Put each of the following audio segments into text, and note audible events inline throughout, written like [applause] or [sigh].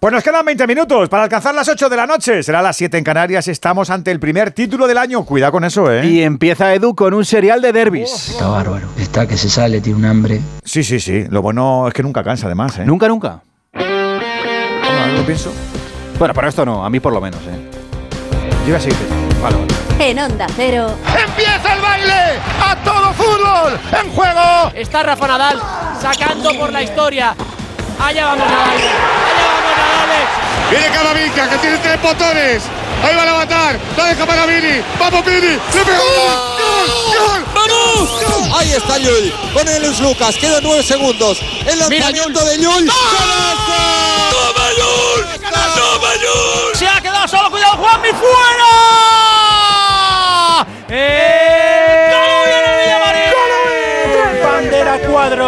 Pues nos quedan 20 minutos para alcanzar las 8 de la noche. Será las 7 en Canarias. Estamos ante el primer título del año. Cuidado con eso, ¿eh? Y empieza Edu con un serial de derbis. Está bárbaro. Está que se sale, tiene un hambre. Sí, sí, sí. Lo bueno es que nunca cansa, además, ¿eh? Nunca, nunca. No, lo pienso. Bueno, pero esto no, a mí por lo menos, ¿eh? Yo iba a seguir. Vale, vale. En Onda Cero. ¡Empieza el baile! ¡A todo fútbol! ¡En juego! Está Rafa Nadal sacando por la historia. Allá vamos Nadal. Viene Camavinga, que tiene tres botones. Ahí van a matar. La deja para Vini. ¡Vamos, Vini! ¡Le pegó! ¡Gol! ¡Gol! ¡Vamos! Ahí está Llull con el Luis Lucas. Quedan nueve segundos. El lanzamiento de Llull. ¡Toma Llull! ¡Toma Llull! Se ha quedado solo. Cuidado, Juanmi fuera.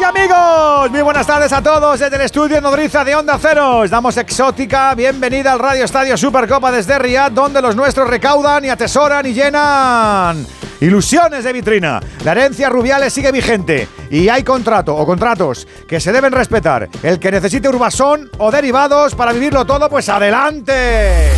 Y amigos, muy buenas tardes a todos desde el estudio Nodriza de Onda Cero. Os damos exótica bienvenida al Radio Estadio Supercopa desde Riyadh, donde los nuestros recaudan y atesoran y llenan ilusiones de vitrina. La herencia Rubiales sigue vigente y hay contrato o contratos que se deben respetar. El que necesite Urbasón o derivados para vivirlo todo, pues adelante.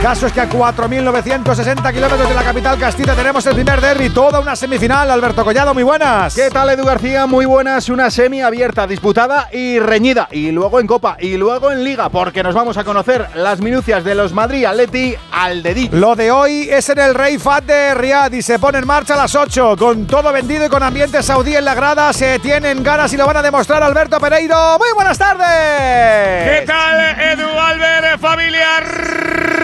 El caso es que a 4.960 kilómetros de la capital castilla tenemos el primer derby, toda una semifinal. Alberto Collado, muy buenas. ¿Qué tal, Edu García? Muy buenas. Una semi abierta, disputada y reñida. Y luego en Copa y luego en Liga, porque nos vamos a conocer las minucias de los Madrid Atleti al dedillo. Lo de hoy es en el Rey Fat de Riyadh y se pone en marcha a las 8. Con todo vendido y con ambiente saudí en la grada, se tienen ganas y lo van a demostrar Alberto Pereiro. Muy buenas tardes. ¿Qué tal, Edu Albert, familia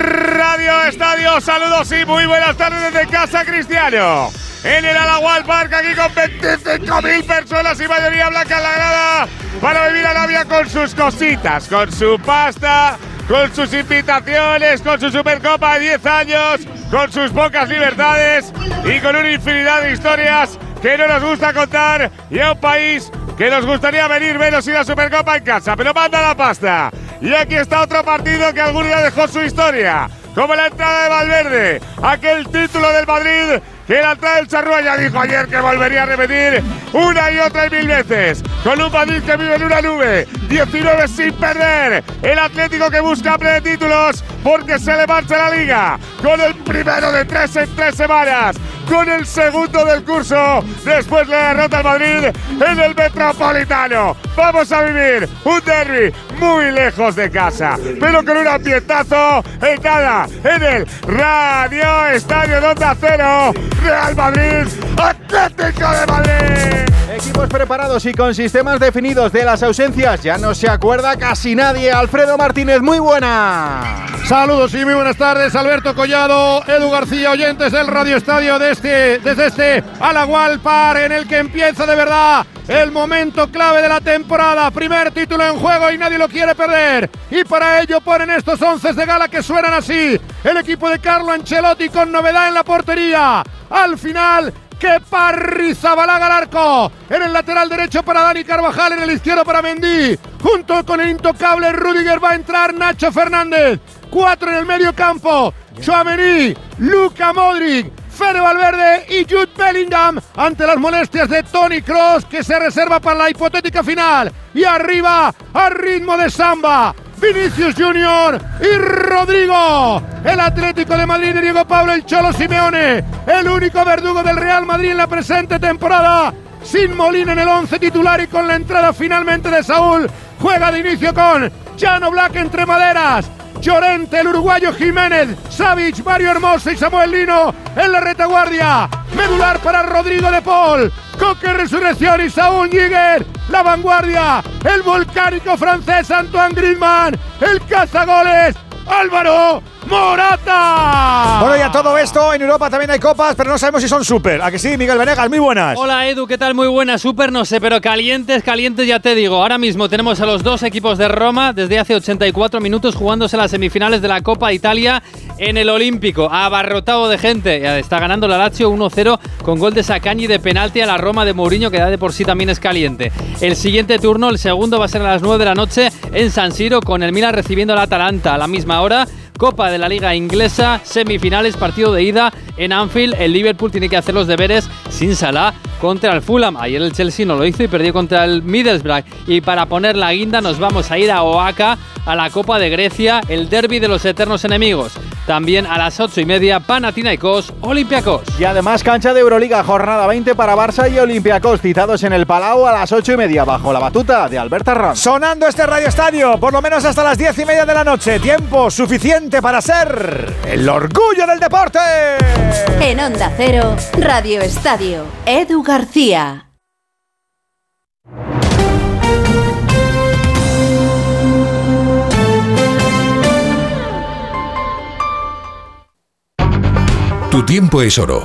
Radio Estadio? Saludos y muy buenas tardes desde Casa Cristiano. En el Alagual Park, aquí con 25.000 personas y mayoría blanca en para vivir Arabia con sus cositas, con su pasta, con sus invitaciones, con su Supercopa de 10 años, con sus pocas libertades y con una infinidad de historias que no nos gusta contar y a un país que nos gustaría venir menos y la Supercopa en casa, pero manda la pasta. Y aquí está otro partido que algún día dejó su historia, como la entrada de Valverde, aquel título del Madrid que la entrada del Charrúa ya dijo ayer que volvería a repetir una y otra y mil veces. Con un Madrid que vive en una nube, 19 sin perder. El Atlético que busca de títulos porque se le marcha la liga. Con el primero de tres en tres semanas. Con el segundo del curso. Después la derrota al Madrid en el Metropolitano. Vamos a vivir un derby muy lejos de casa. Pero con un ambientazo en nada. En el Radio Estadio Onda Cero. Real Madrid, Atlético de Madrid. Equipos preparados y con sistemas definidos de las ausencias. Ya no se acuerda casi nadie. Alfredo Martínez, muy buena. Saludos y muy buenas tardes, Alberto Collado, Edu García, oyentes del Radio Estadio de este, desde este Alagual Par, en el que empieza de verdad el momento clave de la temporada. Primer título en juego y nadie lo quiere perder. Y para ello ponen estos once de gala que suenan así. El equipo de Carlo Ancelotti con novedad en la portería. Al final, que Parrizabalaga al arco. En el lateral derecho para Dani Carvajal, en el izquierdo para Mendy. Junto con el intocable Rudiger va a entrar Nacho Fernández. Cuatro en el medio campo. Chouameni, Luca Modric, Fede Valverde y Jude Bellingham ante las molestias de Tony Cross que se reserva para la hipotética final. Y arriba, al ritmo de samba, Vinicius Junior y Rodrigo. El Atlético de Madrid de Diego Pablo el Cholo Simeone, el único verdugo del Real Madrid en la presente temporada. Sin Molina en el 11 titular y con la entrada finalmente de Saúl, juega de inicio con Jano Black entre maderas. Llorente, el uruguayo Jiménez, Savic, Mario Hermoso y Samuel Lino en la retaguardia. Medular para Rodrigo de Paul. Coque Resurrección y Saúl Giger. La vanguardia. El volcánico francés Antoine Griezmann. El cazagoles. Álvaro Morata. Bueno, y a todo esto, en Europa también hay copas, pero no sabemos si son super. ¿A que sí, Miguel Venegas? Muy buenas. Hola Edu, ¿qué tal? Muy buena, súper no sé, pero calientes, calientes ya te digo. Ahora mismo tenemos a los dos equipos de Roma desde hace 84 minutos jugándose las semifinales de la Copa Italia en el Olímpico. Abarrotado de gente. Está ganando la Lazio 1-0 con gol de Sacagni de penalti a la Roma de Mourinho, que ya de por sí también es caliente. El siguiente turno, el segundo, va a ser a las 9 de la noche en San Siro con el Milan recibiendo al Atalanta a la misma hora. Copa de la Liga Inglesa, semifinales, partido de ida en Anfield. El Liverpool tiene que hacer los deberes sin Salah contra el Fulham. Ayer el Chelsea no lo hizo y perdió contra el Middlesbrough. Y para poner la guinda nos vamos a ir a Oaxaca, a la Copa de Grecia, el derby de los eternos enemigos. También a las ocho y media, Panathinaikos, Olympiacos. Y además cancha de Euroliga, jornada 20 para Barça y Olympiacos, citados en el Palau a las ocho y media, bajo la batuta de Alberta Ram. Sonando este Radio Estadio, por lo menos hasta las diez y media de la noche. Tiempo suficiente para ser el orgullo del deporte. En Onda Cero, Radio Estadio, Edu García. Tu tiempo es oro.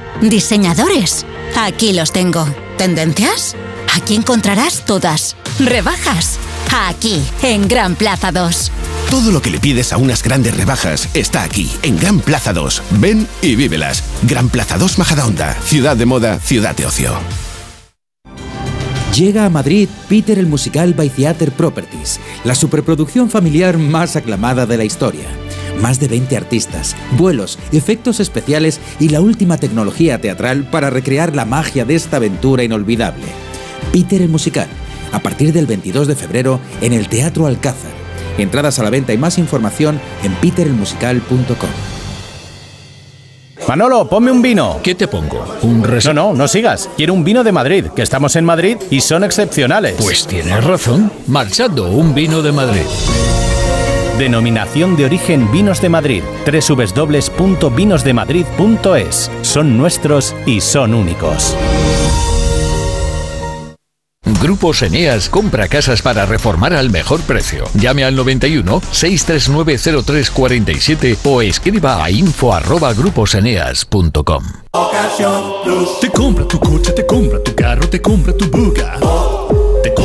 Diseñadores. Aquí los tengo. ¿Tendencias? Aquí encontrarás todas. ¿Rebajas? Aquí, en Gran Plaza 2. Todo lo que le pides a unas grandes rebajas está aquí, en Gran Plaza 2. Ven y vívelas. Gran Plaza 2 Majadahonda. Ciudad de moda, ciudad de ocio. Llega a Madrid Peter el Musical by Theater Properties, la superproducción familiar más aclamada de la historia. Más de 20 artistas, vuelos, efectos especiales y la última tecnología teatral para recrear la magia de esta aventura inolvidable. Peter el Musical, a partir del 22 de febrero en el Teatro Alcázar. Entradas a la venta y más información en peterelmusical.com. Manolo, ponme un vino. ¿Qué te pongo? ¿Un res... No, no, no sigas. Quiero un vino de Madrid, que estamos en Madrid y son excepcionales. Pues tienes razón. Marchando, un vino de Madrid. Denominación de origen Vinos de Madrid. www.vinosdemadrid.es. Son nuestros y son únicos. Grupos Eneas compra casas para reformar al mejor precio. Llame al 91 639 0347 o escriba a info@gruposeneas.com. Te compra tu coche, te compra tu carro, te compra tu buga. Te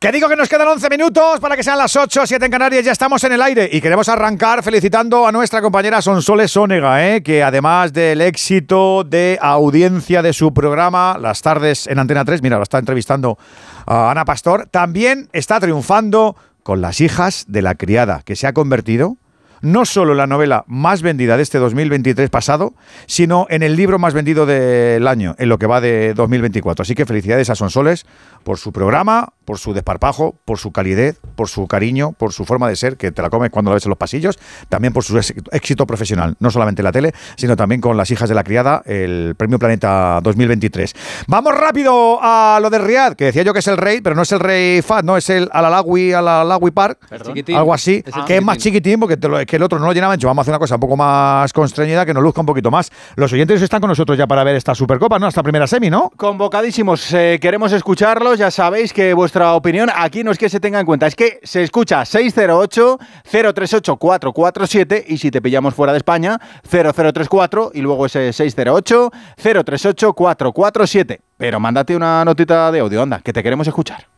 Que digo que nos quedan 11 minutos para que sean las 8, 7 en Canarias, ya estamos en el aire y queremos arrancar felicitando a nuestra compañera Sonsoles Sónega, ¿eh? que además del éxito de audiencia de su programa, Las tardes en Antena 3, mira, lo está entrevistando a Ana Pastor, también está triunfando con Las hijas de la criada, que se ha convertido no solo en la novela más vendida de este 2023 pasado, sino en el libro más vendido del año, en lo que va de 2024. Así que felicidades a Sonsoles por su programa, por su desparpajo, por su calidez, por su cariño, por su forma de ser, que te la comes cuando la ves en los pasillos, también por su éxito profesional, no solamente en la tele, sino también con Las hijas de la criada, el Premio Planeta 2023. Vamos rápido a lo de Riyadh, que decía yo que es el rey, pero no es el rey Fat, no es el Alalawi, Alalawi Park, algo así, que es más chiquitín porque te lo que el otro no lo llenaba, hecho, vamos a hacer una cosa un poco más constreñida, que nos luzca un poquito más. Los oyentes están con nosotros ya para ver esta Supercopa, ¿no? Esta primera semi, ¿no? Convocadísimos, eh, queremos escucharlos, ya sabéis que vuestra opinión aquí no es que se tenga en cuenta, es que se escucha 608-038-447 y si te pillamos fuera de España, 0034 y luego ese 608-038-447. Pero mándate una notita de audio, anda, que te queremos escuchar.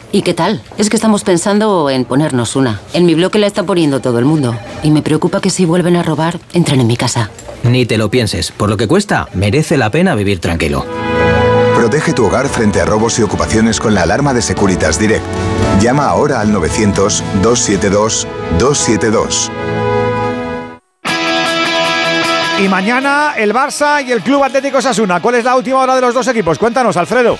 ¿Y qué tal? Es que estamos pensando en ponernos una. En mi bloque la está poniendo todo el mundo. Y me preocupa que si vuelven a robar, entren en mi casa. Ni te lo pienses. Por lo que cuesta, merece la pena vivir tranquilo. Protege tu hogar frente a robos y ocupaciones con la alarma de Securitas Direct. Llama ahora al 900-272-272. Y mañana el Barça y el Club Atlético Sasuna. ¿Cuál es la última hora de los dos equipos? Cuéntanos, Alfredo.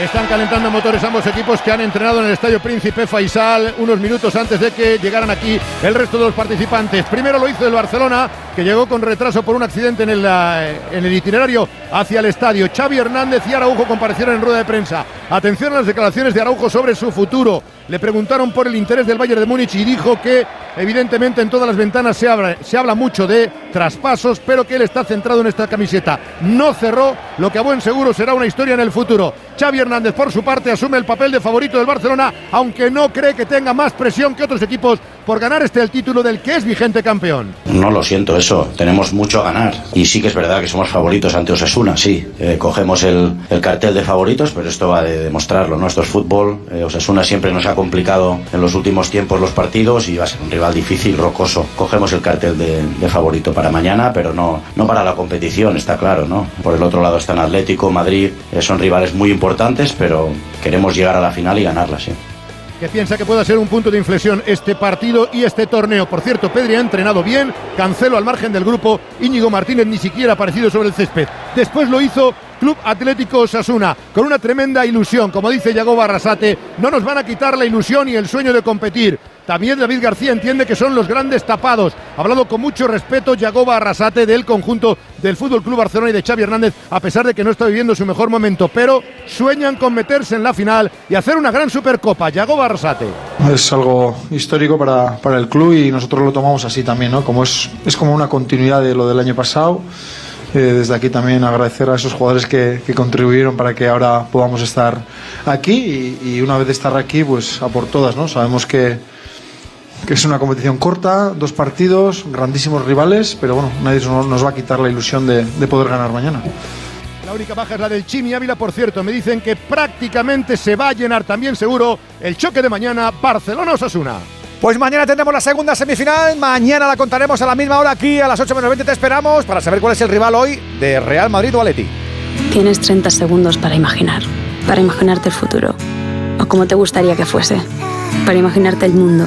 Están calentando motores ambos equipos que han entrenado en el Estadio Príncipe Faisal unos minutos antes de que llegaran aquí el resto de los participantes. Primero lo hizo el Barcelona, que llegó con retraso por un accidente en el, eh, en el itinerario hacia el estadio. Xavi Hernández y Araujo comparecieron en rueda de prensa. Atención a las declaraciones de Araujo sobre su futuro. Le preguntaron por el interés del Bayern de Múnich y dijo que evidentemente en todas las ventanas se habla, se habla mucho de traspasos, pero que él está centrado en esta camiseta. No cerró lo que a buen seguro será una historia en el futuro. Xavi Hernández por su parte asume el papel de favorito del Barcelona, aunque no cree que tenga más presión que otros equipos por ganar este el título del que es vigente campeón. No lo siento eso, tenemos mucho a ganar y sí que es verdad que somos favoritos ante Osasuna, sí, eh, cogemos el, el, cartel de favoritos, pero esto va de demostrarlo, ¿no? Esto es fútbol, eh, Osasuna siempre nos ha complicado en los últimos tiempos los partidos y va a ser un rival difícil, rocoso. Cogemos el cartel de, favorito para mañana, pero no, no para la competición, está claro, ¿no? Por el otro lado están Atlético, Madrid, eh, son rivales muy importantes, pero queremos llegar a la final y ganarla, sí que piensa que pueda ser un punto de inflexión este partido y este torneo. Por cierto, Pedri ha entrenado bien, Cancelo al margen del grupo, Íñigo Martínez ni siquiera ha aparecido sobre el césped. Después lo hizo Club Atlético Osasuna, con una tremenda ilusión. Como dice Yago Barrasate, no nos van a quitar la ilusión y el sueño de competir. También David García entiende que son los grandes tapados. Ha hablado con mucho respeto Yagoba Arrasate del conjunto del Fútbol Club Barcelona y de Xavi Hernández, a pesar de que no está viviendo su mejor momento, pero sueñan con meterse en la final y hacer una gran Supercopa. Yagoba Arrasate. Es algo histórico para, para el club y nosotros lo tomamos así también, ¿no? Como es, es como una continuidad de lo del año pasado. Eh, desde aquí también agradecer a esos jugadores que, que, contribuyeron para que ahora podamos estar aquí y, y, una vez de estar aquí, pues a por todas, ¿no? Sabemos que, que es una competición corta, dos partidos, grandísimos rivales, pero bueno, nadie nos va a quitar la ilusión de, de poder ganar mañana. La única baja es la del Chimi Ávila, por cierto. Me dicen que prácticamente se va a llenar también seguro el choque de mañana Barcelona-Osasuna. Pues mañana tendremos la segunda semifinal. Mañana la contaremos a la misma hora aquí, a las 8 menos 20. Te esperamos para saber cuál es el rival hoy de Real Madrid o Atleti. Tienes 30 segundos para imaginar, para imaginarte el futuro, o como te gustaría que fuese, para imaginarte el mundo,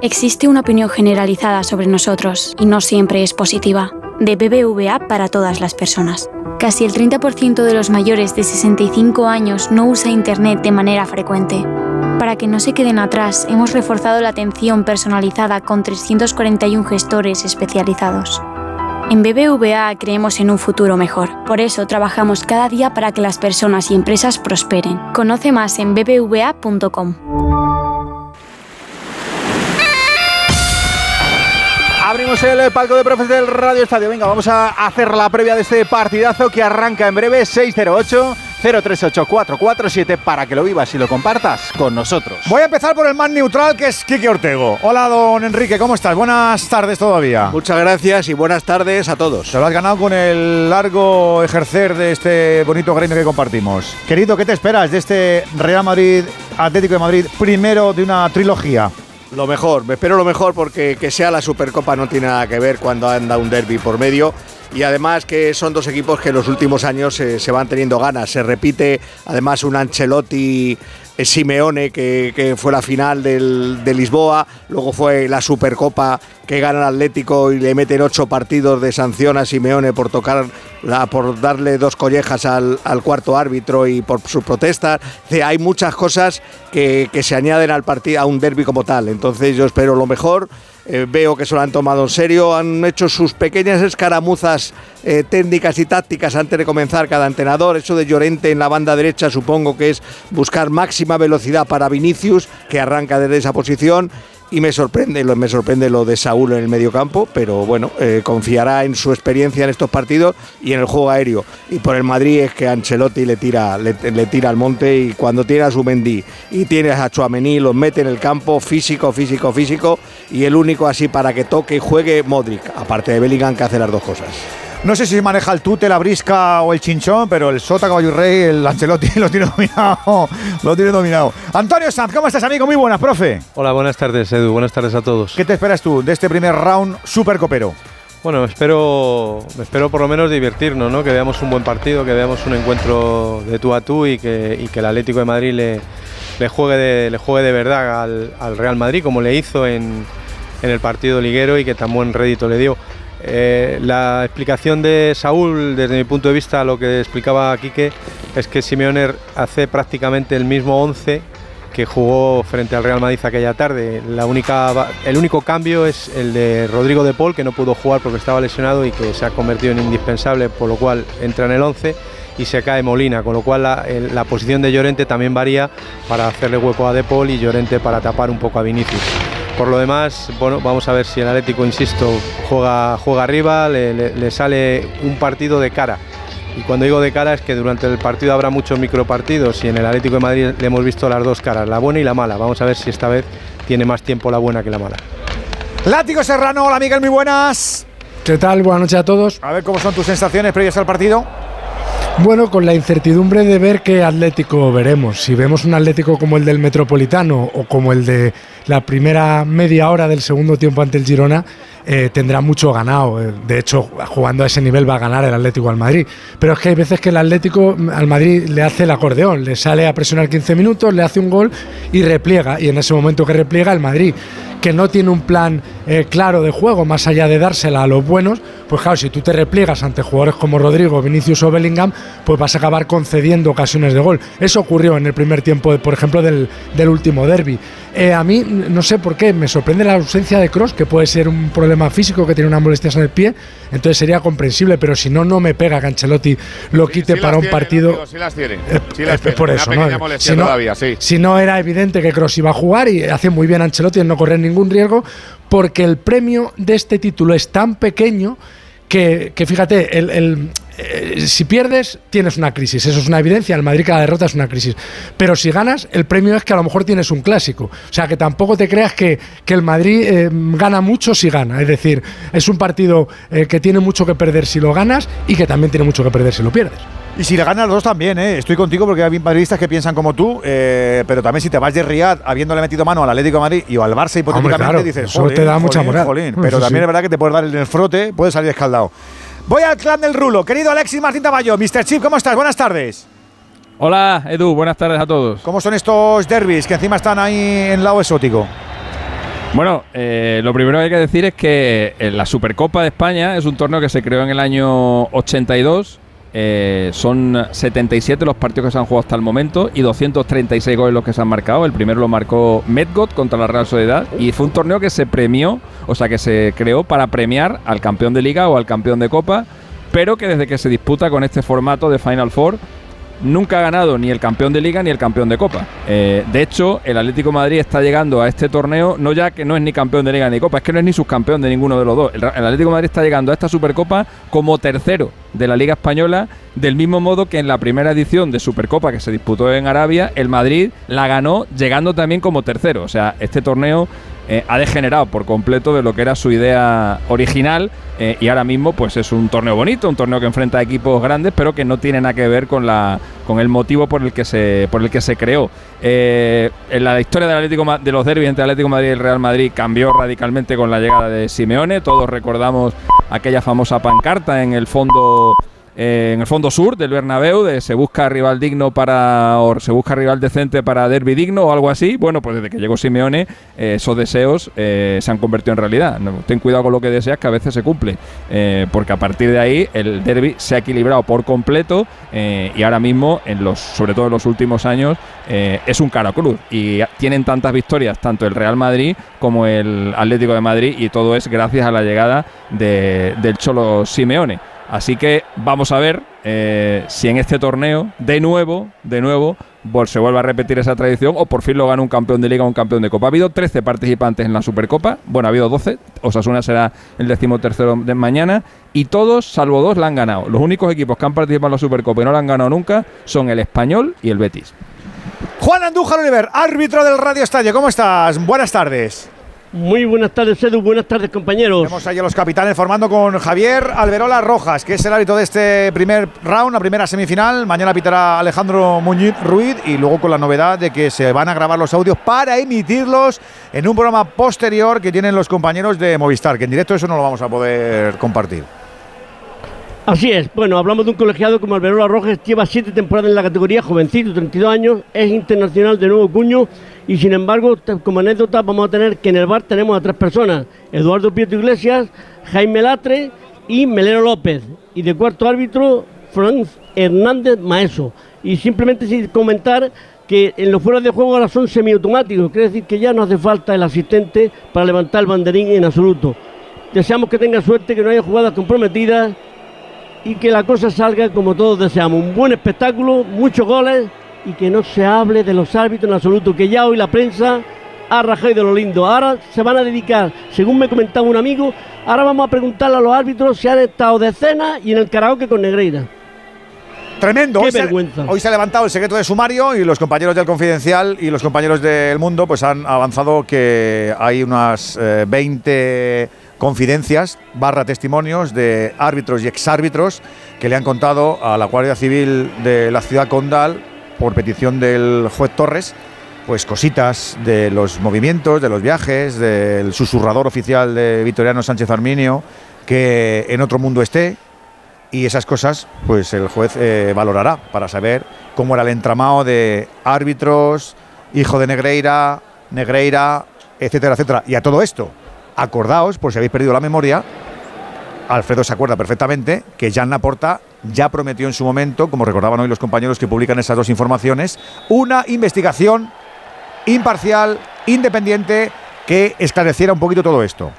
Existe una opinión generalizada sobre nosotros y no siempre es positiva. De BBVA para todas las personas. Casi el 30% de los mayores de 65 años no usa Internet de manera frecuente. Para que no se queden atrás, hemos reforzado la atención personalizada con 341 gestores especializados. En BBVA creemos en un futuro mejor. Por eso trabajamos cada día para que las personas y empresas prosperen. Conoce más en bbva.com. Abrimos el palco de profes del Radio Estadio. Venga, vamos a hacer la previa de este partidazo que arranca en breve. 608 608-447 para que lo vivas y lo compartas con nosotros. Voy a empezar por el más neutral que es Quique Ortego. Hola, don Enrique, ¿cómo estás? Buenas tardes todavía. Muchas gracias y buenas tardes a todos. Te lo has ganado con el largo ejercer de este bonito gremio que compartimos. Querido, ¿qué te esperas de este Real Madrid, Atlético de Madrid, primero de una trilogía? Lo mejor, me espero lo mejor porque que sea la Supercopa no tiene nada que ver cuando anda un derby por medio y además que son dos equipos que en los últimos años eh, se van teniendo ganas. Se repite además un Ancelotti eh, Simeone, que, fue la final del, de Lisboa, luego fue la Supercopa que gana el Atlético y le meten ocho partidos de sanción a Simeone por tocar, por darle dos collejas al, cuarto árbitro y por sus protestas. hay muchas cosas que, se añaden al partido, a un derby como tal. Entonces yo espero lo mejor. Eh, veo que se lo han tomado en serio, han hecho sus pequeñas escaramuzas eh, técnicas y tácticas antes de comenzar cada entrenador. Eso de Llorente en la banda derecha supongo que es buscar máxima velocidad para Vinicius, que arranca desde esa posición y me sorprende, lo, me sorprende lo de Saúl en el mediocampo, pero bueno, eh, confiará en su experiencia en estos partidos y en el juego aéreo. Y por el Madrid es que Ancelotti le tira, le, tira al monte y cuando tiene a su Mendy y tiene a Chuamení, los mete en el campo físico, físico, físico y el único así para que toque y juegue Modric, aparte de Bellingham que hace las dos cosas. No sé si maneja el tute, la brisca o el chinchón, pero el Sota, Caballo y Rey, el Ancelotti [laughs] lo tiene dominado. Lo tiene dominado. Antonio Sanz, ¿cómo estás, amigo? Muy buenas, profe. Hola, buenas tardes, Edu. Buenas tardes a todos. ¿Qué te esperas tú de este primer round super copero? Bueno, espero, espero por lo menos divertirnos, ¿no? Que veamos un buen partido, que veamos un encuentro de tú a tú y que, y que el Atlético de Madrid le, le, juegue, de, le juegue de verdad al, al Real Madrid, como le hizo en, en el partido liguero y que tan buen rédito le dio. Eh, la explicación de Saúl, desde mi punto de vista, lo que explicaba Quique, es que Simeone hace prácticamente el mismo 11 que jugó frente al Real Madrid aquella tarde. La única, el único cambio es el de Rodrigo de Paul, que no pudo jugar porque estaba lesionado y que se ha convertido en indispensable, por lo cual entra en el 11 y se cae Molina, con lo cual la, la posición de Llorente también varía para hacerle hueco a De Paul y Llorente para tapar un poco a Vinicius. Por lo demás, bueno, vamos a ver si el Atlético, insisto, juega, juega arriba, le, sale un partido de cara. Y cuando digo de cara es que durante el partido habrá muchos micropartidos y en el Atlético de Madrid le hemos visto las dos caras, la buena y la mala. Vamos a ver si esta vez tiene más tiempo la buena que la mala. Látigo Serrano, hola Miguel, muy buenas. ¿Qué tal? Buenas noches a todos. A ver cómo son tus sensaciones previas al partido. Bueno, con la incertidumbre de ver qué Atlético veremos. Si vemos un Atlético como el del Metropolitano o como el de la primera media hora del segundo tiempo ante el Girona, eh, tendrá mucho ganado. Eh, de hecho, jugando a ese nivel va a ganar el Atlético al Madrid. Pero es que hay veces que el Atlético al Madrid le hace el acordeón, le sale a presionar 15 minutos, le hace un gol y repliega. Y en ese momento que repliega, el Madrid que no tiene un plan eh, claro de juego, más allá de dársela a los buenos, pues claro, si tú te repliegas ante jugadores como Rodrigo, Vinicius o Bellingham, pues vas a acabar concediendo ocasiones de gol. Eso ocurrió en el primer tiempo, por ejemplo, del, último derby. A mí, no sé por qué, me sorprende la ausencia de Cross, que puede ser un problema físico, que tiene unas molestias en el pie, entonces sería comprensible, pero si no, no me pega que Ancelotti lo quite para un partido. sí las tiene. por eso, ¿no? Si no, si no era evidente que Cross iba a jugar y hace muy bien Ancelotti en no correr ningún riesgo, porque el premio de este título es tan pequeño que, fíjate, el, eh, si pierdes, tienes una crisis. Eso es una evidencia. El Madrid cada derrota es una crisis. Pero si ganas, el premio es que a lo mejor tienes un clásico. O sea, que tampoco te creas que, el Madrid eh, gana mucho si gana. Es decir, es un partido eh, que tiene mucho que perder si lo ganas y que también tiene mucho que perder si lo pierdes. Y si le ganas los dos también, ¿eh? estoy contigo porque hay madridistas que piensan como tú, pero también si te vas de Riyadh habiéndole metido mano al Atlético de Madrid y al Barça hipotéticamente, dices, eso te da mucha moral. [laughs] Pero también es verdad que te puedes dar el frote, puedes salir escaldado. Voy al clan del rulo. Querido Alexis Martín Tamayo, Mr. Chip, ¿cómo estás? Buenas tardes. Hola, Edu, buenas tardes a todos. ¿Cómo son estos derbis que encima están ahí en lado exótico? Bueno, eh, lo primero que hay que decir es que eh, la Supercopa de España es un torneo que se creó en el año 82 eh, son 77 los partidos que se han jugado hasta el momento y 236 goles los que se han marcado. El primero lo marcó Medgot contra la Real Sociedad y fue un torneo que se premió, o sea que se creó para premiar al campeón de liga o al campeón de copa, pero que desde que se disputa con este formato de Final Four nunca ha ganado ni el campeón de liga ni el campeón de copa. Eh, de hecho, el Atlético Madrid está llegando a este torneo, no ya que no es ni campeón de liga ni copa, es que no es ni subcampeón de ninguno de los dos. El, Atlético Madrid está llegando a esta Supercopa como tercero de la Liga Española, del mismo modo que en la primera edición de Supercopa que se disputó en Arabia, el Madrid la ganó llegando también como tercero. O sea, este torneo eh, ha degenerado por completo de lo que era su idea original eh, y ahora mismo pues es un torneo bonito, un torneo que enfrenta a equipos grandes pero que no tiene nada que ver con la con el motivo por el que se por el que se creó. Eh, en la historia del Atlético de los derbis entre Atlético Madrid y el Real Madrid cambió radicalmente con la llegada de Simeone. Todos recordamos aquella famosa pancarta en el fondo eh, en el fondo sur del Bernabéu se busca rival digno para se busca rival decente para derby digno o algo así. Bueno, pues desde que llegó Simeone eh, esos deseos eh, se han convertido en realidad. Ten cuidado con lo que deseas que a veces se cumple, porque a partir de ahí el derby se ha equilibrado por completo y ahora mismo en los sobre todo en los últimos años es un cara cruz y tienen tantas victorias tanto el Real Madrid como el Atlético de Madrid y todo es gracias a la llegada de- del Cholo Simeone. Así que vamos a ver eh, si en este torneo, de nuevo, de nuevo, se vuelve a repetir esa tradición o por fin lo gana un campeón de liga o un campeón de copa. Ha habido 13 participantes en la Supercopa, bueno, ha habido 12, Osasuna será el decimotercero de mañana, y todos, salvo dos, la han ganado. Los únicos equipos que han participado en la Supercopa y no la han ganado nunca son el Español y el Betis. Juan Andújar Oliver, árbitro del Radio Estadio, ¿cómo estás? Buenas tardes. Muy buenas tardes, Edu. Buenas tardes, compañeros. Tenemos ahí a los capitanes formando con Javier Alberola Rojas, que es el árbitro de este primer round, la primera semifinal. Mañana pitará Alejandro Muñiz Ruiz y luego con la novedad de que se van a grabar los audios para emitirlos en un programa posterior que tienen los compañeros de Movistar, que en directo eso no lo vamos a poder compartir. Así es. Bueno, hablamos de un colegiado como Alberola Rojas, lleva siete temporadas en la categoría, jovencito, 32 años, es internacional de nuevo cuño y sin embargo, como anécdota, vamos a tener que en el bar tenemos a tres personas, Eduardo Prieto Iglesias, Jaime Latre y Melero López. Y de cuarto árbitro, Franz Hernández Maeso. Y simplemente sin comentar que en los fueros de juego ahora son semiautomáticos, quiere decir que ya no hace falta el asistente para levantar el banderín en absoluto. Deseamos que tenga suerte, que no haya jugadas comprometidas y que la cosa salga como todos deseamos. Un buen espectáculo, muchos goles y que no se hable de los árbitros en absoluto, que ya hoy la prensa ha rajado de lo lindo. Ahora se van a dedicar, según me comentaba un amigo, ahora vamos a preguntarle a los árbitros si han estado de cena y en el karaoke con Negreira. Tremendo. Qué hoy, se, vergüenza. hoy se ha levantado el secreto de sumario y los compañeros del Confidencial y los compañeros del Mundo pues han avanzado que hay unas eh, 20 confidencias barra testimonios de árbitros y exárbitros que le han contado a la Guardia Civil de la ciudad condal por petición del juez Torres pues cositas de los movimientos, de los viajes, del susurrador oficial de Victoriano Sánchez Arminio, que en otro mundo esté, y esas cosas, pues el juez eh, valorará para saber cómo era el entramado de árbitros, hijo de Negreira, Negreira, etcétera, etcétera. Y a todo esto, acordaos, por si habéis perdido la memoria, Alfredo se acuerda perfectamente que Jan Laporta ya prometió en su momento, como recordaban hoy los compañeros que publican esas dos informaciones, una investigación imparcial, independiente, que esclareciera un poquito todo esto.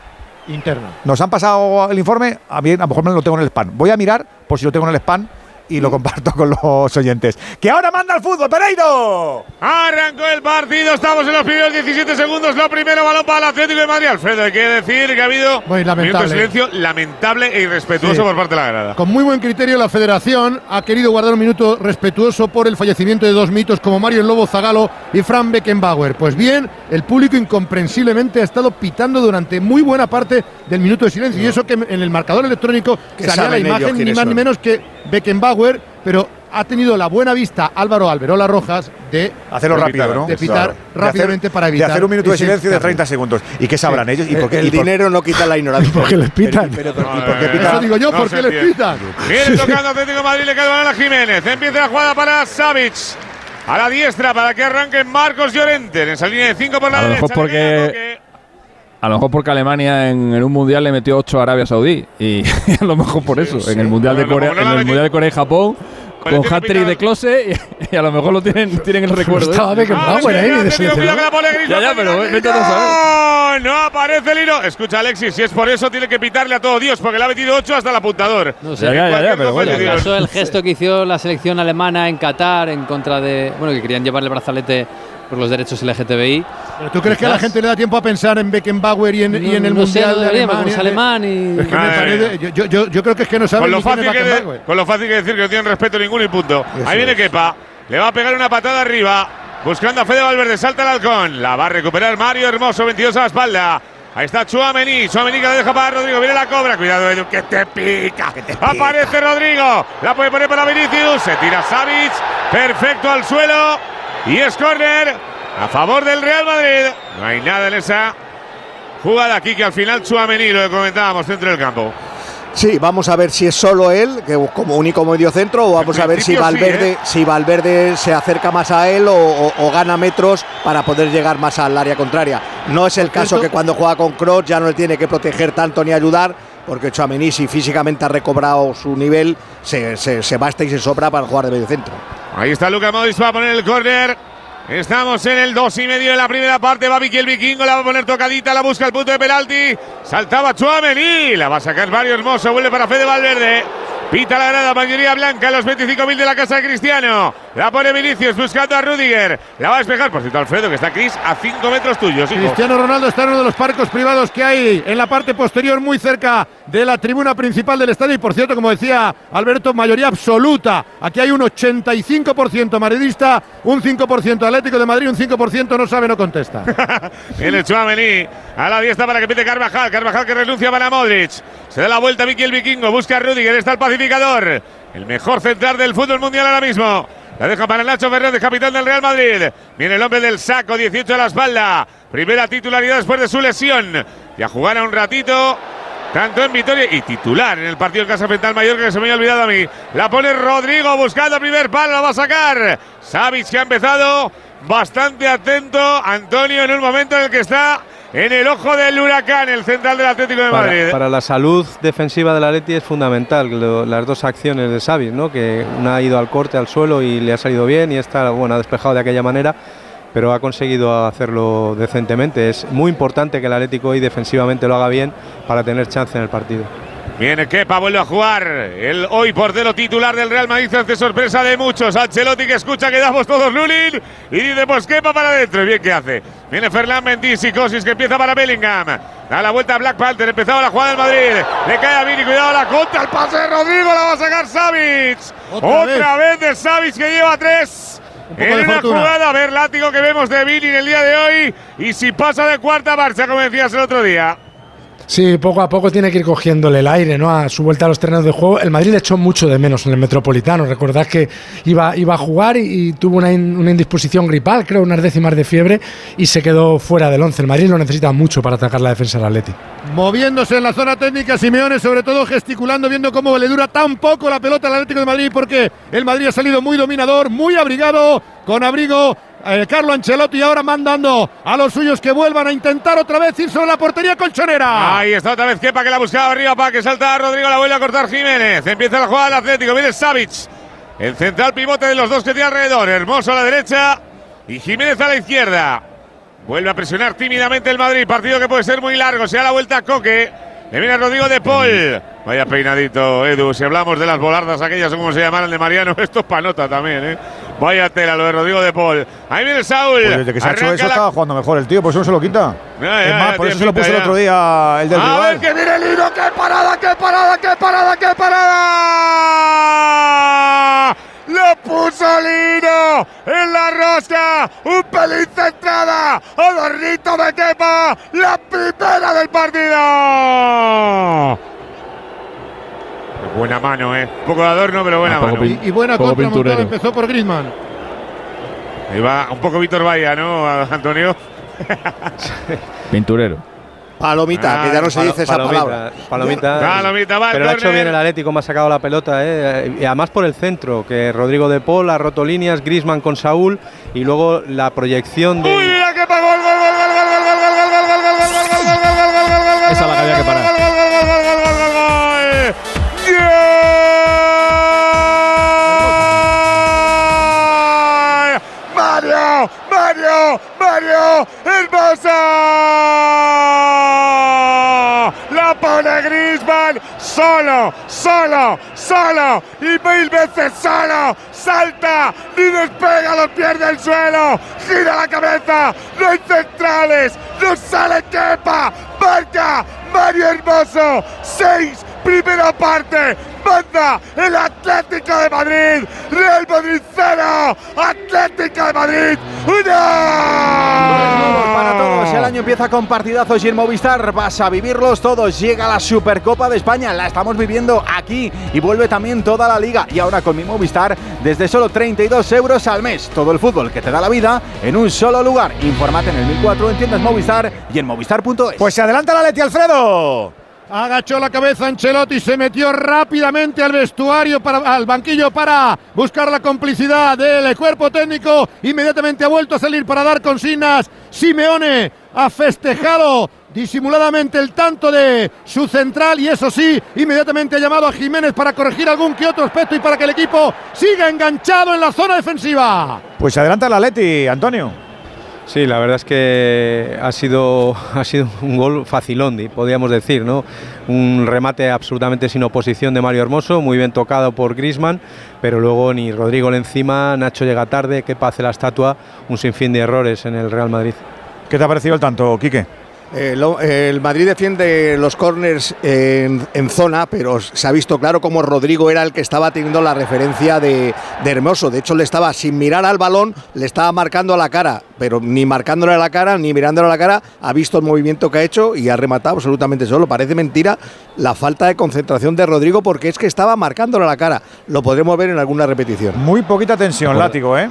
Interna. Nos han pasado el informe, a mí a lo mejor me lo tengo en el spam. Voy a mirar por si lo tengo en el spam y lo comparto con los oyentes. ¡Que ahora manda el fútbol, Pereiro! Arrancó el partido, estamos en los primeros 17 segundos. Lo primero, balón para el Atlético de Madrid. Alfredo, hay que decir que ha habido Muy lamentable. minuto de silencio lamentable e irrespetuoso Sí. por parte de la grada. Con muy buen criterio, la federación ha querido guardar un minuto respetuoso por el fallecimiento de dos mitos como Mario el Lobo Zagalo y Fran Beckenbauer. Pues bien, el público incomprensiblemente ha estado pitando durante muy buena parte del minuto de silencio. Y eso que en el marcador electrónico Que salía la imagen ni más ni menos que Beckenbauer, pero ha tenido la buena vista Álvaro Alberola Rojas de Hacerlo de rápido. De pitar Claro. De rápidamente hacer- para evitar. De hacer un minuto de silencio de cambio. 30 segundos. ¿Y qué sabrán Sí. ellos? ¿Y El- por qué, el y por- dinero no quita la ignorancia. ¿Por qué les pitan? Pero, pero, ¿y No, por qué pitan? Eso digo yo, No ¿por qué les pitan? Viene tocando Atlético de Madrid, le cae el balón a Jiménez. Empieza la jugada para Savic. A la diestra para que arranque Marcos Llorente. En esa línea de 5 por la A lo derecha. mejor le queda porque. A lo mejor porque Alemania en, en un mundial le metió 8 a Arabia Saudí [laughs] y a lo mejor por eso en el mundial de Corea en el mundial de Corea y Japón con hat-trick de Close y, a lo mejor lo tienen, [laughs] tienen el recuerdo. Estaba Beckenbauer ahí de seleccionado. Ya, ya, pero vete a saber. No aparece el hilo. Escucha, Alexis, si es por eso, tiene que pitarle a todo Dios, porque le ha metido 8 hasta el apuntador. No sé, Ya, ya, ya, pero bueno. el gesto que hizo la selección alemana en Qatar en contra de. Bueno, que querían llevarle el brazalete por los derechos LGTBI. ¿Pero ¿Tú crees que a la gente le da tiempo a pensar en Beckenbauer y en, y en el No sé, Mundial no de Alemania? es alemán y. Es que parece- yo, yo- yo- yo creo que es que no saben Con lo, es fácil que con lo fácil que decir que no tienen respeto ninguno y punto. Ahí viene Kepa. Le va a pegar una patada arriba. Buscando a Fede Valverde. Salta el halcón. La va a recuperar Mario Hermoso. 22 a la espalda. Ahí está Chuamení. Chuamení que la deja para Rodrigo. Viene la cobra. Cuidado, Edu, que te pica. Aparece Rodrigo. La puede poner para Vinicius. Se tira Savic. Perfecto al suelo. Y es córner a favor del Real Madrid. No hay nada en esa jugada aquí que al final Chuamení, lo que comentábamos, centro del campo. Sí, vamos a ver si es solo él, que como único medio centro, o vamos a ver si sí, Valverde, ¿eh? si Valverde se acerca más a él o, o- o gana metros para poder llegar más al área contraria. No es el caso que cuando juega con Kroos ya no le tiene que proteger tanto ni ayudar, porque Chouameni si físicamente ha recobrado su nivel, se, se- se basta y se sobra para jugar de medio centro. Ahí está Luca Modric para poner el córner. Estamos en el dos y medio de la primera parte. Va Vicky el vikingo, la va a poner tocadita, la busca el punto de penalti. Saltaba Chuamení, la va a sacar Mario Hermoso, vuelve para Fede Valverde. Pita la grada, mayoría blanca, los 25.000 de la casa de Cristiano. La pone Vinicius buscando a Rudiger. La va a despejar, por cierto, Alfredo, que está Cris a 5 metros tuyos. Cristiano Ronaldo está en uno de los parcos privados que hay en la parte posterior, muy cerca de la tribuna principal del estadio. Y por cierto, como decía Alberto, mayoría absoluta. Aquí hay un 85% madridista, un 5% Atlético de Madrid, un 5% no sabe, no contesta. [laughs] Viene Chuamení a la diestra para que pite Carvajal. Carvajal que renuncia para Modric. Se da la vuelta Vicky el vikingo. Busca a Rudiger. Está el pacificador. El mejor central del fútbol mundial ahora mismo. La deja para Nacho Fernández, capitán del Real Madrid. Viene el hombre del saco, 18 a la espalda. Primera titularidad después de su lesión. Ya jugará un ratito. Tanto en Vitoria y titular en el partido en casa frente al Mallorca que se me había olvidado a mí. La pone Rodrigo buscando primer palo, la va a sacar. Savic que ha empezado bastante atento. Antonio en un momento en el que está en el ojo del huracán, el central del Atlético de Madrid. Para, para la salud defensiva del Atleti es fundamental lo- las dos acciones de Xavi, ¿no? que una ha ido al corte al suelo y le ha salido bien y esta bueno, ha despejado de aquella manera, pero ha conseguido hacerlo decentemente. Es muy importante que el Atlético hoy defensivamente lo haga bien para tener chance en el partido. Viene Kepa, vuelve a jugar. El hoy portero titular del Real Madrid hace sorpresa de muchos. Ancelotti que escucha que damos todos Lulin y dice pues Kepa para adentro. Y bien que hace. Viene Fernán Mendy, psicosis que empieza para Bellingham. Da la vuelta a Black Panther, empezaba la jugada del Madrid. Le cae a Vini, cuidado la contra, el pase de Rodrigo, la va a sacar Savic. Otra Otra, vez. de Savic que lleva tres. En una fortuna. jugada, a ver látigo que vemos de Vini en el día de hoy. Y si pasa de cuarta marcha, como decías el otro día. Sí, poco a poco tiene que ir cogiéndole el aire, ¿no? A su vuelta a los terrenos de juego. El Madrid le echó mucho de menos en el Metropolitano. Recordad que iba, iba a jugar y, tuvo una, una indisposición gripal, creo, unas décimas de fiebre, y se quedó fuera del once. El Madrid lo necesita mucho para atacar la defensa del Atleti. Moviéndose en la zona técnica, Simeone, sobre todo gesticulando, viendo cómo le dura tan poco la pelota al Atlético de Madrid, porque el Madrid ha salido muy dominador, muy abrigado, con abrigo. Eh, Carlo Ancelotti ahora mandando a los suyos que vuelvan a intentar otra vez ir sobre la portería colchonera. Ahí está otra vez Kepa que la buscaba arriba para que salta Rodrigo, la vuelve a cortar Jiménez. Empieza la jugada del Atlético, viene Savic. El central pivote de los dos que tiene alrededor. Hermoso a la derecha y Jiménez a la izquierda. Vuelve a presionar tímidamente el Madrid. Partido que puede ser muy largo. Se da la vuelta a Coque. Le viene Rodrigo de Paul. Vaya peinadito, Edu. Si hablamos de las volardas aquellas, como se llamaran de Mariano, [laughs] esto es panota también, ¿eh? Vaya tela lo de Rodrigo de Paul. Ahí viene Saúl. Pues desde que se ha hecho eso la- estaba jugando mejor el tío, por eso no se lo quita. Ya, ya, es más, ya, por eso se lo puso el otro día el del A rival. ver que viene el hilo, qué parada, qué parada, qué parada, qué parada. Lo puso Lino en la rosca, un pelín centrada, adornito de Kepa, la primera del partido. Buena mano, eh. Poco de adorno, pero buena mano. Y, y buena contra montada empezó por Griezmann. Ahí va un poco Víctor Vaya, ¿no, Antonio? Pinturero. Palomita, que ya no se Palo- dice esa palomita, palabra. Palomita. Palomita, va Pero lo ha hecho bien el Atlético, me ha sacado la pelota, ¿eh? y además por el centro, que Rodrigo de Paul ha roto líneas, Grisman con Saúl, y luego la proyección de... Uy, mira que pagó el gol, Barbosa. La pone Grisman solo, solo, solo y mil veces solo. Salta, ni despega los pies del suelo. Gira la cabeza, no hay centrales, no sale quepa. Marca Mario Hermoso. 6 primera parte, manda el Atlético de Madrid, Real Madrid 0, Atlético de Madrid 1. Para todos, el año empieza con partidazos y en Movistar vas a vivirlos todos. Llega la Supercopa de España, la estamos viviendo aquí y vuelve también toda la liga. Y ahora con mi Movistar, desde solo 32 euros al mes. Todo el fútbol que te da la vida en un solo lugar. Infórmate en el 1004 en tiendas Movistar y en movistar.es. Pues se adelanta la Leti Alfredo. Agachó la cabeza Ancelotti, se metió rápidamente al vestuario, para, al banquillo para buscar la complicidad del cuerpo técnico. Inmediatamente ha vuelto a salir para dar consignas. Simeone ha festejado disimuladamente el tanto de su central y eso sí, inmediatamente ha llamado a Jiménez para corregir algún que otro aspecto y para que el equipo siga enganchado en la zona defensiva. Pues se adelanta la Leti, Antonio. Sí, la verdad es que ha sido, ha sido un gol facilón, podríamos decir, ¿no? Un remate absolutamente sin oposición de Mario Hermoso, muy bien tocado por Grisman, pero luego ni Rodrigo le encima, Nacho llega tarde, que pase la estatua, un sinfín de errores en el Real Madrid. ¿Qué te ha parecido el tanto, Quique? Eh, el Madrid defiende los corners en, zona, pero se ha visto claro cómo Rodrigo era el que estaba teniendo la referencia de, Hermoso. De hecho, le estaba, sin mirar al balón, le estaba marcando a la cara, pero ni marcándole a la cara, ni mirándole a la cara, ha visto el movimiento que ha hecho y ha rematado absolutamente solo. Parece mentira la falta de concentración de Rodrigo porque es que estaba marcándole a la cara. Lo podremos ver en alguna repetición. Muy poquita tensión, látigo, ¿eh?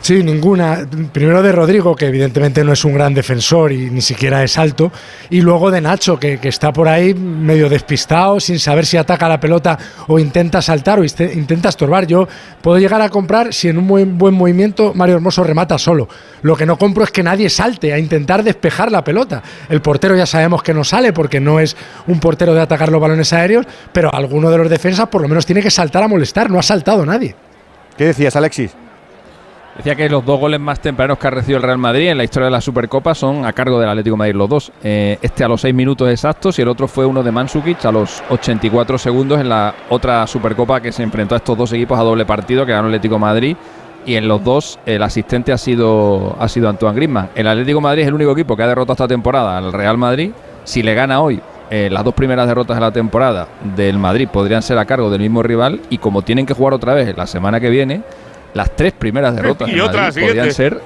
Sí, ninguna. Primero de Rodrigo, que evidentemente no es un gran defensor y ni siquiera es alto. Y luego de Nacho, que, está por ahí medio despistado, sin saber si ataca la pelota o intenta saltar o intenta estorbar. Yo puedo llegar a comprar si en un buen movimiento Mario Hermoso remata solo. Lo que no compro es que nadie salte a intentar despejar la pelota. El portero ya sabemos que no sale porque no es un portero de atacar los balones aéreos, pero alguno de los defensas por lo menos tiene que saltar a molestar. No ha saltado nadie. ¿Qué decías, Alexis? Decía que los dos goles más tempranos que ha recibido el Real Madrid en la historia de la Supercopa son a cargo del Atlético Madrid, los dos. Eh, este a los 6 minutos exactos y el otro fue uno de Mansukic a los 84 segundos en la otra Supercopa que se enfrentó a estos dos equipos a doble partido que ganó el Atlético Madrid. Y en los dos el asistente ha sido, ha sido Antoine Griezmann. El Atlético Madrid es el único equipo que ha derrotado esta temporada al Real Madrid. Si le gana hoy, eh, las dos primeras derrotas de la temporada del Madrid podrían ser a cargo del mismo rival y como tienen que jugar otra vez la semana que viene, las tres primeras derrotas y otras podían ser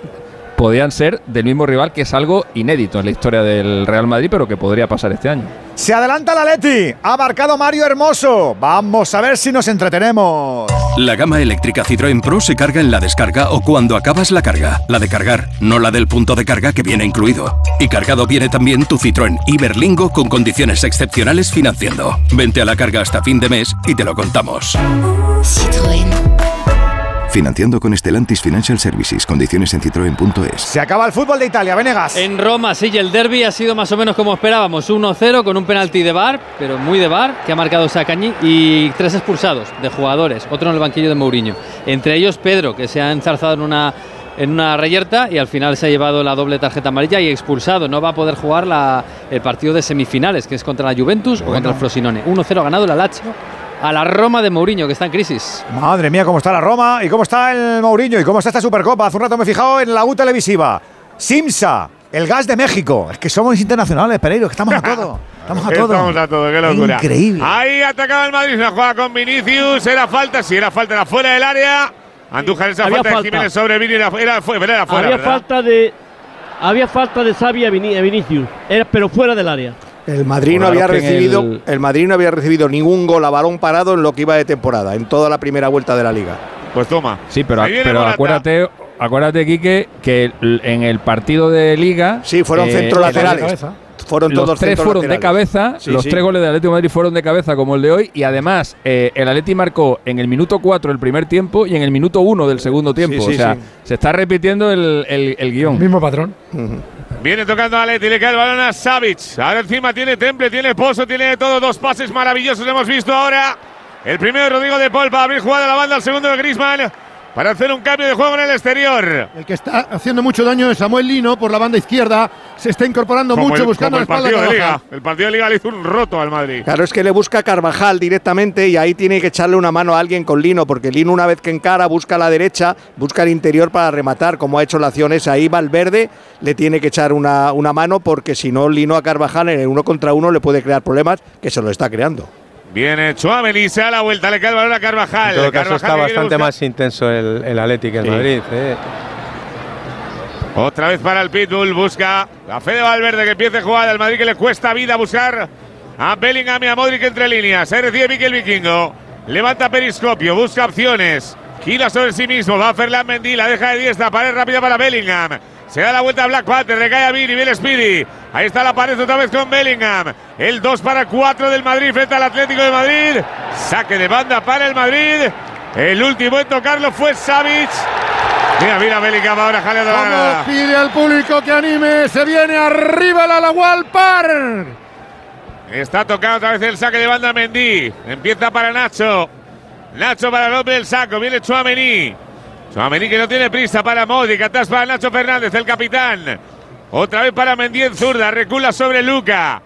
podían ser del mismo rival, que es algo inédito en la historia del Real Madrid, pero que podría pasar este año. Se adelanta la Leti, ha marcado Mario Hermoso. Vamos a ver si nos entretenemos. La gama eléctrica Citroën Pro se carga en la descarga o cuando acabas la carga. La de cargar, no la del punto de carga que viene incluido. Y cargado viene también tu Citroën Iberlingo con condiciones excepcionales financiando. Vente a la carga hasta fin de mes y te lo contamos. Citroën. Financiando con Estelantis Financial Services. Condiciones en citroen.es. Se acaba el fútbol de Italia, Venegas. En Roma, sí, el derby ha sido más o menos como esperábamos. 1-0 con un penalti de bar, pero muy de bar, que ha marcado Sacañi, y tres expulsados de jugadores. Otro en el banquillo de Mourinho. Entre ellos Pedro, que se ha enzarzado en una en una reyerta y al final se ha llevado la doble tarjeta amarilla y expulsado. No va a poder jugar la, el partido de semifinales, que es contra la Juventus o contra el Frosinone. 1-0 ganado la Lazio a la Roma de Mourinho, que está en crisis. Madre mía, cómo está la Roma y cómo está el Mourinho y cómo está esta Supercopa. Hace un rato me he fijado en la U televisiva. Simsa, el gas de México. Es que somos internacionales, Pereiro, que estamos a todo. [laughs] Estamos a todo. Estamos a todo, qué locura. Increíble. Ahí atacaba el Madrid, una jugada con Vinicius. Era falta, si era falta, era fuera del área. Andújar esa falta, de Jiménez sobre Vini, era, era, fuera. Había falta de. Había falta de Xavi a Vinicius, era, pero fuera del área. El Madrid no había recibido el... Madrid no había recibido ningún gol a balón parado en lo que iba de temporada, en toda la primera vuelta de la liga. Pues toma. Sí, pero, pero acuérdate, acuérdate, Quique, que en el partido de liga. Sí, fueron eh, centros laterales. Fueron los tres fueron de cabeza, los tres goles del Atlético de Madrid fueron de cabeza como el de hoy y además eh, el Atlético marcó en el minuto 4 el primer tiempo y en el minuto 1 del segundo tiempo. o sea, se está repitiendo el, el, guion. Mismo patrón. Viene tocando a Leti, le cae el balón a Savic. Ahora encima tiene Temple, tiene Pozo, tiene todo. Dos pases maravillosos hemos visto ahora. El primero de Rodrigo de Paul para abrir jugada a la banda, el segundo de Grisman. Para hacer un cambio de juego en el exterior. El que está haciendo mucho daño es Samuel Lino por la banda izquierda. Se está incorporando Como mucho el- buscando como la el espalda partido de Liga. El partido de Liga le hizo un roto al Madrid. Claro, es que le busca Carvajal directamente y ahí tiene que echarle una mano a alguien con Lino, porque Lino una vez que encara busca a la derecha, busca el interior para rematar, como ha hecho la acción esa. Ahí Valverde le tiene que echar una, una mano porque si no Lino a Carvajal en el uno contra uno le puede crear problemas, que se lo está creando. Viene Chouameni, se da la vuelta, le cae el balón a Carvajal. En todo caso Carvajal está bastante más intenso el, el Sí. Madrid. ¿eh? Otra vez para el Pitbull, busca la fe de Valverde que empiece jugada. El Madrid que le cuesta vida buscar a Bellingham y a Modric entre líneas. Se recibe Miquel Vikingo. Levanta periscopio, busca opciones. Gira sobre sí mismo, va a Ferland Mendy, la deja de diestra, pared rápida para Bellingham. Se da la vuelta a Black Panther, recae a Vini, viene Speedy. Ahí está la pared otra vez con Bellingham. El 2 para 4 del Madrid frente al Atlético de Madrid. Saque de banda para el Madrid. El último en tocarlo fue Savic. Mira, mira Bellingham ahora jaleando la granada. pide al público que anime. Se viene arriba la Alagual Par. Está tocando otra vez el saque de banda Mendy. Empieza para Nacho. Nacho para López del saco. Viene Chuamení. Chuamení que no tiene prisa para Modric. Atrás para Nacho Fernández, el capitán. Otra vez para Mendy en zurda. Recula sobre Luca.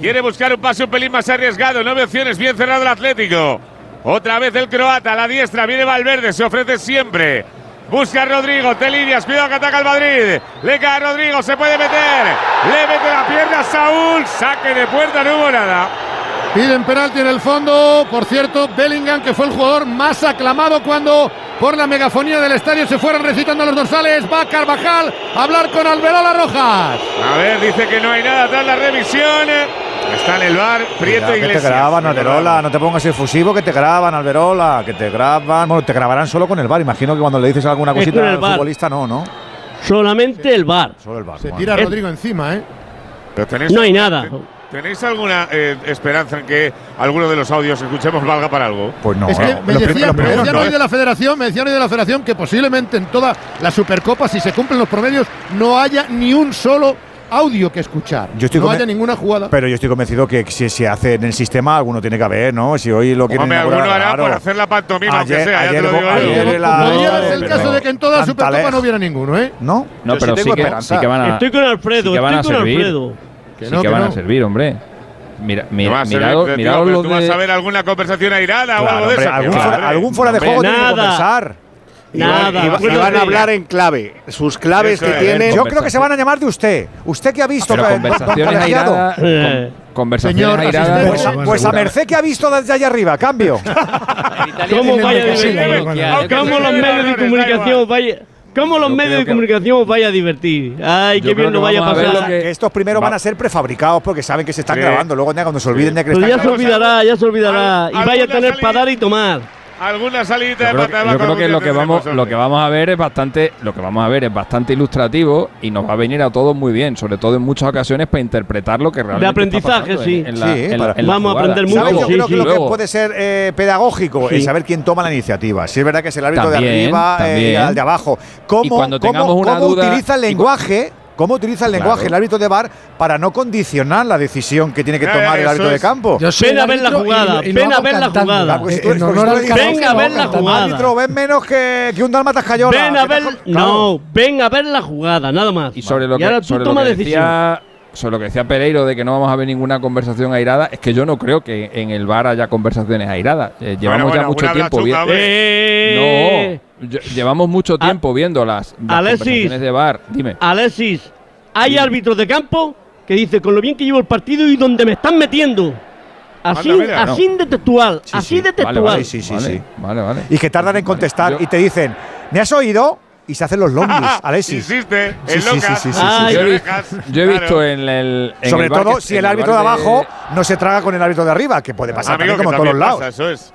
Quiere buscar un pase un pelín más arriesgado. No ve opciones. Bien cerrado el Atlético. Otra vez el croata. A la diestra. Viene Valverde. Se ofrece siempre. Busca a Rodrigo, te líneas, cuidado que ataca el Madrid. Le cae a Rodrigo, se puede meter. Le mete la pierna a Saúl. Saque de puerta, no hubo nada. Piden penalti en el fondo. Por cierto, Bellingham, que fue el jugador más aclamado cuando por la megafonía del estadio se fueron recitando los dorsales. Va Carvajal a hablar con Alberola Rojas. A ver, dice que no hay nada tras la revisión. Está en el bar Prieto Cuidado, que te Iglesias. graban, Alberola, no te pongas efusivo, que te graban, Alberola, que te graban. Bueno, te grabarán solo con el bar. Imagino que cuando le dices alguna cosita al futbolista, no, ¿no? Solamente el bar. Solo el bar. Se bueno. tira Es- Rodrigo encima, ¿eh? Pero No hay nada. ¿Tenéis alguna eh, esperanza en que alguno de los audios que escuchemos valga para algo? Pues no. es que eh, me decían, me no, hoy de la federación, me decían hoy de la federación que posiblemente en toda la Supercopa, si se cumplen los promedios, no haya ni un solo audio que escuchar. Yo estoy no haya ninguna jugada. Pero yo estoy convencido que si se hace en el sistema, alguno tiene que haber, ¿no? Si hoy lo quieren Hombre, alguno hará claro. por hacer la pantomima, aunque Ayer- sea, ya te ayer lo digo yo. ayer la- Podría no, darse el pero caso de que en toda la Supercopa no hubiera ninguno, ¿eh? ¿No? No, pero sí sí, que, sí que van a, Estoy con Alfredo, sí que van a estoy con servir. Alfredo. Que sí no, que, que van no. a servir, hombre. Mira, ¿Qué mira, mirado, Tío, mirado lo tú vas a ver alguna conversación airada o Claro, algo de eso. algún, va, fuera, hombre. algún fuera de Hombre, juego tiene que nada. conversar. Y van- Nada. y, va- y Acuérdate van a hablar en clave. Sus claves Eso que es. tienen. Yo creo que se van a llamar de usted. Usted que ha visto Pero conversaciones [laughs] airadas. Eh. con- conversaciones Señor airadas. Pues, a- pues a merced que ha visto desde allá arriba, cambio. [laughs] ¿Cómo vaya ¿Cómo los medios de comunicación vaya? ¿Cómo los Yo medios de que- comunicación os vaya a divertir? Ay, Yo qué bien que lo vaya a a pasar. lo que- Que estos primeros Va- van a ser prefabricados porque saben que se están Sí. grabando. Luego ya cuando se olviden de que Pero están ya se olvidará, ya se olvidará. Al- Y vaya a tener salida- para dar y tomar. Alguna salidita Yo de creo, pata que- yo creo que lo que vamos lo que vamos a ver es bastante lo que vamos a ver es bastante ilustrativo y nos va a venir a todos muy bien, sobre todo en muchas ocasiones para interpretar lo que realmente De aprendizaje, está sí. en, en la, Sí, en para- Vamos a aprender mucho. Yo creo sí, que lo sí. que puede ser eh, pedagógico Sí. es saber quién toma la iniciativa. Si es verdad que es el árbitro de También, arriba eh, al de abajo. ¿Cómo, Y cuando cómo- tengamos una cómo duda- utiliza el lenguaje? ¿Cómo utiliza el Claro. lenguaje el árbitro de bar para no condicionar la decisión que tiene que Eh, tomar el árbitro de campo? Yo soy Ven a ver la jugada, y lo ven a ver la jugada. Claro, pues Eh, tú- en honor tú al le dices, karaoke, Venga a lo ver la jugada. árbitro ven menos que, que un cayola. Ven a ver. claro. No, ven a ver la jugada, nada más. Y sobre lo que, ahora tú sobre lo toma que decisión. decía sobre lo que decía Pereiro de que no vamos a ver ninguna conversación airada, es que yo no creo que en el bar haya conversaciones airadas. Eh, llevamos bueno, ya mucho tiempo viendo. Eh, No, llevamos mucho A- tiempo viendo las, las Alexis. conversaciones de bar. Dime. Alexis, hay árbitros de campo que dice con lo bien que llevo el partido y donde me están metiendo. Así, mira, así de textual, Sí, así sí. de textual. vale, Sí, sí, vale, sí. Vale, vale. Y que tardan en contestar Yo- y te dicen, ¿me has oído? Y se hacen los longis, [laughs] Alexis. Insiste, Sí, el sí, locas. sí, sí, sí, Ay. Yo he, vi- Orejas, yo he claro. visto en el. en Sobre el todo si el árbitro de abajo no se traga con el árbitro de arriba, que puede pasar Amigo, también como que en todos los lados. pasa, eso es.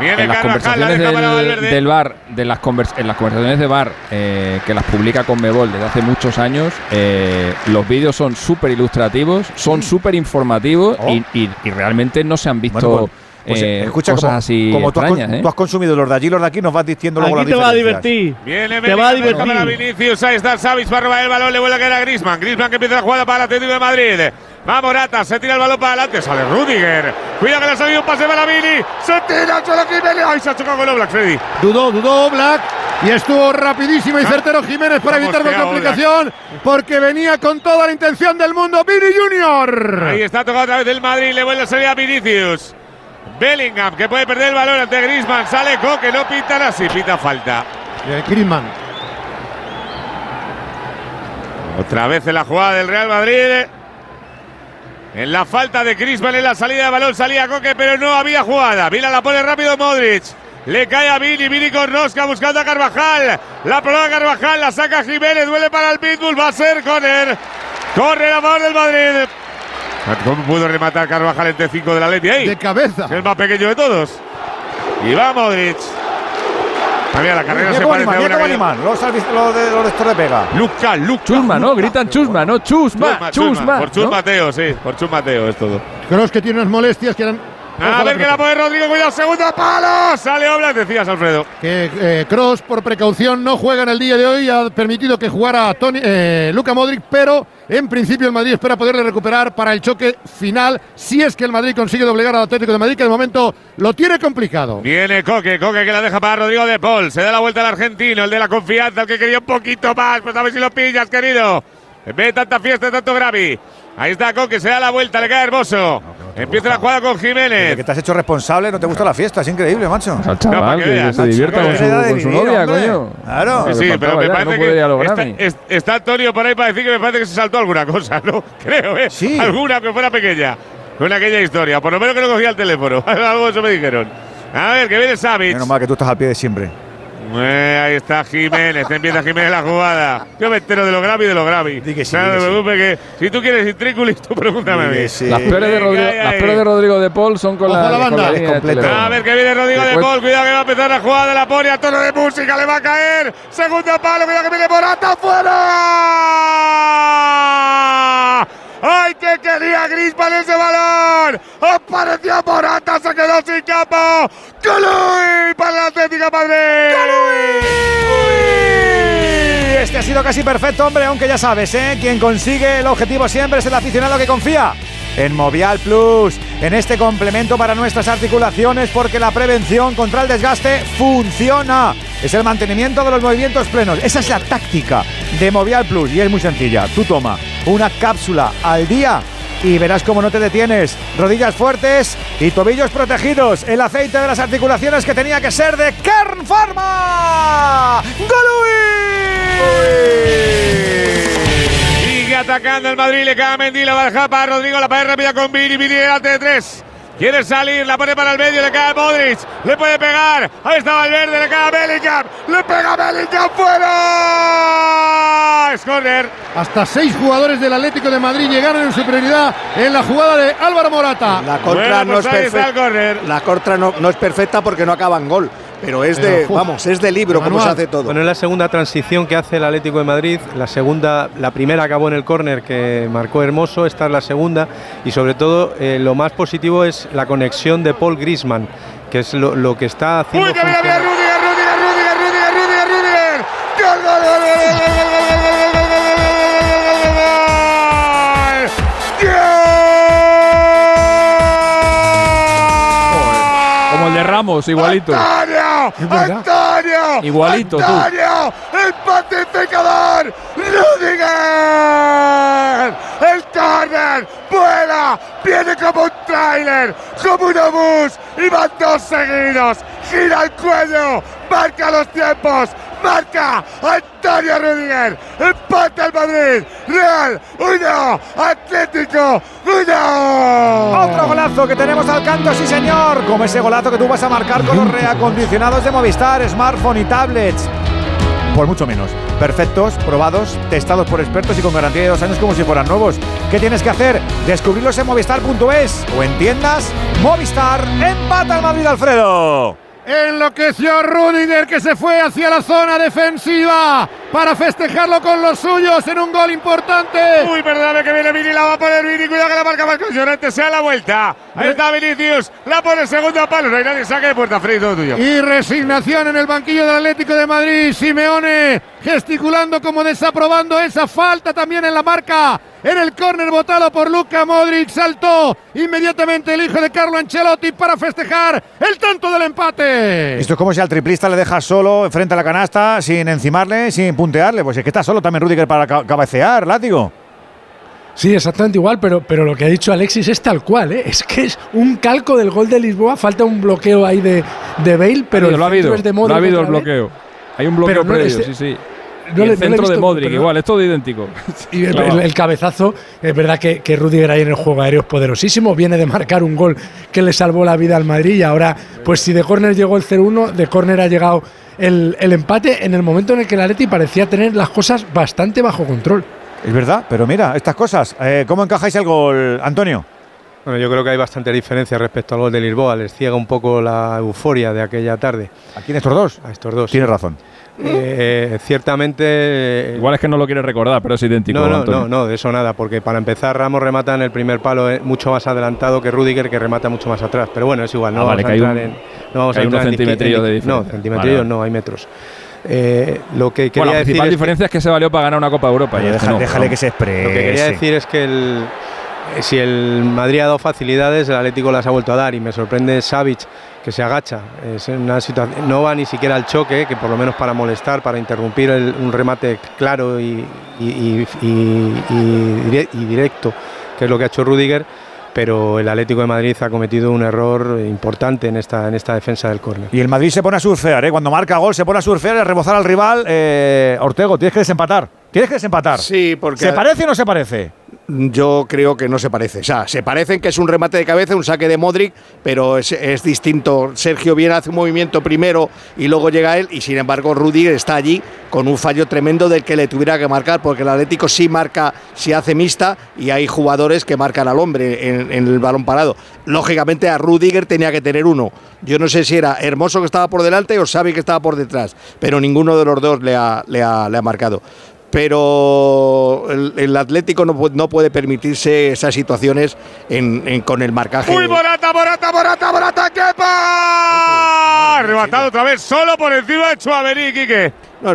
Viene en las conversaciones del, del bar, de las convers- en las conversaciones de bar eh, que las publica con Mebol desde hace muchos años, eh, los vídeos son súper ilustrativos, son súper informativos Oh. y, y- y realmente no se han visto Bueno, pues, Pues, eh, escucha, cosas como, así como tú, has, extrañas, con- ¿eh? tú has consumido los de allí, los de aquí, nos vas diciendo luego Aquí las te va a divertir. Viene te va a para divertir. Vinicius, ahí está Savic para robar el balón, le vuelve a caer a Griezmann. Griezmann que empieza la jugada para el Atlético de Madrid. Va Morata, se tira el balón para adelante, sale Rudiger. Cuida que le ha salido un pase para Vini. Se tira suelo Jiménez. Ay, se ha chocado con Oblak, Freddy. Dudó, dudó Black y estuvo rapidísimo y certero Jiménez para Ah. Vamos, evitar cualquier feo, complicación porque venía con toda la intención del mundo Vini Junior. Ahí está tocado otra vez el Madrid, le vuelve a salir a Vinicius. Bellingham que puede perder el balón ante Griezmann. Sale Coque, no pintan así, pita falta. Griezmann. Otra vez en la jugada del Real Madrid. En la falta de Griezmann en la salida de balón salía Coque, pero no había jugada. Vila la pone rápido Modric. Le cae a Vini, Vini con Rosca buscando a Carvajal. La prueba Carvajal, la saca Jiménez, duele para el Pitbull, va a ser corner. Corre a favor del Madrid. ¿Cómo pudo rematar Carvajal entre cinco de la Leti ahí? De cabeza. Es el más pequeño de todos. Y va Modric. Ah, mira, la carrera se parece a una animan. Los, has visto lo de, los de Torre Pega. Luca, Luca. Chusma, ¿no? Gritan Chusma, no Chusma, Chusma. Por Chus ¿no? Mateo, sí. Por Chus Mateo es todo. Cross que tiene unas molestias que eran. A ver que la pone Rodrigo, cuidado, segundo palo. Sale Oblak, decías, Alfredo. Que eh, Cross, por precaución, no juega en el día de hoy. Ha permitido que jugara Tony, eh, Luka Modric, pero en principio el Madrid espera poderle recuperar para el choque final. Si es que el Madrid consigue doblegar al Atlético de Madrid, que de momento lo tiene complicado. Viene Coque, Coque que la deja para Rodrigo de Paul. Se da la vuelta al argentino, el de la confianza, el que quería un poquito más. Pues a ver si lo pillas, querido. De tanta fiesta, tanto Gravi. Ahí está Coque, se da la vuelta, le cae hermoso. Empieza la jugada con Desde Jiménez. que te has hecho responsable, no te gusta la fiesta, es increíble, macho. Al chaval, que se divierta no, con su, con su novia, hombre. coño. Claro. Sí, sí, le pero me ya, que parece no que está, Antonio por ahí para decir que me parece que se saltó alguna cosa, ¿no? [laughs] Creo, ¿eh? Sí. Alguna que fuera pequeña. Con aquella historia. Por lo menos que no cogía el teléfono. [laughs] Algo de eso me dijeron. A ver, que viene Savic. Menos mal que tú estás al pie de siempre. Eh, ahí está Jiménez, [laughs] empieza Jiménez la jugada. Yo me entero de lo grave y de lo grave. Di que sí, Nada, di no que te sí. preocupes que si tú quieres intrículis, tú pregúntame a mí. sí. Las peores, de Rodrigo, las peores de Rodrigo de Paul son con Ojo la, la con banda. línea de. A ver que viene Rodrigo de Paul, cuidado que va a empezar la jugada, la pone a tono de música, le va a caer. Segundo palo, cuidado que viene Morata fuera. ¡Ay, que quería Griezmann ese balón! ¡Apareció Morata, se quedó sin campo! ¡Colui para el Atlético de Madrid! Este ha sido casi perfecto, hombre, aunque ya sabes, ¿eh? Quien consigue el objetivo siempre es el aficionado que confía en Movial Plus, en este complemento para nuestras articulaciones, porque la prevención contra el desgaste funciona. Es el mantenimiento de los movimientos plenos. Esa es la táctica de Movial Plus y es muy sencilla. Tú toma una cápsula al día y verás cómo no te detienes. Rodillas fuertes y tobillos protegidos. El aceite de las articulaciones que tenía que ser de Kern Pharma. ¡Golui! Sigue atacando el Madrid, le cae a Mendy, la va a dejar para Rodrigo, la pared rápida con Vini, Vini delante de tres. Quiere salir, la pone para el medio, le cae a Modric, le puede pegar. Ahí está Valverde, le cae a Bellingham, le pega a Bellingham fuera. Es corner. Hasta seis jugadores del Atlético de Madrid llegaron en superioridad en la jugada de Álvaro Morata. La contra Bueno, no pues es perfecta. La contra no, no es perfecta porque no acaba en gol pero es de, vamos, es de libro como se hace todo. Bueno, es la segunda transición que hace el Atlético de Madrid, la segunda, la primera acabó en el córner que marcó Hermoso, esta es la segunda y sobre todo lo más positivo es la conexión de Paul Grisman, que es lo, que está haciendo. Uy, Ramos, igualito. ¡Antonio! verdad. ¡Antonio! Igualito, tú. ¡El pacificador! ¡Rudiger! ¡El córner! ¡Vuela! ¡Viene como un tráiler! ¡Como un obús! ¡Y van dos seguidos! ¡Gira el cuello! ¡Marca los tiempos! ¡Marca! ¡Antonio Rudiger! ¡Empate al Madrid! ¡Real! ¡Uno! ¡Atlético! ¡Uno! Otro golazo que tenemos al canto, sí señor. Como ese golazo que tú vas a marcar con los reacondicionados de Movistar, smartphone y tablets. Por mucho menos. Perfectos, probados, testados por expertos y con garantía de dos años como si fueran nuevos. ¿Qué tienes que hacer? Descubrirlos en movistar.es o en tiendas Movistar. Empata al Madrid, Alfredo. Enloqueció Rudiger que se fue hacia la zona defensiva para festejarlo con los suyos en un gol importante. Uy, perdóname que viene Vini, la va a poner Vini, cuidado que la marca más Llorente, se da la vuelta. Ahí está Vinicius, la pone segundo a palo, no hay nadie, saque de puerta, Freddy, todo tuyo. Y resignación en el banquillo del Atlético de Madrid. Simeone gesticulando como desaprobando esa falta también en la marca. En el córner votado por Luca Modric saltó inmediatamente el hijo de Carlo Ancelotti para festejar el tanto del empate. Esto es como si al triplista le dejas solo frente a la canasta, sin encimarle, sin puntearle. Pues es que está solo también Rudiger para ca- cabecear, látigo. Sí, exactamente igual, pero, pero lo que ha dicho Alexis es tal cual, ¿eh? es que es un calco del gol de Lisboa, falta un bloqueo ahí de, de Bale, pero el lo ha habido, es de lo ha habido el bloqueo. Hay un bloqueo Pero no, previo, este- sí, sí. No le- centro de Modric, pero- igual, es todo idéntico. [laughs] Y el, Clavado. el- el cabezazo, es verdad que, que Rudiger ahí en el juego aéreo es poderosísimo, viene de marcar un gol que le salvó la vida al Madrid y ahora, pues si de córner llegó el 0-1, de córner ha llegado el, el empate en el momento en el que el Atleti parecía tener las cosas bastante bajo control. Es verdad, pero mira, estas cosas. Eh, ¿Cómo encajáis el gol, Antonio? Bueno, yo creo que hay bastante diferencia respecto al gol de Lisboa. Les ciega un poco la euforia de aquella tarde. ¿A quién estos dos? A estos dos. Tienes razón. Eh, ciertamente. Igual es que no lo quieres recordar, pero es idéntico. No, no, Antonio. no, no, de eso nada, porque para empezar Ramos remata en el primer palo eh, mucho más adelantado que Rudiger, que remata mucho más atrás. Pero bueno, es igual, no Ah, vale, vamos que a entrar un- en. No vamos que a unos entrar en centimetrillos de en- diferencia. No, centimetrillos Vale, no, hay metros. Eh, lo que quería Bueno, la decir principal es que- diferencia es que se valió para ganar una Copa de Europa. Y este no, déjale no. que se exprese. Lo que quería decir es que el, eh, si el Madrid ha dado facilidades, el Atlético las ha vuelto a dar y me sorprende Savic que se agacha. Es una situación, no va ni siquiera al choque, que por lo menos para molestar, para interrumpir el- un remate claro y, y- y- y- y dire- y directo, que es lo que ha hecho Rudiger. Pero el Atlético de Madrid ha cometido un error importante en esta, en esta defensa del córner. Y el Madrid se pone a surfear, ¿eh? Cuando marca gol se pone a surfear y a rebozar al rival. Eh, Ortego, tienes que desempatar. Tienes que desempatar. Sí, porque. ¿Se parece o no se parece? Yo creo que no se parece. O sea, se parecen que es un remate de cabeza, un saque de Modric, pero es, distinto. Sergio viene hace un movimiento primero y luego llega él, y sin embargo Rudiger está allí con un fallo tremendo del que le tuviera que marcar, porque el Atlético sí marca, sí hace mixta, y hay jugadores que marcan al hombre en, en el balón parado. Lógicamente a Rudiger tenía que tener uno. Yo no sé si era Hermoso que estaba por delante o Xavi que estaba por detrás, pero ninguno de los dos le ha, le ha, le ha marcado pero el, el Atlético no, no puede permitirse esas situaciones en- en- con el marcaje. Uy, Morata, Morata, Morata, Morata, ¡Kepa! Arrebatado otra vez, solo por encima de Chuamení, Quique. No,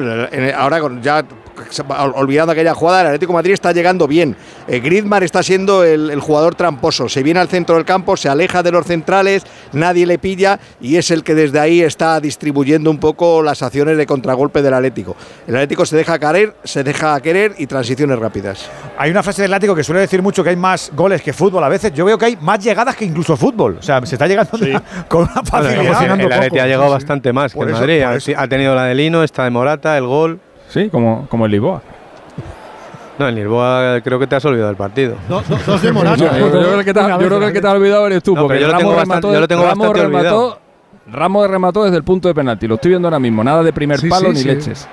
ahora ya ol- olvidando aquella jugada, el Atlético de Madrid está llegando bien. Eh, Griezmann está siendo el, el jugador tramposo. Se viene al centro del campo, se aleja de los centrales, nadie le pilla y es el que desde ahí está distribuyendo un poco las acciones de contragolpe del Atlético. El Atlético se deja caer, se deja querer y transiciones rápidas. Hay una frase del Látigo que suele decir mucho que hay más goles que fútbol. A veces yo veo que hay más llegadas que incluso fútbol. O sea, se está llegando [laughs] con una Bueno, facilidad. el Atleti ha llegado bastante más Por que el Madrid. Ha tenido la de Lino, esta de Morata, el gol. Sí, como, como el Lisboa. No, en Lisboa creo que te has olvidado del partido. dos de Morata. Yo, yo creo que el que te, ha- yo creo que el que te ha olvidado eres tú, No, porque yo lo Ramos tengo bastante- remató, yo lo tengo Ramos bastante remató, olvidado. Ramos remató desde el punto de penalti. Lo estoy viendo ahora mismo. Nada de primer Sí, palo sí, ni sí. leches.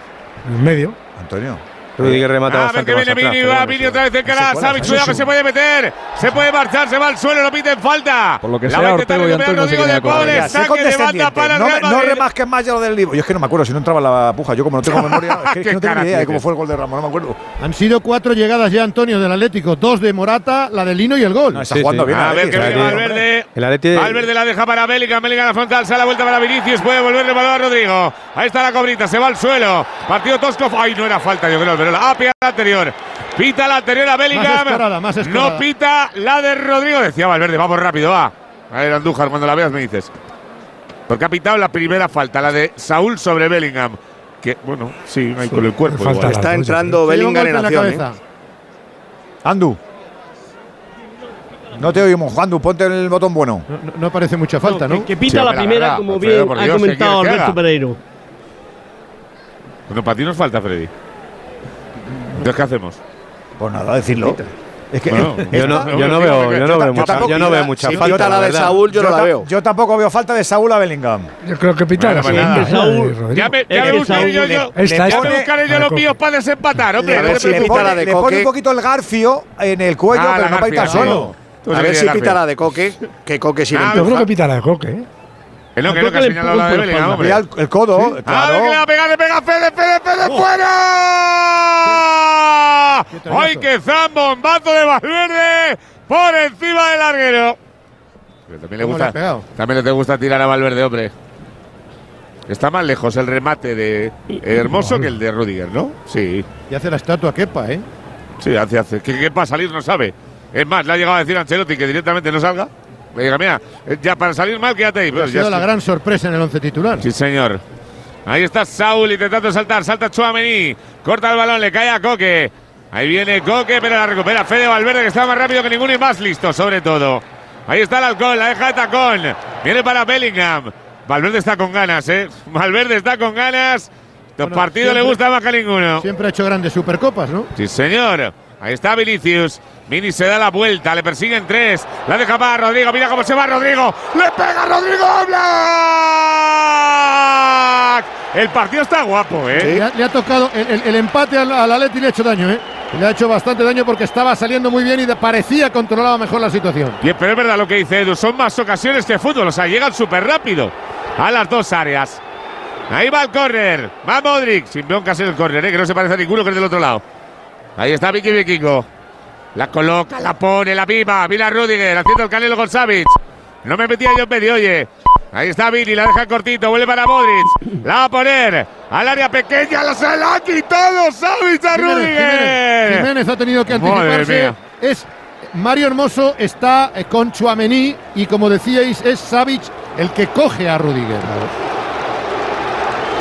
En medio. Antonio. Rudiger remata A ver que viene Vini, va Vini otra vez en cara. Savic, cuidado que se puede meter. Se puede marchar, se va al suelo, lo piten falta. Por lo que La sea, Ortego y Antonio no se de acordar. Paul, Ya, sé saque de banda condescendiente. para el No, no remasques más ya lo del libro. Yo es que no me acuerdo, si no entraba en la puja. Yo como no tengo [laughs] memoria, es que, no tengo idea de cómo fue el gol de Ramos, no me acuerdo. Han sido cuatro llegadas ya, Antonio, del Atlético. Dos de Morata, la de Lino y el gol. No, está jugando bien. A ver que viene bien. Valverde. El Valverde la deja para Bellingham, Bellingham a la frontal, sale la vuelta para Vinicius, puede volverle balón a Rodrigo. Ahí está la cobrita, se va al suelo. Partido Tosco, ay, no era falta, yo creo, pero la ah, pita la anterior. Pita la anterior a Bellingham. escorada, más escorada. no pita la de Rodrigo, decía Valverde, vamos rápido, va. A ver, Andújar, cuando la veas me dices. Porque ha pitado la primera falta, la de Saúl sobre Bellingham. Que, bueno, sí, ahí con el cuerpo. falta Está entrando Bellingham en acción. cabeza. ¿eh? Andu. No te oímos, Andu, ponte el botón bueno. No, no- no parece mucha falta, ¿no? Que, que pita Sí, la primera, verdad, como bien ha Dios, ¿qué comentado Alberto? Pereiro. Bueno, para ti nos falta, Freddy. Entonces, ¿qué hacemos? Pues nada, decirlo. Es que Bueno, [laughs] Yo no, yo no veo, yo no veo mucha, yo no veo mucha Si falta. pita la de verdad. Saúl, yo no la veo. yo tampoco veo falta de Saúl a Bellingham. Yo creo que pita Bueno, la pues. ¿eh? Saúl. Ya me, ya me buscaré yo, yo, ya me buscaré yo los míos para desempatar, hombre. A ver si pita la de le pone Coque. un poquito el garfio en el cuello, Ah, pero no García, tan sí. solo. A ver si pita la de Coque, que Coque sí le Ah, Yo creo que pita la de Coque, ¿eh? Que no, A que Coque que ha le señalado la de Bellingham, hombre. Mira el, el codo, A ver claro. que le va a pegar, le pega Fede, Fede, Fede, Oh. fuera. ¡Ay, que zambombazo de Valverde! Por encima del larguero. Pero también le ¿Cómo le gusta, pegado? también le te gusta tirar a Valverde, hombre. Está más lejos el remate de Hermoso que el de Rudiger, ¿no? Sí, Y hace la estatua Kepa, ¿eh? sí, hace, hace. ¿Qué, qué va a salir? No sabe. Es más, le ha llegado a decir a Ancelotti que directamente no salga. Le diga, mira, eh, ya para salir mal, quédate ahí. Ha ya sido la gran sorpresa en el once titular. Sí, señor. Ahí está Saúl intentando saltar. Salta Chuamení. Corta el balón, le cae a Coque. Ahí viene Coque, pero la recupera Fede Valverde, que está más rápido que ninguno y más listo, sobre todo. Ahí está el alcohol, la deja de tacón. Viene para Bellingham. Valverde está con ganas, ¿eh? [laughs] Valverde está con ganas. Los Bueno, partidos le gusta más que a ninguno. Siempre ha hecho grandes supercopas, ¿no? Sí, señor. Ahí está Vinicius. Mini se da la vuelta, le persiguen tres. La deja para Rodrigo. Mira cómo se va Rodrigo. ¡Le pega Rodrigo Black! El partido está guapo, ¿eh? Le, ha, le ha tocado el, el- el empate al, al Atleti le ha hecho daño, ¿eh? Le ha hecho bastante daño porque estaba saliendo muy bien y de- parecía controlaba mejor la situación. Bien, pero es verdad lo que dice Edu. Son más ocasiones que fútbol. O sea, llegan súper rápido a las dos áreas. Ahí va el córner. Va Modric. Sin broncas en el córner, ¿eh? que no se parece a ninguno que es del otro lado. Ahí está Vicky Vikingo. La coloca, la pone, la viva. Mira Rudiger haciendo el canelo con Savic. No me metía yo en medio, oye. Ahí está Vini, la deja cortito, vuelve para Modric. La va a poner al área pequeña, la se la ha quitado Savic a Jiménez, Rudiger. Jiménez, ha tenido que anticiparse. Es Mario Hermoso está eh, con Chuamení y como decíais es Savic el que coge a Rudiger.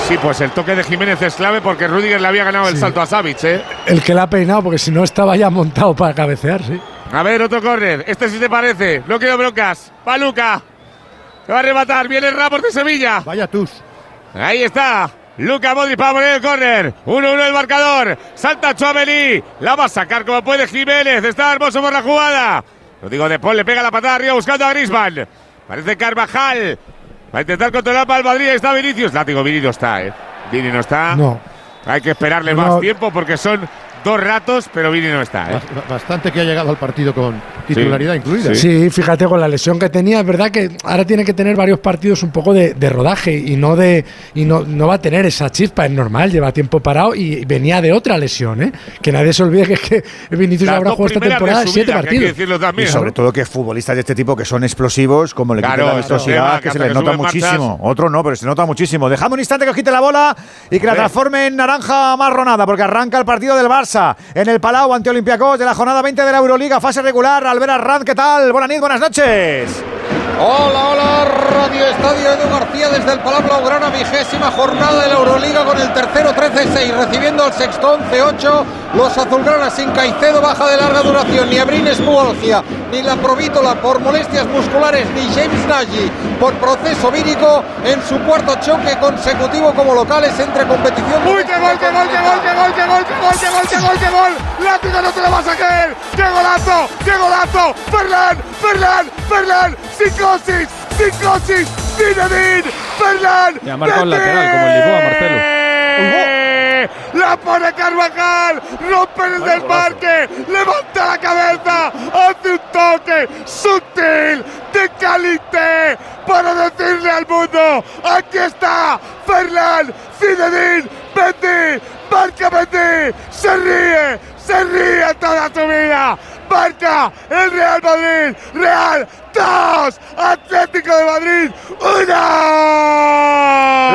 Sí, pues el toque de Jiménez es clave porque Rudiger le había ganado el salto a Savic, ¿eh? El que la ha peinado, porque si no estaba ya montado para cabecear, sí. A ver, otro córner. Este sí te parece. No quiero broncas. Va Luca. Se va a rematar. Viene Ramos de Sevilla. Vaya tus. Ahí está. Luca Modric para poner el córner. 1-1 el marcador. Salta Chuamení. La va a sacar como puede Jiménez. Está hermoso por la jugada. Lo digo de Paul. Le pega la patada arriba buscando a Grisman. Parece Carvajal. Va a intentar controlar para el Madrid. Ahí está Vinicius. Látigo, Vini no está, ¿eh? Vini no está. No. Hay que esperarle No. más tiempo porque son dos ratos, pero Vini no está, ¿eh? Bas- Bastante que ha llegado al partido con titularidad incluida. Sí. fíjate con la lesión que tenía, es verdad que ahora tiene que tener varios partidos un poco de, de rodaje y no de y no, no va a tener esa chispa, es normal, lleva tiempo parado y venía de otra lesión, ¿eh? Que nadie se olvide que, es que Vinicius habrá jugado esta primeras de temporada su siete que partidos. Y sobre ¿no? todo que futbolistas de este tipo que son explosivos, como le Claro, la vistosidad, Eva, que se les nota muchísimo. marchas. Otro no, pero se nota muchísimo. Dejamos un instante que os quite la bola y que la transforme en naranja marronada, porque arranca el partido del Barça en el Palau ante Olympiacos de la jornada 20 de la Euroliga, fase regular. Albert Arranz, ¿qué tal? Buenas noches, buenas noches. Hola, hola, Radio Estadio Edu García desde el Palau Blaugrana, vigésima jornada de la Euroliga con el tercero 13-6, recibiendo al sexto 11-8. Los azulgranas sin Caicedo, baja de larga duración, ni Abrines Pualgia, ni la Provítola por molestias musculares, ni James Nagy por proceso vírico en su cuarto choque consecutivo como locales entre competición. ¡Uy, qué gol, qué gol, qué gol, qué gol, qué gol, qué gol, qué gol, qué gol, qué gol! ¡Látigo, no te lo vas a creer! ¡Qué golazo, qué golazo! ¡Ferland, Ferland, Ferland! ¡Psicosis, psicosis! ¡Zinedine! ¡Ferland! Y ha marcado el lateral, como el Lisboa, Marcelo. ¡La pone Carvajal! ¡Rompe el desmarque! ¡Levanta la cabeza! ¡Hace un toque sutil de calité para decirle al mundo! ¡Aquí está! ¡Ferland! ¡Zinedine! ¡Mendy! ¡Marca Mendy! ¡Se ríe! ¡Se ríe toda su vida! ¡Marca el Real Madrid! ¡Real 2! ¡Atlético de Madrid 1!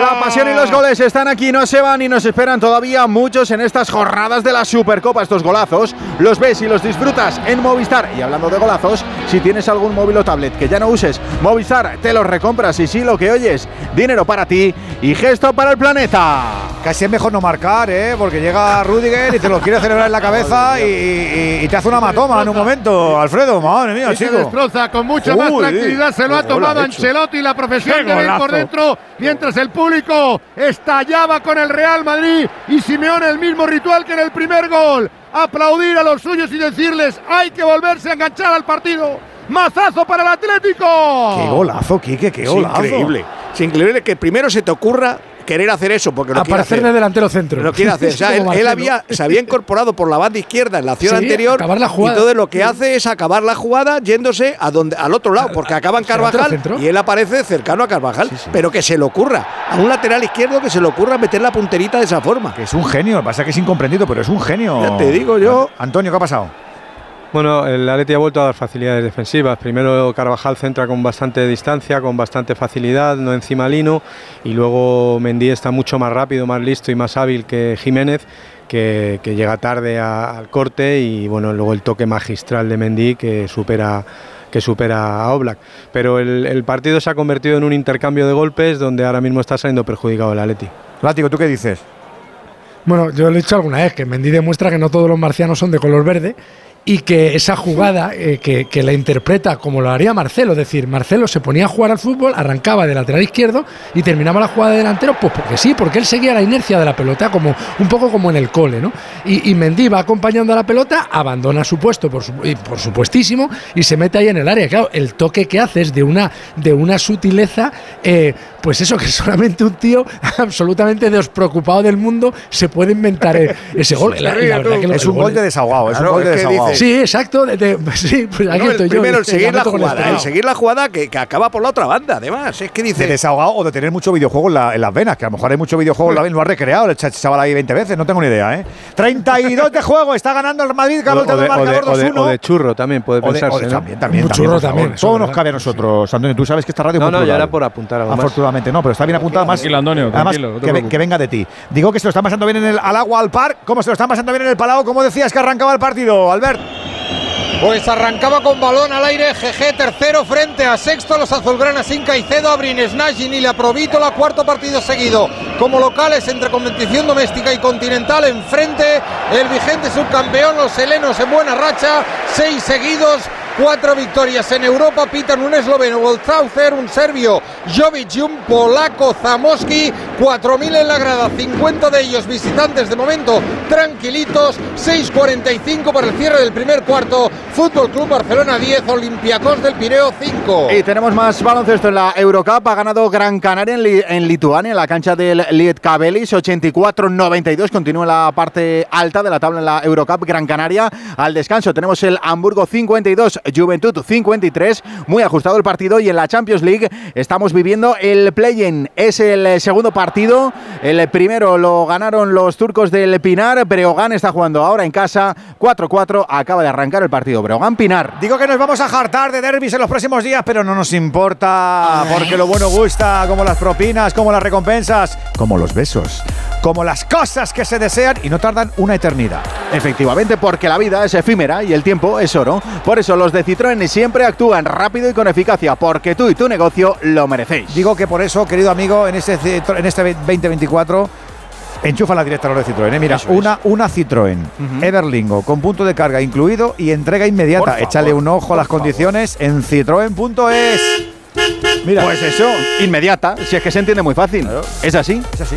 La pasión y los goles están aquí, no se van y nos esperan todavía muchos en estas jornadas de la Supercopa. Estos golazos los ves y los disfrutas en Movistar. Y hablando de golazos, si tienes algún móvil o tablet que ya no uses, Movistar te los recompras y sí lo que oyes, dinero para ti y gesto para el planeta. Casi es mejor no marcar, ¿eh? Porque llega Rudiger y te lo quiere celebrar en la cabeza [laughs] y, y- y te hace una matoma en un momento. Alfredo, madre mía, Y se chico. destroza con mucha más Uy, tranquilidad. Se lo ha tomado. Ancelotti la profesión de ver por dentro. Mientras el público estallaba con el Real Madrid y Simeone el mismo ritual que en el primer gol. Aplaudir a los suyos y decirles hay que volverse a enganchar al partido. Mazazo para el Atlético. Qué golazo, Quique, qué Es golazo. increíble. Es increíble que primero se te ocurra querer hacer eso, porque lo quiere Aparecer hacer. de delantero centro. Lo quiere hacer. [laughs] O sea, él, había, se había incorporado por la banda izquierda en la acción Sí, anterior. acabar la jugada. Y todo lo que hace es acabar la jugada yéndose a donde, al otro lado, porque acaba en Carvajal y él aparece cercano a Carvajal. Pero que se le ocurra, a un lateral izquierdo que se le ocurra meter la punterita de esa forma. Que es un genio, pasa que es incomprendido, pero es un genio. Ya te digo yo. Antonio, ¿qué ha pasado? Bueno, el Atleti ha vuelto a dar facilidades defensivas. Primero Carvajal centra con bastante distancia, con bastante facilidad, no encima Lino. Y luego Mendy está mucho más rápido, más listo y más hábil que Jiménez, que, que llega tarde a- al corte. Y bueno, luego el toque magistral de Mendy que supera que supera a Oblak. Pero el, el partido se ha convertido en un intercambio de golpes donde ahora mismo está saliendo perjudicado el Atleti. Látigo, ¿tú qué dices? Bueno, yo lo he dicho alguna vez, que Mendy demuestra que no todos los marcianos son de color verde y que esa jugada eh, que, que la interpreta como lo haría Marcelo, es decir, Marcelo se ponía a jugar al fútbol, arrancaba de lateral izquierdo y terminaba la jugada de delantero, pues porque sí, porque él seguía la inercia de la pelota, como un poco como en el cole, ¿no? Y, y Mendy va acompañando a la pelota, abandona su puesto, por, su- y por supuestísimo, y se mete ahí en el área. Claro, el toque que hace es de una, de una sutileza, eh, pues eso, que [laughs] solamente un tío absolutamente despreocupado del mundo se puede inventar eh, ese gol. [laughs] La- la verdad que lo- es el un gol de desahogado, es un gol de desahogado. Sí, exacto. de- de- [laughs] sí, pues aquí No, el estoy yo. primero, el dice, seguir la jugada, este. el seguir la jugada que, que acaba por la otra banda, además. Es que De dice. desahogado o de tener mucho videojuego en, la- en las venas, que a lo mejor hay mucho videojuego en la vena, lo ha recreado el ch- chaval ahí 20 veces, no tengo ni idea, ¿eh? 32 de juego, está ganando el Madrid, que ha O, de, el o de- marcador o de- 2-1. o de churro también puede O de- pensarse. de- también, también, churro también, Todo nos cabe a nosotros, Antonio. Tú sabes que esta radio No, no, ya era por apuntar algo. Afortunadamente, no, pero está bien apuntado más. Tranquilo, Antonio, además, que, venga de ti. Digo que se lo están pasando bien en el, al agua, al par. ¿Cómo se lo están pasando bien en el Palau? ¿Cómo decías que arrancaba el partido, Albert? Pues arrancaba con balón al aire, GG tercero frente a sexto, los azulgranas sin Caicedo, Abrin Snagin y la Provítola, cuarto partido seguido. Como locales entre competición doméstica y continental, enfrente el vigente subcampeón, los helenos en buena racha, seis seguidos, cuatro victorias en Europa, pitan un esloveno, Wolzaucer, un serbio, Jovic y un polaco, Zamoski, 4.000 en la grada, 50 de ellos visitantes de momento, tranquilitos, 6.45 para el cierre del primer cuarto, Fútbol Club Barcelona 10, Olympiacos del Pireo 5. Y tenemos más baloncesto en la Eurocup. Ha ganado Gran Canaria en, Li- en Lituania, en la cancha del Lietkabelis, 84-92. Continúa la parte alta de la tabla en la Eurocup. Gran Canaria al descanso. Tenemos el Hamburgo 52, Juventud 53. Muy ajustado el partido. Y en la Champions League estamos viviendo el play-in. Es el segundo partido. El primero lo ganaron los turcos del Pinar. Breogán está jugando ahora en casa. 4-4. Acaba de arrancar el partido. Breogán Pinar. Digo que nos vamos a jartar de derbis en los próximos días, pero no nos importa, porque lo bueno gusta, como las propinas, como las recompensas, como los besos, como las cosas que se desean y no tardan una eternidad. Efectivamente, porque la vida es efímera y el tiempo es oro. Por eso los de Citroën siempre actúan rápido y con eficacia, porque tú y tu negocio lo merecéis. Digo que por eso, querido amigo, en este, en este 2024 enchufa la directa de Citroën. ¿eh? Mira, una, una Citroën Everlingo con punto de carga incluido y entrega inmediata. Favor, Échale un ojo a las condiciones en citroen.es. Mira, Pues eso, inmediata, si es que se entiende muy fácil. ¿Es así? es así.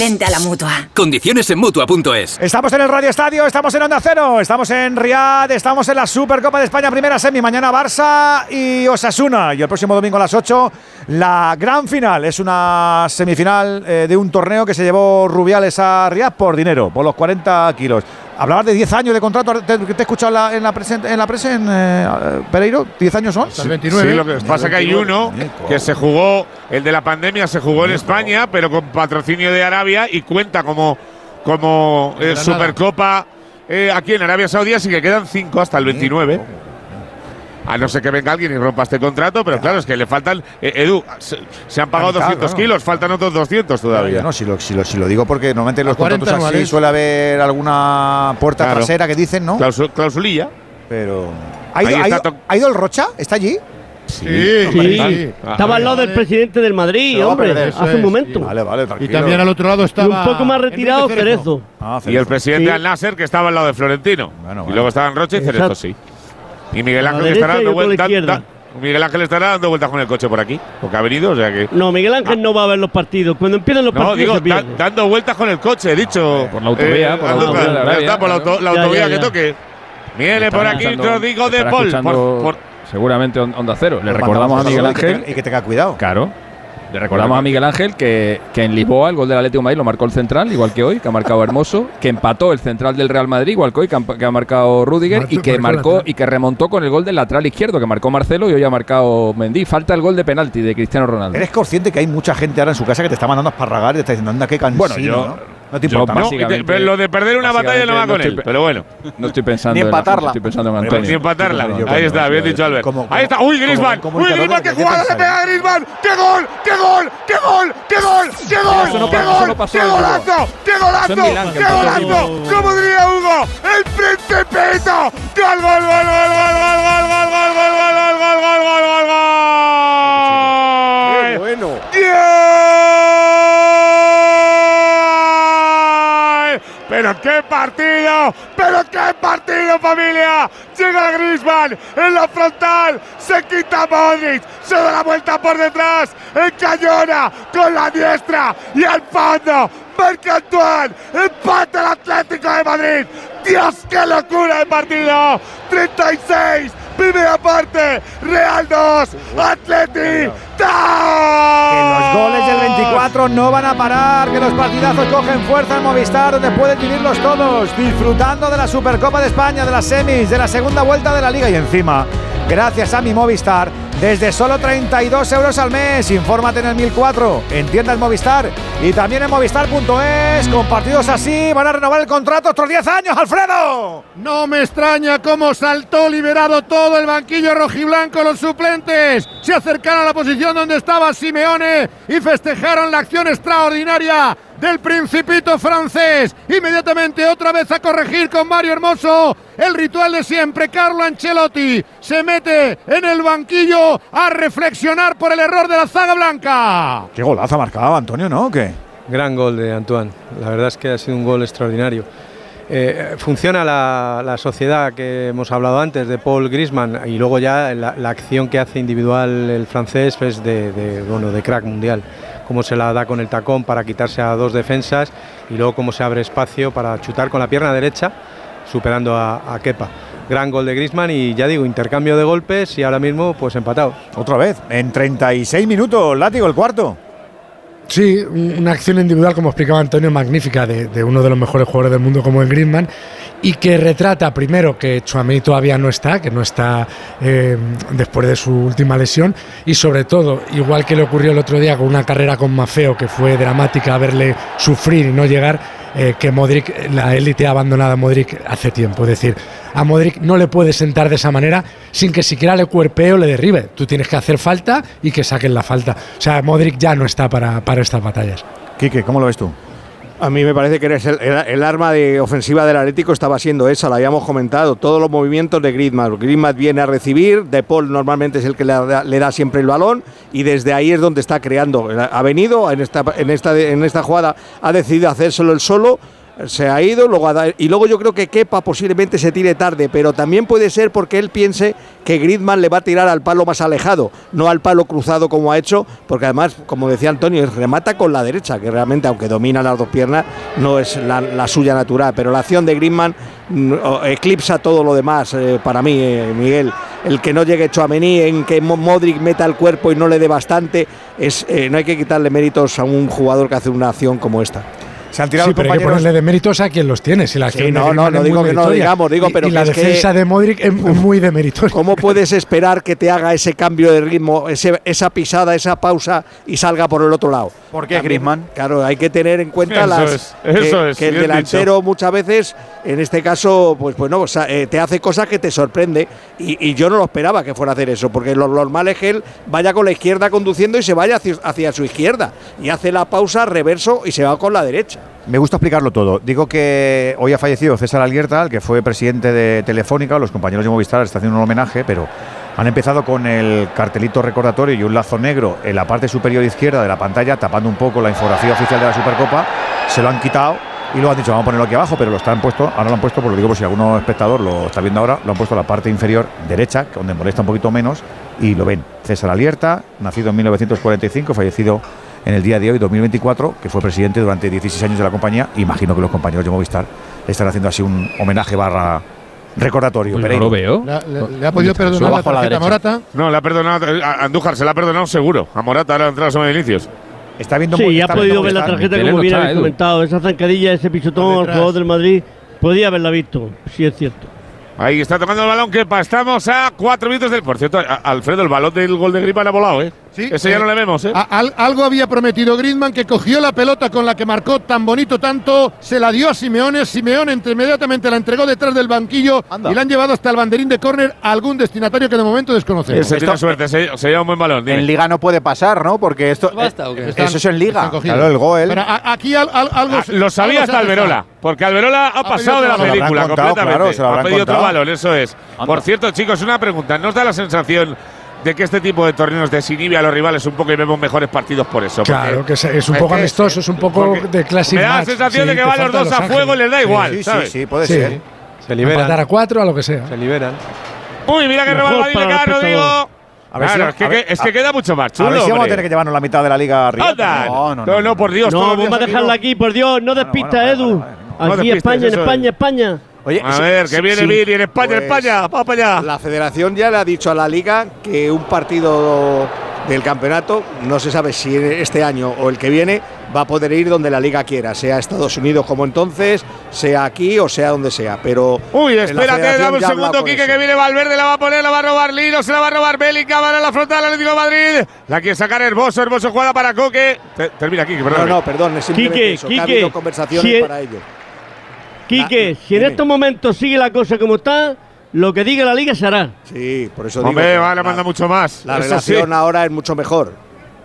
Vente a la mutua. Condiciones en mutua.es. Estamos en el Radio Estadio, estamos en Onda Cero, estamos en Riad, estamos en la Supercopa de España, primera semi, mañana Barça y Osasuna. Y el próximo domingo a las 8, la gran final. Es una semifinal eh, de un torneo que se llevó Rubiales a Riad por dinero, por los 40 kilos. Hablabas de 10 años de contrato, te, te he escuchado en la, en la presen- en la presa en eh, Pereiro, ¿10 años son? Sí, lo que pasa es que hay uno que se jugó, el de la pandemia se jugó en España, pero con patrocinio de Arabia y cuenta como, como eh. Supercopa eh, aquí en Arabia Saudí, así que quedan cinco hasta el 29. A no ser que venga alguien y rompa este contrato, pero claro, es que le faltan. eh, Edu, se, se han pagado mitad, 200 claro. kilos, faltan otros 200 todavía. No, si lo, si, lo, si lo digo porque normalmente en los 40 contratos así anuales. suele haber alguna puerta Claro. trasera que dicen, ¿no? Clausu- clausulilla. Pero. ¿Ha ido, Ahí ha está ido- to- ha ido el Rocha? ¿Está allí? Sí, Sí, estaba al lado del presidente del Madrid, hombre, perder, hace un momento. Vale, vale, Y también al otro lado Y estaba. un poco más retirado Cerezo. Cerezo. Ah, Y el presidente Sí. Al Nasser, que estaba al lado de Florentino. Y luego estaban Rocha y Cerezo, Exacto. sí. Y Miguel Ángel estará dando vueltas. Miguel Ángel estará dando vueltas con el coche por aquí, porque ha venido, o sea que. No, Miguel Ángel no va a ver los partidos. Cuando empiezan los No, partidos digo, se pierde. da- dando vueltas con el coche, he dicho. Por la autovía, por la ando- autovía está, por la, claro. auto- la Ya, autovía ya, que toque. Viene por aquí Rodrigo de Paul. Por, por- seguramente On- Onda Cero. Le recordamos a Miguel Ángel. Y que tenga cuidado. Claro. Le recordamos a Miguel Ángel que, que en Lisboa el gol del Atlético de Madrid lo marcó el central, igual que hoy, que ha marcado Hermoso, que empató el central del Real Madrid, igual que hoy, que, ha- que ha marcado Rudiger, y que marcó marcó lateral. y que remontó con el gol del lateral izquierdo, que marcó Marcelo y hoy ha marcado Mendy. Falta el gol de penalti de Cristiano Ronaldo. ¿Eres consciente que hay mucha gente ahora en su casa que te está mandando a esparragar y te está diciendo, anda, qué cansino, Bueno, yo- ¿no? No te yo importa, ¿no? no, pero lo de perder una batalla no va con no él, estoy- pero bueno. No estoy pensando Ni en empatarla. estoy pensando en Pero Antonio. sin empatarla. Ahí está, bien dicho Albert. Como- Ahí está. Uy, Griezmann. como Uy, Griezmann, qué ¿de qué jugada le pega a Griezmann. ¡Qué gol! ¡Qué gol! ¡Qué gol! ¡Qué gol! ¡Qué gol! ¡Qué gol! ¡Qué golazo! ¡Qué golazo! ¡Qué golazo! ¡Como diría Hugo! ¡El principito! ¡Gol, gol, gol, gol, gol, gol, gol, gol, gol, gol, gol, gol, gol, gol, gol, gol! ¡Qué bueno! ¡Pero qué partido! ¡Pero qué partido, familia! Llega Griezmann en la frontal, se quita Modric, se da la vuelta por detrás, encañona con la diestra y al fondo. Marca Antoine, empate el Atlético de Madrid. Dios, qué locura de partido. 36, primera parte, Real 2, Atleti. Que los goles del 24 no van a parar, que los partidazos cogen fuerza en Movistar, donde pueden vivirlos todos, disfrutando de la Supercopa de España, de las semis, de la segunda vuelta de la Liga y encima, gracias a mi Movistar, desde solo 32 euros al mes. Infórmate en el 1004, en Movistar y también en movistar.es. Con partidos así van a renovar el contrato otros 10 años, Alfredo. No me extraña cómo saltó liberado todo el banquillo rojiblanco. Los suplentes se acercaron a la posición donde estaba Simeone y festejaron la acción extraordinaria del principito francés. Inmediatamente otra vez a corregir con Mario Hermoso. El ritual de siempre, Carlo Ancelotti se mete en el banquillo a reflexionar por el error de la zaga blanca. Qué golazo ha marcado Antonio, ¿no? ¿O ¿Qué? Gran gol de Antoine. La verdad es que ha sido un gol extraordinario. Eh, funciona la, la sociedad que hemos hablado antes de Paul Grisman y luego ya la, la acción que hace individual el francés es de, de, bueno, de crack mundial. Cómo se la da con el tacón para quitarse a dos defensas y luego cómo se abre espacio para chutar con la pierna derecha superando a, Kepa. Gran gol de Grisman y ya digo, intercambio de golpes y ahora mismo pues empatados. Otra vez, en 36 minutos, látigo el cuarto. Sí, un- una acción individual, como explicaba Antonio, magnífica de, de uno de los mejores jugadores del mundo como el Griezmann y que retrata primero que Chouameni todavía no está, que no está eh, después de su última lesión y sobre todo, igual que le ocurrió el otro día con una carrera con Mafeo que fue dramática verle sufrir y no llegar, eh, que Modric, la élite ha abandonado a Modric hace tiempo. Es decir, a Modric no le puede sentar de esa manera sin que siquiera le cuerpee o le derribe. Tú tienes que hacer falta y que saquen la falta. O sea, Modric ya no está para, para estas batallas. Quique, ¿cómo lo ves tú? A mí me parece que el, arma de ofensiva del Atlético estaba siendo esa, la habíamos comentado. Todos los movimientos de Griezmann. Griezmann viene a recibir, De Paul normalmente es el que le da, le da siempre el balón y desde ahí es donde está creando. Ha venido en esta, en esta, en esta jugada, ha decidido hacérselo el solo. Se ha ido luego y luego yo creo que Kepa posiblemente se tire tarde, pero también puede ser porque él piense que Griezmann le va a tirar al palo más alejado, no al palo cruzado como ha hecho, porque además, como decía Antonio, remata con la derecha, que realmente, aunque domina las dos piernas, no es la, suya natural. Pero la acción de Griezmann mm, eclipsa todo lo demás eh, para mí, eh, Miguel. El que no llegue Chouameni, en que Mo- Modric meta el cuerpo y no le dé bastante, es, eh, no hay que quitarle méritos a un jugador que hace una acción como esta. Se han Sí, pero hay que ponerle de méritos a quien los tiene. Si la no, no, no digo que no digamos, digo, Y- pero y la que- defensa de Modric es, muy de meritoria. ¿Cómo [laughs] puedes esperar que te haga ese cambio de ritmo, ese- esa pisada, esa pausa y salga por el otro lado? ¿Por qué Griezmann? Claro, hay que tener en cuenta Eso las es, eso que, es, que el delantero muchas veces, en este caso, pues bueno, o sea, eh, te hace cosas que te sorprende y, y yo no lo esperaba que fuera a hacer eso, porque lo normal es que él vaya con la izquierda conduciendo y se vaya hacia, hacia su izquierda y hace la pausa reverso y se va con la derecha. Me gusta explicarlo todo. Digo que hoy ha fallecido César Alguierta, el que fue presidente de Telefónica. Los compañeros de Movistar están haciendo un homenaje, pero han empezado con el cartelito recordatorio y un lazo negro en la parte superior izquierda de la pantalla, tapando un poco la infografía oficial de la Supercopa. Se lo han quitado y luego han dicho, vamos a ponerlo aquí abajo, pero lo están puesto, ahora lo han puesto, por lo digo, por si algún espectador lo está viendo ahora, lo han puesto en la parte inferior derecha, donde molesta un poquito menos, y lo ven. César Alierta, nacido en 1945, fallecido en el día de hoy, 2024, que fue presidente durante 16 años de la compañía. Imagino que los compañeros de Movistar están haciendo así un homenaje barra recordatorio. Pues no Pereiro. lo veo. Le, le- le ha podido perdonar la Abajo a la tarjeta a. Morata. No, le ha perdonado. A Andújar se la ha perdonado seguro. A Morata ahora entrado a Vinicius. Está viendo Sí, ha podido ver la tarjeta como bien habéis comentado. Esa zancadilla, ese pisotón al jugador del Madrid, podía haberla visto, sí es cierto. Ahí está tocando el balón, que estamos a cuatro minutos del. Por cierto, Alfredo, el balón del gol de Griezmann ha volado, ¿eh? Sí, Ese ya eh, no le vemos, ¿eh? a- al- algo había prometido Griezmann que cogió la pelota con la que marcó tan bonito tanto, se la dio a Simeone, Simeone entre- inmediatamente la entregó detrás del banquillo y la han llevado hasta el banderín de córner a algún destinatario que de momento desconocemos. Ese tiene suerte, se, se lleva un buen balón. dime. En Liga no puede pasar, ¿no? Porque esto. ¿Basta o qué? Eso es en Liga. Cogidos. Pero a- aquí al- al- algo. Ah, lo sabía algo hasta Alberola, porque Alberola ha, Ha pasado de la película contado, completamente. claro, se lo ha pedido otro balón, eso es. Por cierto, chicos, una pregunta. ¿Nos da la sensación de que este tipo de torneos desinhibe a los rivales un poco y vemos mejores partidos por eso? Claro, que es, es un poco que- amistoso, es un poco de classic me da la sensación de que van los dos Los a fuego y les da igual, Sí, sí, ¿sabes? sí, puede ser. Se liberan. Empatar a cuatro, a lo que sea. Se liberan. Uy, mira que para Badillega, el Rodrigo. A ver si- Claro, es que, a ver- que- es que a- queda mucho más A chulo. ver si vamos a tener que llevarnos la mitad de la liga arriba. ¡Anda! No, no, No, no, por Dios. No, vamos a dejarla aquí, por Dios, no despista, Edu. No Aquí España, en. España, España. Oye, A sí, ver, que viene sí. En España, Pues, España, va para allá. La federación ya le ha dicho a la liga que un partido del campeonato, no se sabe si este año o el que viene, va a poder ir donde la liga quiera, sea Estados Unidos como entonces, sea aquí o sea donde sea. Pero Uy, espérate, dame un segundo, Quique, que viene Valverde, la va a poner, la va a robar Lino, se la va a robar Bélica, va a la frontal Atlético de Madrid. La quiere sacar Hermoso, Hermoso juega para Coque. Te- termina, Quique, perdón. No, no, perdón, es simplemente Quique, eso, que ha habido conversaciones si es- para ello. Quique, si en estos momentos sigue la cosa como está, lo que diga la liga se hará. Sí, por eso Hombre, digo. vale, manda mucho más. La Eso relación sí. ahora es mucho mejor.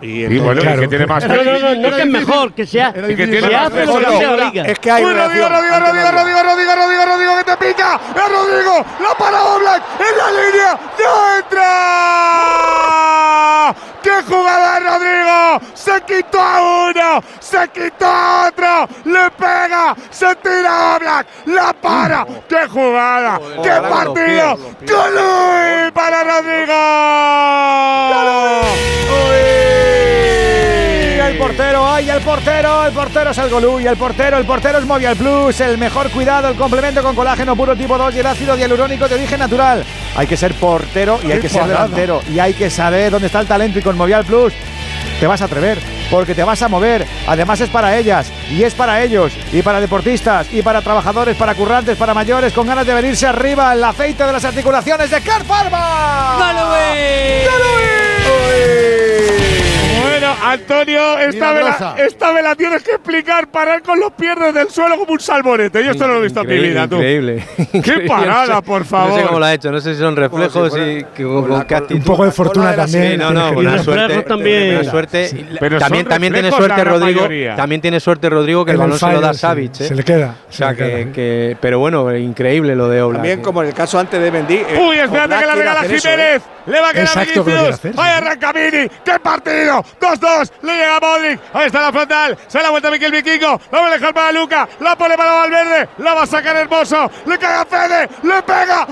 Y, bueno, y que tiene más No, no, no, no que es mejor, que sea. Que Se tiene más hace lo que mejor. dice la liga. Es que hay Uy, Rodrigo, relación. Rodrigo, Antes Rodrigo, no había. Rodrigo, Rodrigo, Rodrigo, Rodrigo, que te pica. Es Rodrigo, la para Oblak, en la línea, no entra. ¡Qué jugada, Rodrigo! Se quitó a uno, se quitó a otro, le pega, se tira Oblak, la para. ¡Qué jugada! ¡Qué partido! pies, los pies. ¡Gol para Rodrigo! ¡Ay, el portero! ¡Ay, el portero! El portero es el Golú y el portero, el portero es Movial Plus, el mejor cuidado, el complemento con colágeno puro tipo 2 y el ácido hialurónico de origen natural. Hay que ser portero y hay que ser delantero y hay que saber dónde está el talento y con Movial Plus te vas a atrever porque te vas a mover. Además es para ellas y es para ellos y para deportistas y para trabajadores, para currantes, para mayores con ganas de venirse arriba el aceite de las articulaciones de Car Pharma. Bueno, Antonio, esta me, la, esta me la tienes que explicar. Parar con los pies desde el suelo como un salmonete. Yo esto no lo he visto en mi vida, tú. Increíble. [laughs] ¡Qué [laughs] parada, por No sé favor! cómo lo ha hecho, no sé si son reflejos y que- con, con actitud. Un poco de fortuna de la también. Sí, no, no, [laughs] buena suerte. también. buena suerte. Y Pero también tiene suerte la Rodrigo. mayoría. También tiene suerte Rodrigo que el El balón se lo da Savic. sí, ¿eh? Se le queda. O sea se le que, queda. que- pero bueno, increíble lo de Oblak. También ¿eh? como en el caso antes de Mendy. eh, Uy, espérate que la regala Jiménez. Le va a quedar Exacto, que Vinicius. hacer, sí. Ahí arranca Vini. ¡Qué partido! 2-2. Le llega Modric. Ahí está la frontal. Se la vuelta Miquel Vikingo. La va a dejar para Luca. La pone para Valverde. La va a sacar Hermoso. Le cae a Fede. Le pega.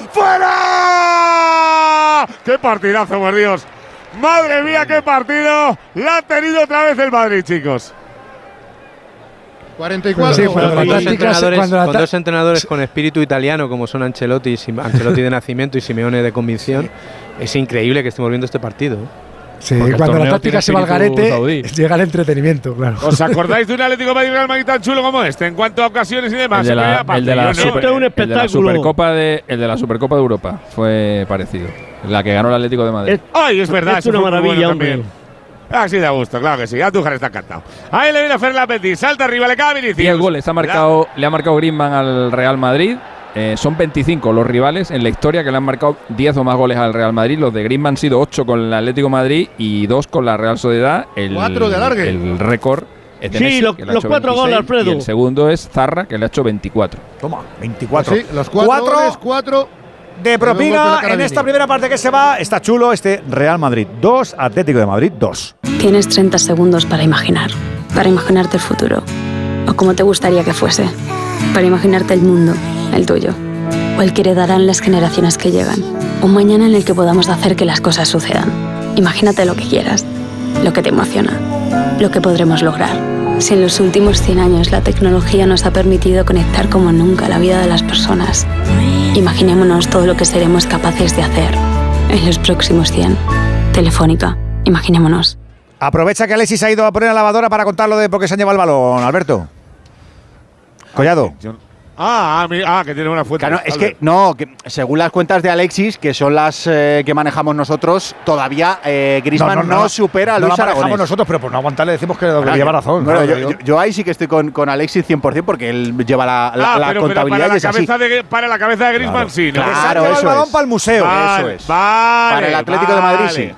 ¡Fuera! ¡Qué partidazo, por Dios! Madre mía, qué partido. La ha tenido otra vez el Madrid, chicos. 44. Sí, cuando con, dos entrenadores, cuando la con ta- dos entrenadores con espíritu italiano como son Ancelotti, Ancelotti de nacimiento y Simeone de convicción, es increíble que estemos viendo este partido. ¿eh? Sí, Porque el cuando la táctica se va al garete, saudí. llega el entretenimiento, claro. ¿Os [laughs] acordáis de un Atlético de Madrid Real Madrid tan chulo como este? En cuanto a ocasiones y demás. El de la, el de super- el de. Supercopa de el de la Supercopa de Europa fue parecido. La que ganó el Atlético de Madrid. Es- Ay, es verdad. Es una maravilla, bueno hombre. también. Ah, sí, da gusto, claro que sí. Andújar está encantado. Ahí le viene a Fer Petit. Salta arriba, le cae Vinicius. 10 goles ha marcado, le ha marcado Griezmann al Real Madrid. Eh, son 25 los rivales en la historia que le han marcado 10 o más goles al Real Madrid. Los de Griezmann han sido 8 con el Atlético de Madrid y 2 con la Real Sociedad. El, Cuatro de alargue. El récord es de Sí, Messi, los- que los hecho cuatro goles, 26, Alfredo. Y el segundo es Zarra, que le ha hecho 24. Toma, 24. Sí, los cuatro, Cuatro goles, cuatro. de propina en esta primera parte que se va. Está chulo este Real Madrid 2, Atlético de Madrid 2. Tienes 30 segundos para imaginar, para imaginarte el futuro. O o como te gustaría que fuese, para imaginarte el mundo, el tuyo, o el que heredarán las generaciones que llegan. Un mañana en el que podamos hacer que las cosas sucedan. Imagínate lo que quieras, lo que te emociona, lo que podremos lograr. Si en los últimos 100 años la tecnología nos ha permitido conectar como nunca la vida de las personas, imaginémonos todo lo que seremos capaces de hacer en los próximos 100. Telefónica, imaginémonos. Aprovecha que Alexis ha ido a poner la lavadora para contar lo de por qué se han llevado el balón, Alberto. Collado. Ah, mi- ah, que tiene una fuente. Claro, es que no, que según las cuentas de Alexis, que son las eh, que manejamos nosotros, todavía eh, Griezmann no, supera a no Luis la manejamos Aragonés. nosotros, pero por no aguantarle decimos que Claro, lleva razón. bueno, claro, yo, yo- yo ahí sí que estoy con, con Alexis 100% porque él lleva la, la- Ah, la pero, pero contabilidad para y la, es así. cabeza de, para la cabeza de Griezmann sí, ¿no? Claro, eso es. para el museo. Vale, Eso es. Vale, Para el Atlético de Madrid, vale. sí.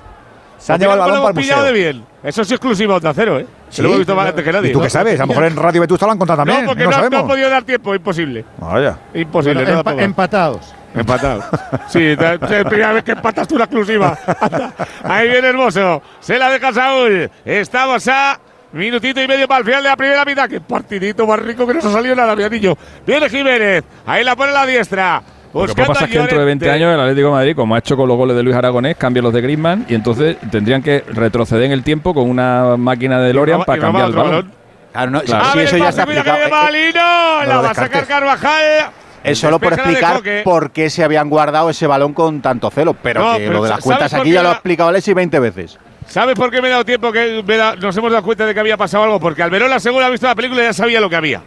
Se han llevado el balón para el museo. de bien. Eso es exclusivo de Onda Cero, ¿eh? Se lo hemos visto más antes que nadie. ¿Y tú ¿no? qué sabes? A lo mejor en Radio Vetusta lo han contado también. No, porque no, no, no, podido dar tiempo, imposible. Vaya. Imposible, Bueno, empa- empatados. Empatado. Sí, te- te- primera vez que empatas tú la exclusiva. [laughs] Ahí viene hermoso. Se la deja Saúl. Estamos a minutito y medio para el final de la primera mitad. Qué partidito más rico que no se ha salido nada, mi anillo. Viene Jiménez. Ahí la pone a la diestra. Lo que pasa es que dentro de 20 Llorente. años el Atlético de Madrid, como ha hecho con los goles de Luis Aragonés, cambia los de Griezmann y entonces tendrían que retroceder en el tiempo con una máquina de Lorian roba- para y cambiar el balón. Claro, no, Claro. sí, eso ya está explicado. no la va a sacar. Carvajal. Es solo por explicar por qué se habían guardado ese balón con tanto celo. Pero No, que pero lo de las ¿sabes cuentas aquí ya lo ha explicado Alexis 20 veces. ¿Sabes por qué me he dado tiempo que me da- nos hemos dado cuenta de que había pasado algo? Porque Alberola, según ha visto la película, ya sabía lo que había.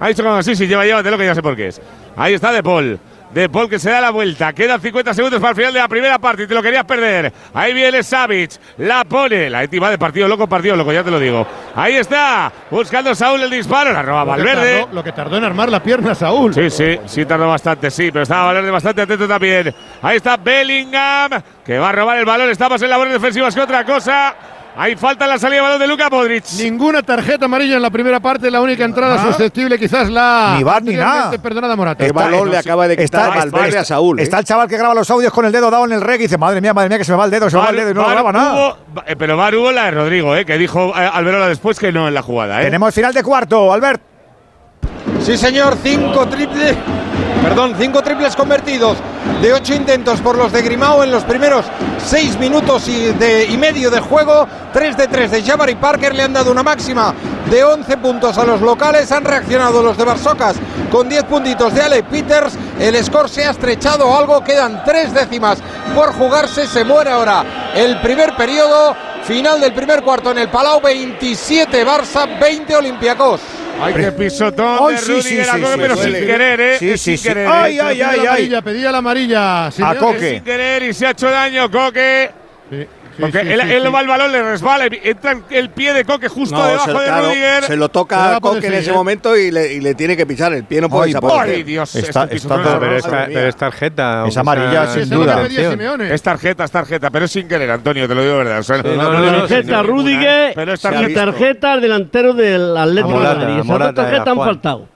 Ha dicho como así, sí, lleva, llévatelo, que ya sé por qué es. Ahí está De Paul. De Paul que se da la vuelta. Quedan 50 segundos para el final de la primera parte y te lo querías perder. Ahí viene Savic. La pone. La Eti va de partido loco, partido loco, ya te lo digo. Ahí está. Buscando Saúl el disparo. La roba Valverde. tardó- Lo que tardó en armar la pierna Saúl. Sí, sí, sí tardó bastante, sí, pero estaba Valverde bastante atento también. Ahí está Bellingham, que va a robar el balón. Estamos en labores defensivas que otra cosa. Hay falta en la salida de balón de Luka Modric. Ninguna tarjeta amarilla en la primera parte, la única entrada Ah. susceptible quizás la Ni bar ni nada. perdonada Morata. Qué balón le acaba de quitar Está, Valverde está- a Saúl. ¿eh? está el chaval que graba los audios con el dedo dado en el reg y dice, madre mía, madre mía, que se me va el dedo, se me va el dedo y no lo graba nada. hubo- va- eh, pero Var hubo la de Rodrigo, eh, que dijo eh, Alberola después que no en la jugada. Eh. Tenemos final de cuarto, Albert. Sí, señor, cinco triples. Perdón, cinco triples convertidos de ocho intentos por los de Grimao en los primeros seis minutos y, de, y medio de juego. Tres de tres de Jabari Parker le han dado una máxima de 11 puntos a los locales. Han reaccionado los de Barsocas con 10 puntitos de Ale Peters. El score se ha estrechado algo. Quedan tres décimas por jugarse. Se muere ahora el primer periodo. Final del primer cuarto en el Palau. 27 Barça, 20 Olympiacos. Ay, qué pisotón Ay, de sí, Rudiger sí, a sí, Coque, pero sin querer, ¿eh? Sí, sí, sin sí. querer, Ay, ay, Pedía ay, la ay. amarilla, pedía la amarilla. A. Coque. Sin querer y se ha hecho daño Coque. Sí, Porque sí, él, sí, él sí. va al balón, le resbala, entra el pie de Coque justo No, debajo se, de claro, Rudiger. se lo toca a Coque en ese ¿eh? momento y le, y le tiene que pisar. El pie no puede Ay, Dios, Está- este está todo- Pero es, horroroso. ta- pero es tarjeta. Es amarilla, sin duda. Es tarjeta, es tarjeta, pero es sin querer, Antonio, te lo digo de verdad. O sea, no, no, no, no, Tarjeta Rudiger Pero es y tarjeta. al delantero del Atlético de Madrid. Esas dos tarjetas han faltado.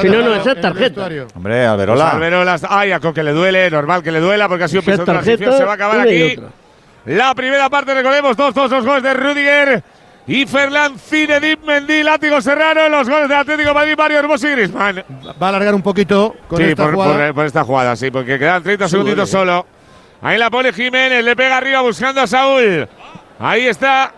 Si no, no, esa es tarjeta. Hombre, Pues Alberola. Alberola, ay, a Coque le duele, normal que le duela porque ha sido pisotón tarjeta, transición, se va a acabar aquí. La primera parte, recordemos, todos, todos los goles de Rudiger y Ferland Zinedine Mendy, Látigo Serrano, los goles de Atlético de Madrid, Mario Hermoso y Griezmann. Va a alargar un poquito con sí, esta por, jugada. por- por esta jugada, sí, porque quedan 30 Sí, segunditos solo. Ahí la pone Jiménez, le pega arriba buscando a Saúl. Ahí está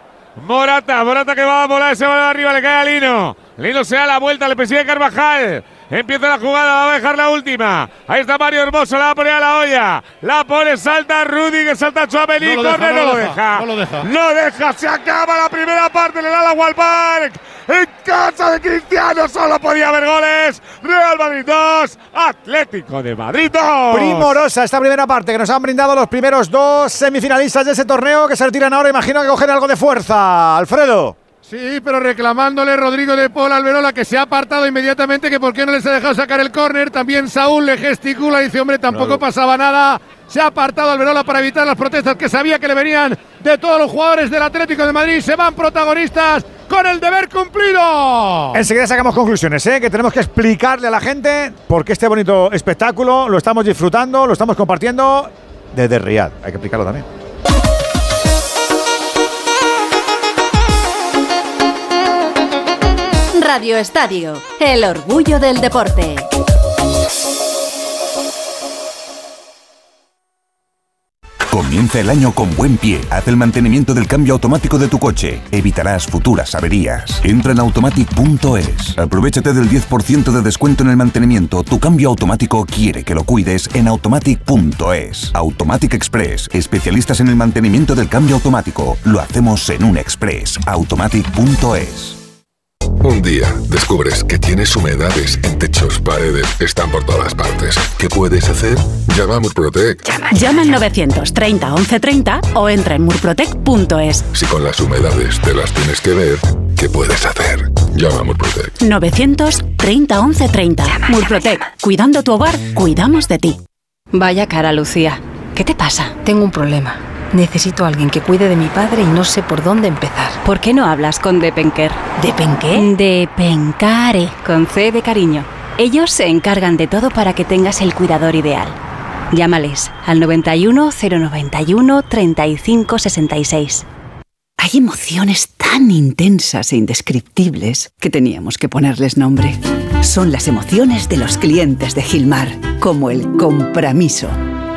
Morata, Morata que va a volar ese balón arriba, le cae a Lino. Lino se da la vuelta, le persigue Carvajal. Empieza la jugada, va a dejar la última. Ahí está Mario Hermoso, la va a poner a la olla. La pone, salta Rudy, que salta Chouameni, No corre, no no lo deja, no lo deja. No deja, se acaba la primera parte, le da la Wallpark. En casa de Cristiano solo podía haber goles. Real Madrid 2, Atlético de Madrid 2. Primorosa esta primera parte que nos han brindado los primeros dos semifinalistas de ese torneo que se retiran ahora. Imagino que cogen algo de fuerza. Alfredo. Sí, pero reclamándole Rodrigo de Paul Alberola que se ha apartado inmediatamente que por qué no les ha dejado sacar el córner. También Saúl le gesticula y dice, hombre, tampoco pasaba nada. Se ha apartado Alberola para evitar las protestas que sabía que le venían de todos los jugadores del Atlético de Madrid. Se van protagonistas con el deber cumplido. Enseguida sacamos conclusiones, ¿eh? que tenemos que explicarle a la gente por qué este bonito espectáculo lo estamos disfrutando, lo estamos compartiendo desde Riyadh. Hay que explicarlo también. Radio Estadio, el orgullo del deporte. Comienza el año con buen pie. Haz el mantenimiento del cambio automático de tu coche. Evitarás futuras averías. Entra en automatic.es. Aprovechate del 10% de descuento en el mantenimiento. Tu cambio automático quiere que lo cuides en automatic.es. Automatic Express. Especialistas en el mantenimiento del cambio automático. Lo hacemos en un express. Automatic.es. Un día descubres que tienes humedades en techos, paredes, están por todas partes. ¿Qué puedes hacer? Llama a Murprotec. Llama al 930 1130 o entra en murprotec.es. Si con las humedades te las tienes que ver, ¿qué puedes hacer? Llama a Murprotec. 930 1130. Murprotec. Cuidando tu hogar, cuidamos de ti. Vaya cara, Lucía. ¿Qué te pasa? Tengo un problema. Necesito a alguien que cuide de mi padre y no sé por dónde empezar. ¿Por qué no hablas con Depenker? ¿Depenqué? Depencare, con C de cariño. Ellos se encargan de todo para que tengas el cuidador ideal. Llámales al 91 091 35 66. Hay emociones tan intensas e indescriptibles que teníamos que ponerles nombre. Son las emociones de los clientes de Gilmar, como el compromiso.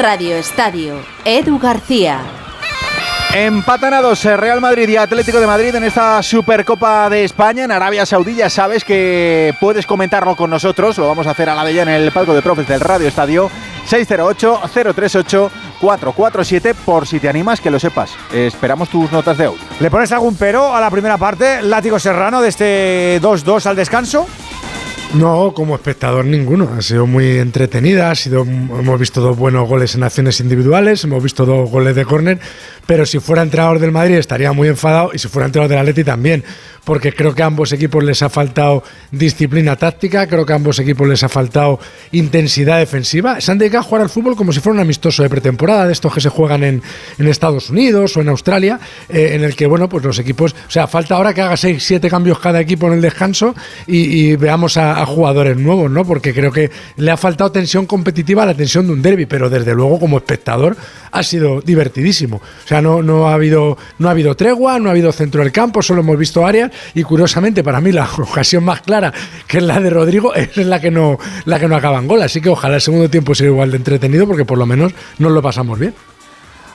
Radio Estadio, Edu García. Empatan a dos eh, Real Madrid y Atlético de Madrid en esta Supercopa de España en Arabia Saudí. Ya sabes que puedes comentarlo con nosotros. Lo vamos a hacer a la ya en el palco de profes del Radio Estadio. 608-038-447 por si te animas, que lo sepas. Esperamos tus notas de audio. ¿Le pones algún pero a la primera parte, látigo serrano, de este 2-2 al descanso? No, como espectador ninguno. Ha sido muy entretenida. Ha sido, hemos visto dos buenos goles en acciones individuales. Hemos visto dos goles de córner. Pero si fuera entrenador del Madrid estaría muy enfadado y si fuera entrenador del Atleti también. Porque creo que a ambos equipos les ha faltado disciplina táctica. Creo que a ambos equipos les ha faltado intensidad defensiva. Se han dedicado a jugar al fútbol como si fuera un amistoso de pretemporada, de estos que se juegan en, en Estados Unidos o en Australia, eh, en el que, bueno, pues los equipos. O sea, falta ahora que haga 6, 7 cambios cada equipo en el descanso y veamos a, a jugadores nuevos, ¿no? Porque creo que le ha faltado tensión competitiva a la tensión de un derby, pero desde luego como espectador ha sido divertidísimo. O sea, no, ha, habido, no ha habido tregua, no ha habido centro del campo, solo hemos visto áreas y curiosamente para mí la [laughs] ocasión más clara, que es la de Rodrigo, [laughs] es la que no, la que no acaba en gol. Así que ojalá el segundo tiempo sea igual de entretenido porque por lo menos nos lo pasamos bien.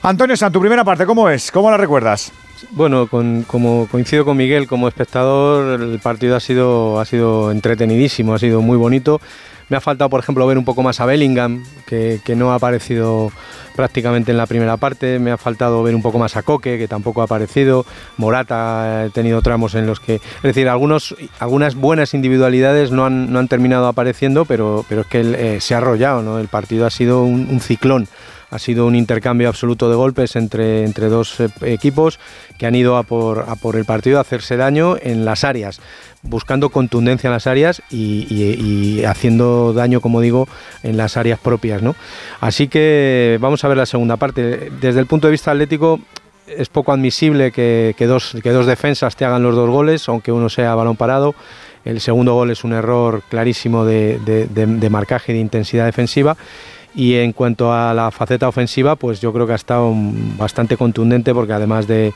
Antonio San, tu primera parte, ¿cómo es? ¿Cómo la recuerdas? Bueno, con- como coincido con Miguel, como espectador, el partido ha sido, ha sido entretenidísimo, ha sido muy bonito. Me ha faltado, por ejemplo, ver un poco más a Bellingham, que, no ha aparecido prácticamente en la primera parte. Me ha faltado ver un poco más a Coque, que tampoco ha aparecido. Morata ha tenido tramos en los que. Es decir, algunos, algunas buenas individualidades no han, no han terminado apareciendo, pero, pero es que eh, se ha arrollado, ¿no? El partido ha sido un ciclón Ha sido un intercambio absoluto de golpes entre, entre dos eh, equipos que han ido a por, a por el partido a hacerse daño en las áreas buscando contundencia en las áreas y, haciendo daño, como digo, en las áreas propias. ¿no? Así que vamos a ver la segunda parte. Desde el punto de vista atlético, es poco admisible que, que, dos, que dos defensas te hagan los dos goles, aunque uno sea balón parado. El segundo gol es un error clarísimo de, de, de, de marcaje y de intensidad defensiva. Y en cuanto a la faceta ofensiva, pues yo creo que ha estado bastante contundente porque además de,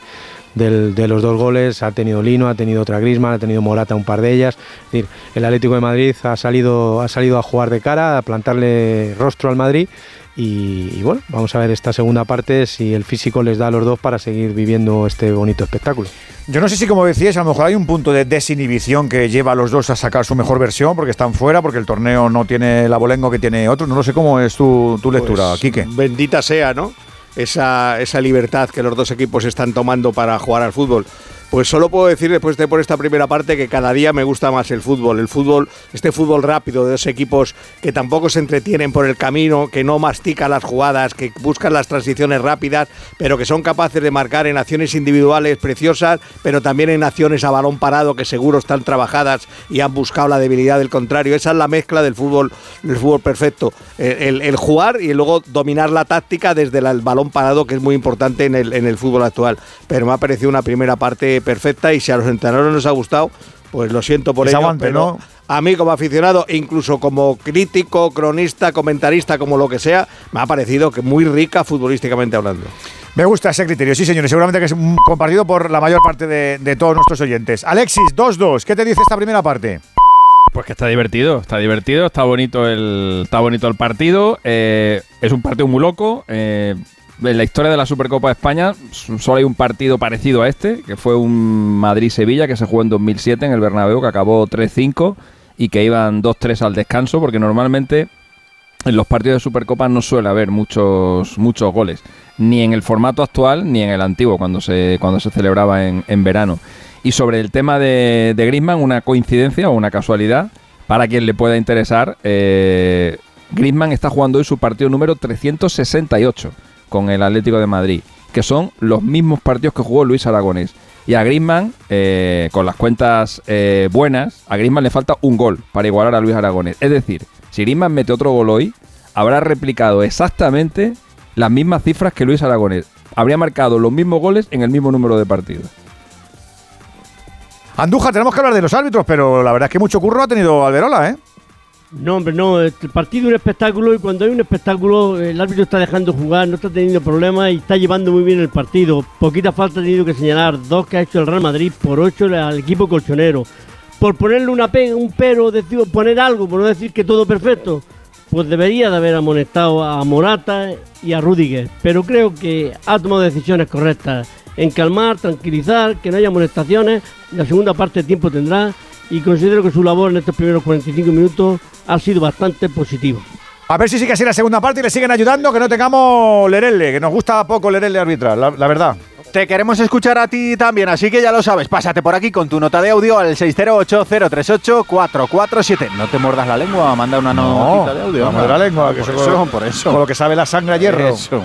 los dos goles ha tenido Lino, ha tenido otra Grisman, ha tenido Morata un par de ellas. Es decir, el Atlético de Madrid ha salido, ha salido a jugar de cara, a plantarle rostro al Madrid. Y, y, bueno, vamos a ver esta segunda parte si el físico les da a los dos para seguir viviendo este bonito espectáculo. Yo no sé si, como decías, a lo mejor hay un punto de desinhibición que lleva a los dos a sacar su mejor versión porque están fuera, porque el torneo no tiene el abolengo que tiene otros. No lo sé cómo es tu, tu lectura, pues, Quique. Bendita sea, ¿no? Esa, esa libertad que los dos equipos están tomando para jugar al fútbol. Pues solo puedo decir después de por esta primera parte que cada día me gusta más el fútbol. El fútbol, este fútbol rápido de dos equipos que tampoco se entretienen por el camino, que no mastican las jugadas, que buscan las transiciones rápidas, pero que son capaces de marcar en acciones individuales preciosas, pero también en acciones a balón parado que seguro están trabajadas y han buscado la debilidad del contrario. Esa es la mezcla del fútbol, del fútbol perfecto. El, el, el jugar y luego dominar la táctica desde el, el balón parado, que es muy importante en el, en el fútbol actual. Pero me ha parecido una primera parte perfecta y si a los entrenadores les ha gustado, pues lo siento por ello, aguante, pero ¿no? a mí como aficionado, e incluso como crítico, cronista, comentarista, como lo que sea, me ha parecido que muy rica futbolísticamente hablando. Me gusta ese criterio, sí señores, seguramente que es compartido por la mayor parte de, de todos nuestros oyentes. Alexis, 2-2, ¿qué te dice esta primera parte? Pues que está divertido, está divertido, está bonito el, está bonito el partido. eh, es un partido muy loco. eh, en la historia de la Supercopa de España solo hay un partido parecido a este, que fue un Madrid-Sevilla que se jugó en 2007 en el Bernabéu, que acabó 3-5 y que iban 2-3 al descanso, porque normalmente en los partidos de Supercopa no suele haber muchos, muchos goles, ni en el formato actual ni en el antiguo, cuando se, cuando se celebraba en, en verano. Y sobre el tema de, de Griezmann, una coincidencia o una casualidad, para quien le pueda interesar, eh, Griezmann está jugando hoy su partido número 368 con el Atlético de Madrid, que son los mismos partidos que jugó Luis Aragonés. Y a Griezmann, eh, con las cuentas eh, buenas, a Griezmann le falta un gol para igualar a Luis Aragonés. Es decir, si Griezmann mete otro gol hoy, habrá replicado exactamente las mismas cifras que Luis Aragonés. Habría marcado los mismos goles en el mismo número de partidos. Andújar, tenemos que hablar de los árbitros, pero la verdad es que mucho curro ha tenido Alberola, ¿eh? No, hombre, no. El partido es un espectáculo y cuando hay un espectáculo, el árbitro está dejando jugar, no está teniendo problemas y está llevando muy bien el partido. Poquita falta ha tenido que señalar. Dos que ha hecho el Real Madrid por ocho al equipo colchonero. Por ponerle una pega, un pero, decir, poner algo, por no decir que todo perfecto, pues debería de haber amonestado a Morata y a Rudiger. Pero creo que ha tomado decisiones correctas en calmar, tranquilizar, que no haya amonestaciones. La segunda parte de tiempo tendrá y considero que su labor en estos primeros 45 minutos ha sido bastante positiva. A ver si sigue así la segunda parte y le siguen ayudando, que no tengamos Lerelle, que nos gusta poco Lerelle arbitral, la, la verdad. Te queremos escuchar a ti también, así que ya lo sabes. Pásate por aquí con tu nota de audio al 608-038-447. No te mordas la lengua, manda una No, nota de audio. de la lengua, que por eso- eso, por eso. Con lo que sabe la sangre a hierro. Eso.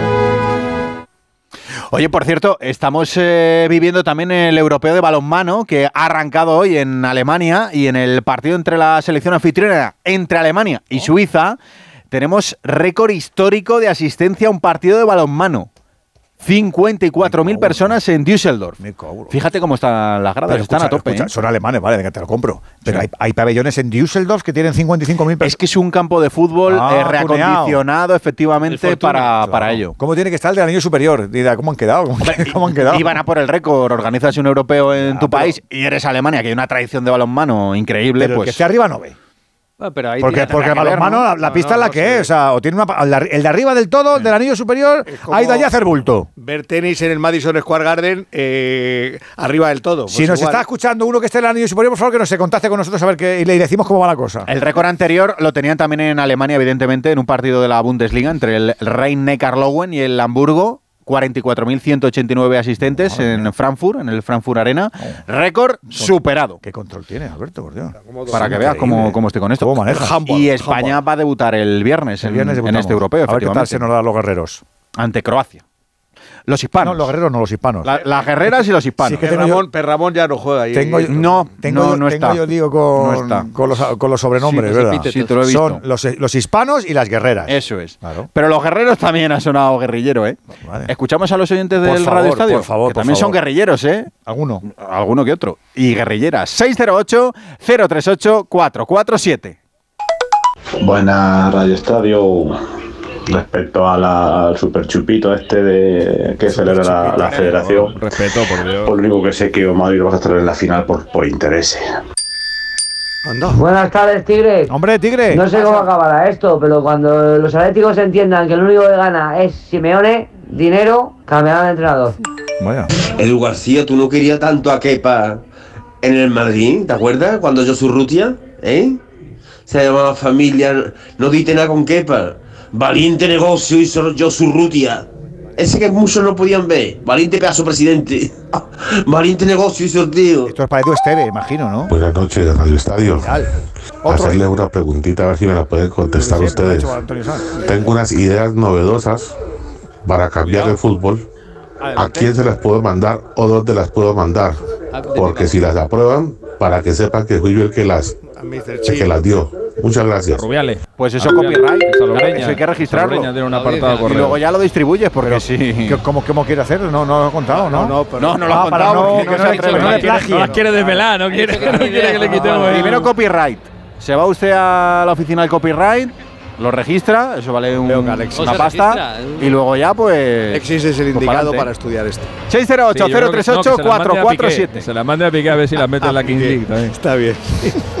Oye, por cierto, estamos eh, viviendo también el europeo de balonmano que ha arrancado hoy en Alemania y en el partido entre la selección anfitriona entre Alemania y Suiza tenemos récord histórico de asistencia a un partido de balonmano. 54.000 personas en Düsseldorf. Fíjate cómo están las gradas, Pero están escucha, a tope. escucha, ¿eh? Son alemanes, vale, venga, te lo compro. Pero hay, hay pabellones en Düsseldorf que tienen 55.000 personas. Es que es un campo de fútbol Ah, eh, reacondicionado efectivamente para, para ello. ¿Cómo tiene que estar el del anillo superior? ¿cómo han quedado? ¿Cómo, [laughs] cómo han quedado? Iban a por el récord, organizas un europeo en tu país y eres Alemania, que hay una tradición de balonmano increíble, Pero el pues que esté arriba no ve. Pero ahí Porque, porque ver, balonmano, ¿no? la, la pista es la que es. O sea, o tiene una, pa- el de- de arriba del todo, el del anillo superior, ha ido allá a hacer bulto. Ver tenis en el Madison Square Garden eh, arriba del todo. si Pues nos igual. está escuchando uno que esté en el anillo superior, por favor, que nos se contacte con nosotros a ver qué, y le decimos cómo va la cosa. El récord anterior lo tenían también en Alemania, evidentemente, en un partido de la Bundesliga entre el Rhein-Neckar-Löwen y el Hamburgo. 44.189 asistentes en Frankfurt, en el Frankfurt Arena. Récord superado. ¿Qué control tiene, Alberto? Por Dios. Para que veas cómo, cómo estoy con esto. ¿Cómo manejas? Y España va a debutar el viernes, El en- viernes en, este europeo, A ver qué tal se nos da a los guerreros. Ante Croacia. Los hispanos. No, los guerreros no, los hispanos. La- las guerreras y los hispanos. Sí, que Per tengo yo- Ramón, Per Ramón ya no juega ahí. Tengo yo- no, tengo, no, yo, no tengo está. yo lío con, No está. con, los, con los sobrenombres, Sí, ¿verdad? Sí, te lo he visto. Son los, los hispanos y las guerreras. Eso es. Claro. Pero los guerreros también ha sonado guerrillero, ¿eh? Escuchamos a los oyentes Por del favor, Radio Estadio. por favor, que por también son favor. guerrilleros, ¿eh? Alguno. Alguno que otro. Y guerrilleras. 608-038-447. Buena Radio Estadio. Respecto a la- al super chupito este de que celebra la, la federación. Respeto, por Dios. Por lo único que sé que Madrid lo va a estar en la final por, por intereses. Buenas tardes, Tigre. Hombre, Tigre. No sé cómo acabará esto, pero cuando los atléticos entiendan que el único que gana es Simeone, dinero, cambiarán de entrenador. Vaya. Edu García, tú no querías tanto a Kepa en el Madrid, ¿te acuerdas? Cuando yo Rutia, ¿eh? Se llamaba familia, no diste nada con Kepa. Valiente negocio hizo yo Rutia. Ese que muchos no podían ver. Valiente pedazo presidente. [laughs] Valiente negocio hizo el tío. Esto es para Edu Esteve, imagino, ¿no? Buenas noches, Radio Estadio. Hacerle una preguntita a ver si me la pueden contestar ustedes. Tengo unas ideas novedosas para cambiar el fútbol. ¿A quién se las puedo mandar o dónde las puedo mandar? Porque si las aprueban, para que sepan que fui yo el que las, el que las dio. Muchas gracias. Rubiales. Pues eso A Rubiales. copyright. Salobreña. Eso hay que registrarlo. Salobreña tiene un apartado de Y luego ya lo distribuyes porque sí. [laughs] ¿Qué- ¿Cómo, ¿Cómo quiere hacerlo? No, no lo he contado, ¿no? No, No, no lo Ah, ha para contado no- no no le- que no le No quiere- plagien. No las quiere desvelar, no quiere, [laughs] no quiere que le quitemos. Primero copyright. Se va usted a la oficina del copyright, lo registra, eso vale un- una No pasta. registra. Y luego ya, pues. Alexis es el pues indicado para estudiar esto. 608 Sí, no, se la mande a 447 Piqué, Se la mande a Piqué a ver si la mete en la King League también. Está bien. [laughs]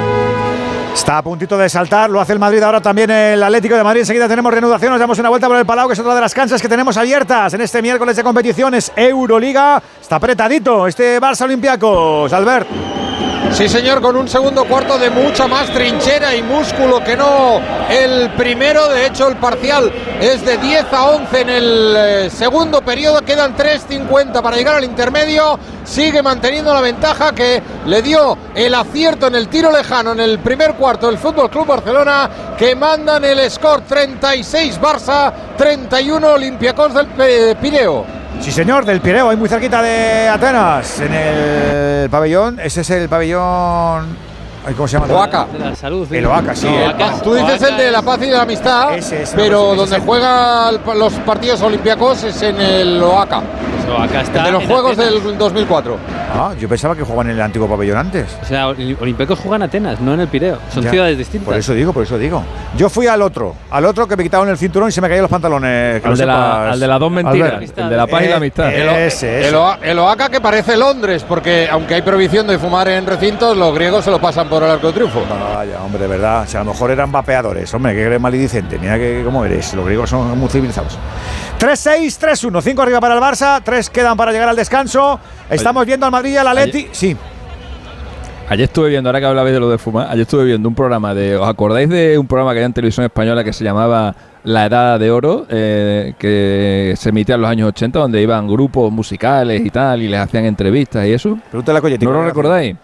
Está a puntito de saltar, lo hace el Madrid ahora también el Atlético de Madrid. Enseguida tenemos reanudación, nos damos una vuelta por el Palau, que es otra de las canchas que tenemos abiertas en este miércoles de competiciones Euroliga. Está apretadito este Barça Olympiacos, Albert. Sí, señor, con un segundo cuarto de mucha más trinchera y músculo que no el primero. De hecho, el parcial es de 10 a 11 en el eh, segundo periodo. Quedan 3.50 para llegar al intermedio. Sigue manteniendo la ventaja que le dio el acierto en el tiro lejano en el primer cuarto del Fútbol Club Barcelona, que mandan el score 36 Barça, 31 Olympiacos del Pe- Pireo. Sí, señor, del Pireo, ahí muy cerquita de Atenas, en el pabellón. Ese es el pabellón. Ay, ¿Cómo se llama? Oaca. De la salud. El Oaca, sí. No, el- Tú dices el de la paz y de la amistad, Ese es, pero ese es donde el- juegan los partidos olímpicos es en el Oaca. Eso, acá está El de los Juegos Atenas. del 2004. Ah, yo pensaba que jugaban en el antiguo pabellón antes. O sea, Olympiacos juegan en Atenas, no en el Pireo. Son Ya. ciudades distintas. Por eso digo, por eso digo. Yo fui al otro, al otro que me quitaron el cinturón y se me caían los pantalones. que Al lo de la- al de las dos mentiras, Albert. el de la paz y la amistad. El, ese. el Oa- el Oaca que parece Londres, porque aunque hay prohibición de fumar en recintos, los griegos se lo pasan por el arco de triunfo. Vaya, hombre, de verdad. O sea, a lo mejor eran vapeadores. Hombre, que eres malidicente. Mira que cómo eres. Los griegos son muy civilizados. 3-6, 3-1. 5 arriba para el Barça. 3 quedan para llegar al descanso. Estamos viendo al Madrid y al Atleti. Sí. Ayer estuve viendo, ahora que hablabais de lo de fumar, ayer estuve viendo un programa de. ¿Os acordáis de un programa que había en televisión española que se llamaba La Edad de Oro? eh, que se emitía en los años 80, donde iban grupos musicales y tal, y les hacían entrevistas y eso. Pregúntale a. ¿No lo recordáis?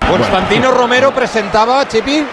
Constantino Romero presentaba, Chipi.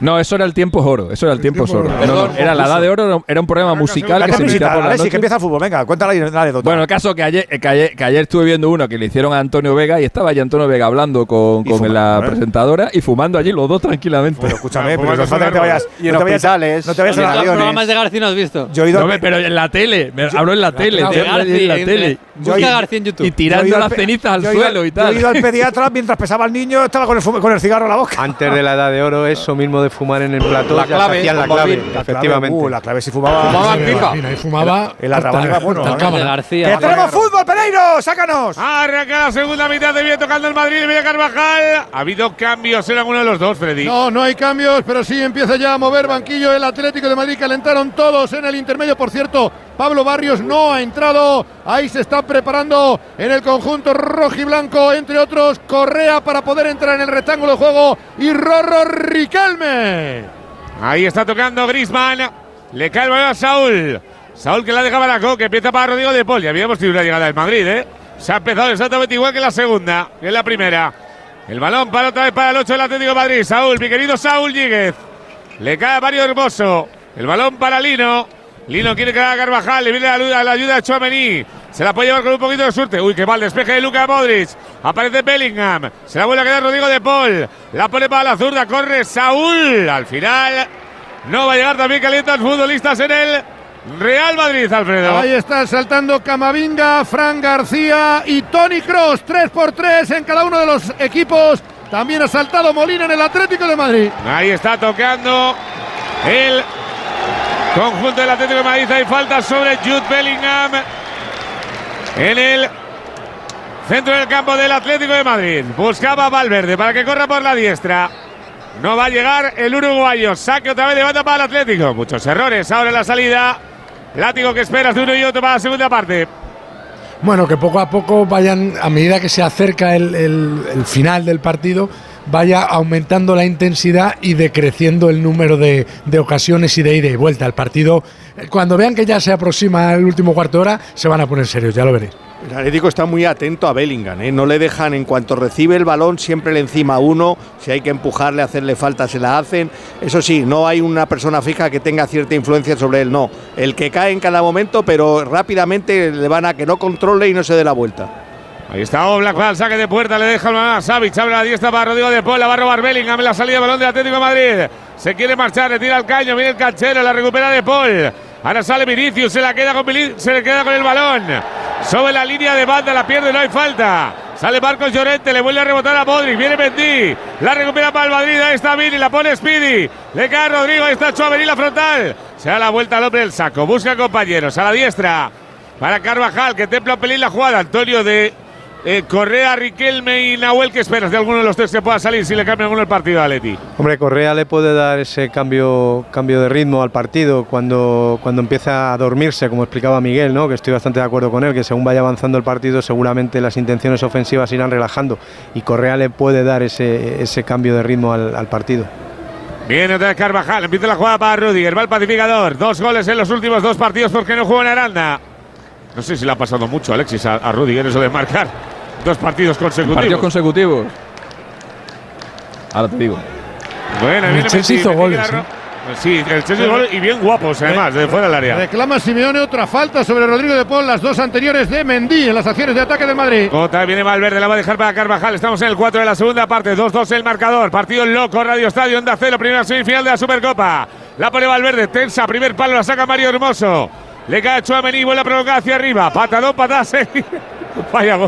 No, eso era el tiempo oro. Eso era el tiempo oro. No, no, era la edad de oro, era- un programa musical que se emitía por la noche. que empieza el fútbol. Venga, cuéntale la anécdota. Bueno, el caso que ayer, eh, que ayer, que ayer estuve viendo uno que le hicieron a Antonio Vega y estaba allí Antonio Vega hablando con, con fumando, la ¿eh? presentadora y fumando allí los dos tranquilamente. Pero escúchame, pero no falta que te vayas. Y en no te vayas- hospitales, No te vayas a en la ¿Los aviones. programas de García no has visto? Yo he ido pero en la tele, me hablo en la tele, De en la García, tele. Busca García en YouTube. Y tirando las cenizas al suelo y Yo he tal. ido al pediatra mientras pesaba el niño, estaba con el, fu- con el cigarro en la boca. Antes de la edad de oro, eso mismo de fumar en el plató, La ya se clave, la efectivamente. uh, la clave si fumaba. Fumaba en pipa. fumaba. Bueno, el ¿no? de cámara. ¡Que García. tenemos fútbol, Pereiro! ¡Sácanos! Arranca la segunda mitad de viene tocando el Madrid y viene Carvajal. Ha habido cambios en alguno de los dos, Freddy. No, no hay cambios, pero sí empieza ya a mover banquillo el Atlético de Madrid. Calentaron todos en el intermedio. Por cierto, Pablo Barrios no ha entrado. Ahí se está preparando en el conjunto rojiblanco, entre otros, Correa para poder entrar en el rectángulo de juego y Rorro Riquelme. Ahí está tocando Grisman. Le cae el balón a Saúl. Saúl que la dejaba la que empieza para Rodrigo de Paul. Ya habíamos tenido una llegada del Madrid, ¿eh? Se ha empezado exactamente igual que la segunda, que es la primera. El balón para otra vez para el 8 del Atlético Madrid. Saúl, mi querido Saúl Ñíguez. Le cae a Mario Hermoso. El balón para Lino. Lino quiere quedar a Carvajal. Le viene la ayuda, la ayuda de Chouameni. Se la puede llevar con un poquito de suerte. Uy, qué mal despeje de Luka Modric. Aparece Bellingham. Se la vuelve a quedar Rodrigo de Paul. La pone para la zurda. Corre Saúl. Al final no va a llegar también calientan futbolistas en el Real Madrid, Alfredo. Ahí está saltando Camavinga, Fran García y Tony Cross. 3 por 3 en cada uno de los equipos. También ha saltado Molina en el Atlético de Madrid. Ahí está tocando el conjunto del Atlético de Madrid. Hay falta sobre Jude Bellingham en el centro del campo del Atlético de Madrid. Buscaba Valverde para que corra por la diestra. No va a llegar el uruguayo. Saque otra vez de banda para el Atlético. Muchos errores ahora en la salida. Látigo que esperas de uno y otro para la segunda parte. Bueno, que poco a poco vayan, a medida que se acerca el final del partido, vaya aumentando la intensidad y decreciendo el número de, de ocasiones y de ida y vuelta. El partido, cuando vean que ya se aproxima el último cuarto de hora, se van a poner serios, ya lo veréis. El Atlético está muy atento a Bellingham, ¿eh? no le dejan en cuanto recibe el balón siempre le encima uno, si hay que empujarle, hacerle falta, se la hacen. Eso sí, no hay una persona fija que tenga cierta influencia sobre él, no. El que cae en cada momento, pero rápidamente le van a que no controle y no se dé la vuelta. Ahí está Oblak, va al saque de puerta, le deja el balón a Savic, abre la diestra para Rodrigo de Paul, la va a robar Bellingham la salida de balón del Atlético Madrid. Se quiere marchar, le tira el caño, viene el canchero, la recupera de Paul. Ahora sale Vinicius, se la queda con se le queda con el balón. Sobre la línea de banda, la pierde, no hay falta. Sale Marcos Llorente, le vuelve a rebotar a Modric, viene Mendy, la recupera para el Madrid, ahí está Vini, la pone Speedy, le cae a Rodrigo, ahí está Chouameni la frontal. Se da la vuelta al hombre del saco, busca compañeros, a la diestra. Para Carvajal, que templa un pelín la jugada. Antonio de eh, Correa, Riquelme y Nahuel. ¿Qué esperas de alguno de los tres que pueda salir si le cambia alguno el partido a Leti? Hombre, Correa le puede dar ese cambio, cambio de ritmo al partido cuando, cuando empieza a dormirse, como explicaba Miguel, ¿no? que estoy bastante de acuerdo con él, que según vaya avanzando el partido seguramente las intenciones ofensivas irán relajando y Correa le puede dar ese, ese cambio de ritmo al, al partido. Viene otra vez Carvajal, empieza la jugada para Rudiger, va el pacificador. Dos goles en los últimos dos partidos porque no juega en Aranda. No sé si le ha pasado mucho, Alexis, a, a Rudiger eso de marcar dos partidos consecutivos. Partidos consecutivos. Ahora te digo. Bueno, El viene Chelsea hizo goles, ¿eh? Sí, el Chelsea gol y bien guapos además, de fuera del área. Reclama Simeone otra falta sobre Rodrigo de Paul, las dos anteriores de Mendy en las acciones de ataque del Madrid. Otra viene Valverde, la va a dejar para Carvajal. Estamos en el 4 de la segunda parte. 2-2 el marcador. Partido loco, Radio Estadio, Onda Cero, primera semifinal de la Supercopa. La pone Valverde, tensa, primer palo, la saca Mario Hermoso. Le cae a Chouameni, vuelve a provocar hacia arriba. Patadón, seguida. Vaya,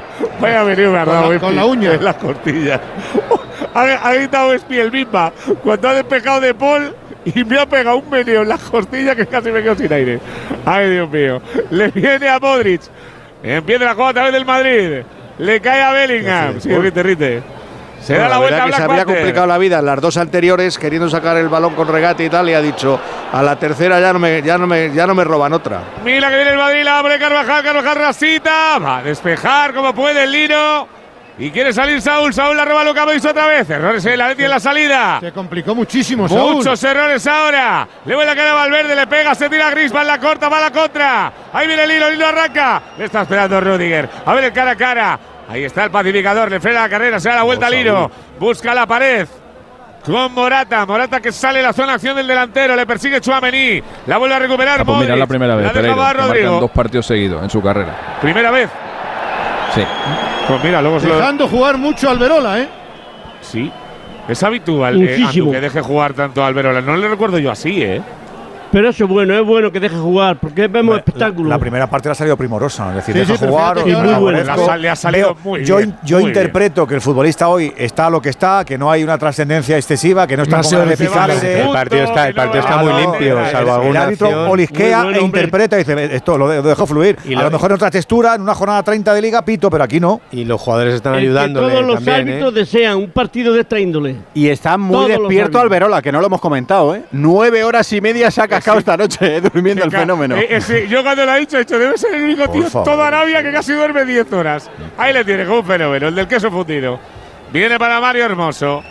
vaya venido me ha Con dado la- con la uña. En las costillas. Ha, ha gritado el misma. Cuando ha despejado de Paul y me ha pegado un meneo en las costillas que casi me quedo sin aire. Ay, Dios mío. Le viene a Modric. Empieza la jugada a través del Madrid. Le cae a Bellingham. Sí, rite, rite. Se da Bueno, la vuelta a que se había complicado la vida en las dos anteriores queriendo sacar el balón con regate y tal y ha dicho a la tercera ya no me ya no me ya no me roban otra. Mira que viene el Madrid, la abre Carvajal, Carvajal rasita, va a despejar como puede el Lino. Y quiere salir Saúl, Saúl la roba Luca Mois otra vez. Errores en la en la salida. Se complicó muchísimo, Saúl. Muchos errores ahora. Le vuelve a a Valverde, le pega, se tira a Griezmann, la corta, va a la contra. Ahí viene el Lino, Lino arranca. Le está esperando Rudiger. A ver el cara a cara. Ahí está el pacificador, le frena la carrera, se da la vuelta a Lino. Busca la pared. Con Morata, Morata que sale la zona de acción del delantero, le persigue Chuamení, la vuelve a recuperar. Ah, pues mira, la primera vez, La Pereiro, Rodrigo. dos partidos seguidos en su carrera. Primera vez. Sí. Pues mira, luego se lo- Dejando jugar mucho al Verola, ¿eh? Sí. Es habitual eh. Andu, que deje jugar tanto a Alberola. No le recuerdo yo así, ¿eh? Pero eso es bueno, es bueno que deje jugar, porque vemos espectáculo. La primera parte le ha salido primorosa, es decir, Sí, deja sí, jugar. y muy. Le ha salido muy yo bien, yo muy interpreto que el futbolista hoy está lo que está, que no hay una trascendencia excesiva, que no está con ganas de. El partido está- el partido está muy limpio, salvo el alguna árbitro acción. olisquea bueno, e interpreta y dice, esto lo, de- lo dejo fluir. Y a lo- lo mejor en otra textura, en una jornada 30 de liga, pito, pero aquí no. Y los jugadores están El que ayudándole todos los también, ¿eh? árbitros desean un partido de esta índole. Y está muy Todos despierto. Alberola, que no lo hemos comentado, ¿eh? Nueve horas y media se ha cascado esta noche, eh, durmiendo el fenómeno. eh, eh, sí, yo cuando lo he dicho, he dicho, debe ser el único Por tío favor. toda Arabia que casi duerme 10 horas. Ahí le tiene, como un fenómeno, el del queso fundido. Viene para Mario Hermoso.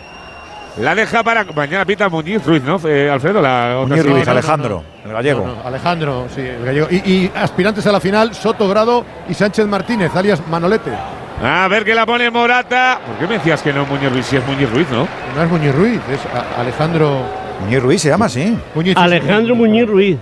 La deja para. Mañana pita Muñiz Ruiz, ¿no? Eh, Alfredo, la otra Muñiz. Ruiz, Alejandro, el gallego. No, no, Alejandro, sí, el gallego. Y, y aspirantes a la final, Soto Grado y Sánchez Martínez, alias Manolete. A ver que la pone Morata. ¿Por qué me decías que no Muñiz Ruiz? Si es Muñiz Ruiz, ¿no? No es Muñiz Ruiz, es a- Alejandro Muñiz Ruiz se llama. Muñiz. Alejandro Muñiz Ruiz.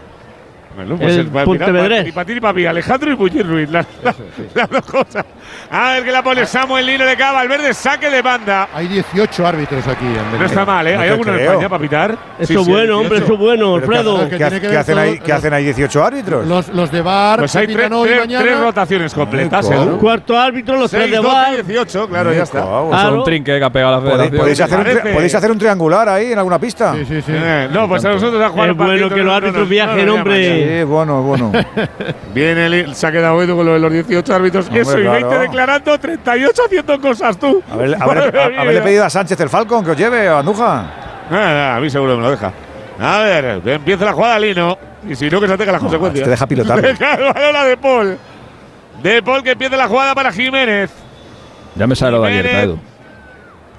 Bueno, pues El el, Pontevedrés. Para para mí. Alejandro y Muñiz Ruiz. Las, las- las dos cosas. A ver que la pone Samuel Lino de Cava. Verde saque de banda. Hay 18 árbitros aquí en No está mal, ¿eh? No ¿Hay alguno en creo. España para pitar? Eso Sí, sí, bueno, hombre, 18. eso bueno, Pero ¿qué- Alfredo. que ¿Qué, qué hacen ahí, qué hacen ahí 18 árbitros? Los, los de Bar, Pues hay tres, tres- tres rotaciones completas, Edu. Cuarto árbitro, los tres 6, de 12, bar. 18, claro, ya está. Claro. un trinque que ha pegado la ¿Podéis, federación. podéis hacer un, podéis hacer un triangular ahí en alguna pista? Sí, sí, sí. Eh, no, pues a nosotros a jugar Es un bueno que los árbitros viajen, hombre. Sí, bueno, bueno. [laughs] Viene el, se ha quedado Edu con lo de los 18 árbitros. Hombre, Eso, y 20 claro. declarando, 38 haciendo cosas tú. A ver, haberle, a- haberle pedido a Sánchez el Falcon que os lleve a Andújar. Ah, a mí seguro que me lo deja. A ver, empieza la jugada Lino. Y si no, que se tenga las consecuencias. te deja pilotarlo. [laughs] Deja el balón a De Paul. De Paul que empieza la jugada para Jiménez. Ya me sale lo de alerta, Edu.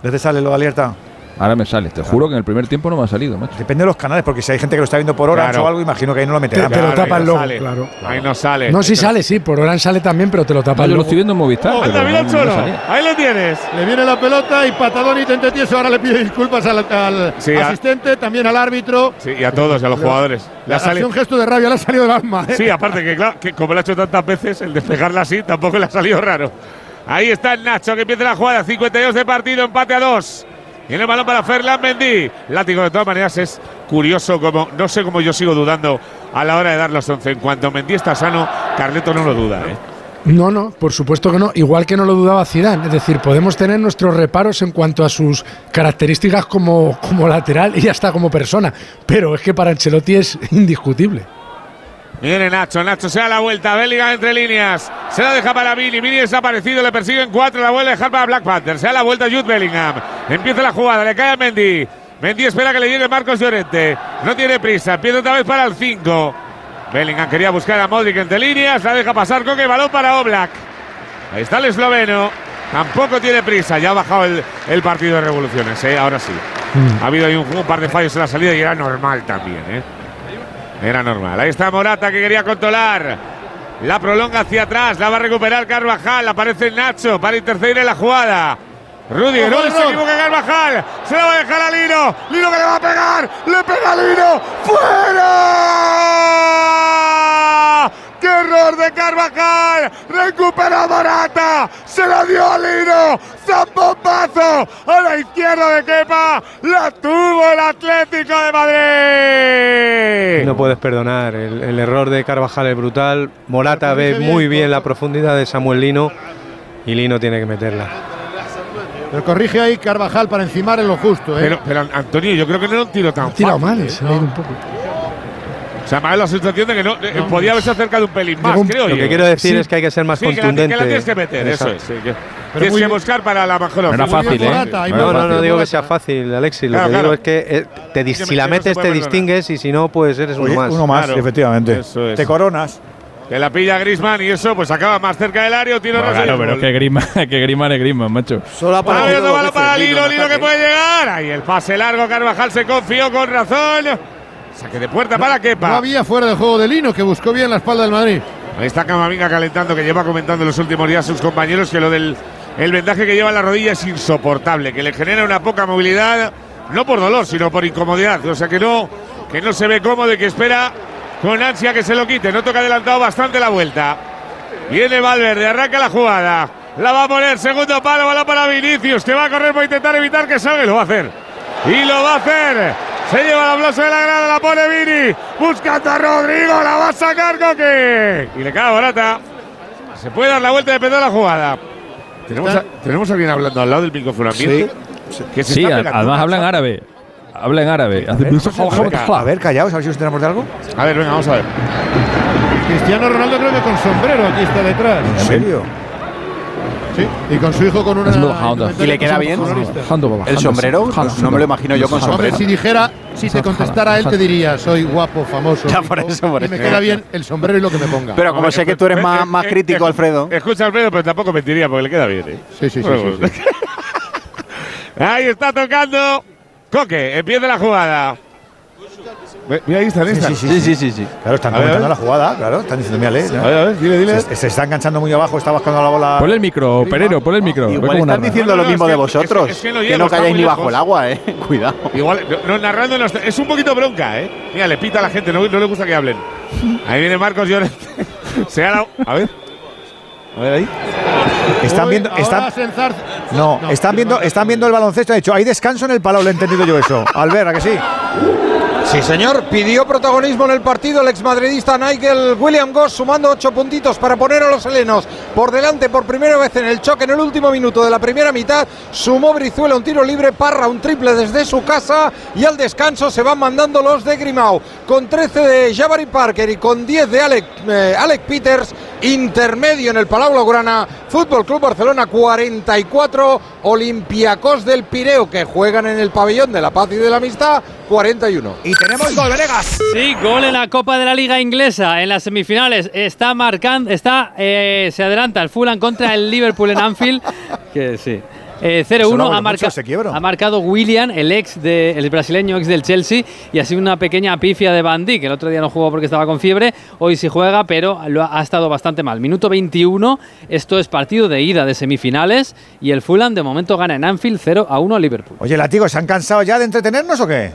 ¿Desde sale lo de alerta? Ahora me sale. Te juro que en el primer tiempo no me ha salido, macho. Depende de los canales, porque si hay gente que lo está viendo por horas Claro. o algo, imagino que ahí no lo meterán. Te- te lo tapan no luego, sale. claro. Ahí no sale. No, sí sale, sí, por Oran sale también, pero te lo tapan yo lo estoy viendo en Movistar. Oh, pero anda, mira no- el no cholo. salía. Ahí lo tienes. Le viene la pelota y patadón y tente tieso. Ahora le pide disculpas al, al Sí, a- asistente, también al árbitro. Sí, y a todos, y a los jugadores. Le ha Hace salido- un gesto de rabia, le ha salido del alma. ¿eh? Sí, aparte que, claro, que como lo ha hecho tantas veces, el despejarla así tampoco le ha salido raro. Ahí está el Nacho que empieza la jugada. 52 de partido, empate a 2. Tiene el balón para Ferland Mendy. Látigo, de todas maneras, es curioso como. No sé cómo yo sigo dudando a la hora de dar los 11. En cuanto Mendy está sano, Carleto no lo duda, ¿eh? No, no, por supuesto que no. Igual que no lo dudaba Zidane. Es decir, podemos tener nuestros reparos en cuanto a sus características como, como lateral y hasta como persona. Pero es que para Ancelotti es indiscutible. Viene Nacho, Nacho se da la vuelta, Bellingham entre líneas, se la deja para Vini, Vini desaparecido, le persiguen cuatro, la vuelve a dejar para Black Panther, se da la vuelta Jude Bellingham, empieza la jugada, le cae a Mendy, Mendy espera que le llegue Marcos Llorente, no tiene prisa, empieza otra vez para el 5, Bellingham quería buscar a Modric entre líneas, la deja pasar con el balón para Oblak, ahí está el esloveno, tampoco tiene prisa, ya ha bajado el, el partido de revoluciones, ¿eh? ahora sí, ha habido ahí un, un par de fallos en la salida y era normal también, ¿eh? Era normal. Ahí está Morata que quería controlar. La prolonga hacia atrás. La va a recuperar Carvajal. Aparece Nacho para interceder en la jugada. Ojo, no se equivoca Carvajal. Se la va a dejar a Lino. Lino que le va a pegar. Le pega a Lino. ¡Fuera! ¡Qué Error de Carvajal. Recupera Morata. Se la dio a Lino. Zampopazo a la izquierda de Kepa. La tuvo el Atlético de Madrid. No puedes perdonar. El, el error de Carvajal es brutal. Morata ve muy bien la profundidad de Samuel Lino y Lino tiene que meterla. Pero corrige ahí Carvajal para encimar en lo justo. ¿eh? Pero, pero, Antonio, yo creo que no era un tiro tan Tirado mal, ¿eh? se ha ido un poco. O sea, me da la sensación de que no, eh, podía haberse acercado un pelín más, Llegó- creo Lo yo. que quiero decir es que hay que ser más Sí, que la- contundente. Que la, tienes que meter, eso es. Exacto. sí, que- tienes muy que buscar para la mejor No era opción. fácil, ¿eh? Morata, No, no, no digo que sea fácil, Alexis. Lo Claro, que digo claro. es que eh, te dis- si la no metes te distingues y si no, pues eres uno más. uno más, Claro. efectivamente. Eso es. Te coronas. Que la pilla Grisman y eso, pues acaba más cerca del área, tiro Bueno, claro, pero es que Griezmann, [laughs] que Griezmann es Griezmann, macho. Solo para Lino Lino, en Lino que puede llegar. Ahí el pase largo, Carvajal se confió con razón. Saque de puerta para No Kepa. había fuera de juego de Lino que buscó bien la espalda del Madrid. Ahí está Camavinga calentando, que lleva comentando en los últimos días sus compañeros que lo del el vendaje que lleva en la rodilla es insoportable, que le genera una poca movilidad, no por dolor, sino por incomodidad. O sea que no, que no se ve cómodo y que espera con ansia que se lo quite. No toca adelantado bastante la vuelta. Viene Valverde, arranca la jugada. La va a poner, segundo palo, balón para Vinicius, que va a correr para intentar evitar que salga y lo va a hacer. Y lo va a hacer. Se lleva el aplauso de la grada, la pone Vini. Buscando a Rodrigo, la va a sacar Coque. Y le cae a Morata. Se puede dar la vuelta de de la jugada. ¿Tenemos a, ¿Tenemos a alguien hablando al lado del micrófono ambiente? Que se Sí, está a- pegando además una habla en árabe. Habla en árabe. Hace- A ver, callaos, a ver si os tenemos de algo. A ver, venga, vamos a ver. Cristiano Ronaldo creo que con sombrero aquí está detrás. ¿En serio? Sí, y con su hijo con una. ¿Y le queda bien? ¿El sombrero? Pues no me lo imagino yo con Hombre, sombrero. si dijera, si te contestara él, te diría, soy guapo, famoso. [laughs] Ya, por eso, por y me eso. queda bien el sombrero y lo que me ponga. Pero como sé que tú eres más, más crítico, Alfredo. Escucha, Alfredo, pero tampoco mentiría porque le queda bien. ¿eh? Sí, sí, sí, Bueno, sí, sí. [laughs] Ahí está tocando. Coque, empieza la jugada. Mira, ahí están, ahí están. Sí, sí, sí, sí. Claro, están A ver, comentando a la ver. jugada, claro. Están diciendo, mira, lee. A ver, a ver, dile, dile. Se, se está enganchando muy abajo, está buscando la bola. Ponle el micro, Perero, ponle el micro. Igual están narra. diciendo No, no, lo mismo es de que- vosotros. es que no que llego, no está calláis ni bajo el agua, eh. [laughs] Cuidado. Igual, no, no, narrando no está- es un poquito bronca, ¿eh? Mira, le pita a la gente, no, no le gusta que hablen. Ahí viene Marcos Llorente. [laughs] Se ha dado- A ver. A ver ahí. Están viendo, están, no, están viendo, están viendo el baloncesto. De hecho, hay descanso en el palau, lo he entendido yo eso. Albert, ¿a que sí? Sí, señor. Pidió protagonismo en el partido el exmadridista Nigel William Goss, sumando ocho puntitos para poner a los helenos por delante por primera vez en el choque en el último minuto de la primera mitad. Sumó Brizuela un tiro libre, Parra un triple desde su casa y al descanso se van mandando los de Grimao. Con 13 de Jabari Parker y con 10 de Alec, eh, Alec Peters, intermedio en el Palau Blaugrana. Fútbol Club Barcelona 44, Olympiacos del Pireo que juegan en el pabellón de la paz y de la amistad 41. Y tenemos gol, Venegas. Sí, gol en la Copa de la Liga Inglesa en las semifinales. Está marcando, está, eh, se adelanta el Fulham contra el Liverpool en Anfield. que sí. Eh, Eso lo 0-1 hago ha, marca- ha marcado William, el ex de, el brasileño ex del Chelsea, y ha sido una pequeña pifia de Van Dijk. El otro día no jugó porque estaba con fiebre, hoy sí juega, pero lo ha, ha estado bastante mal. Minuto 21, esto es partido de ida de semifinales, y el Fulham de momento gana en Anfield 0-1 a Liverpool. Oye, Latigo, ¿se han cansado ya de entretenernos o qué?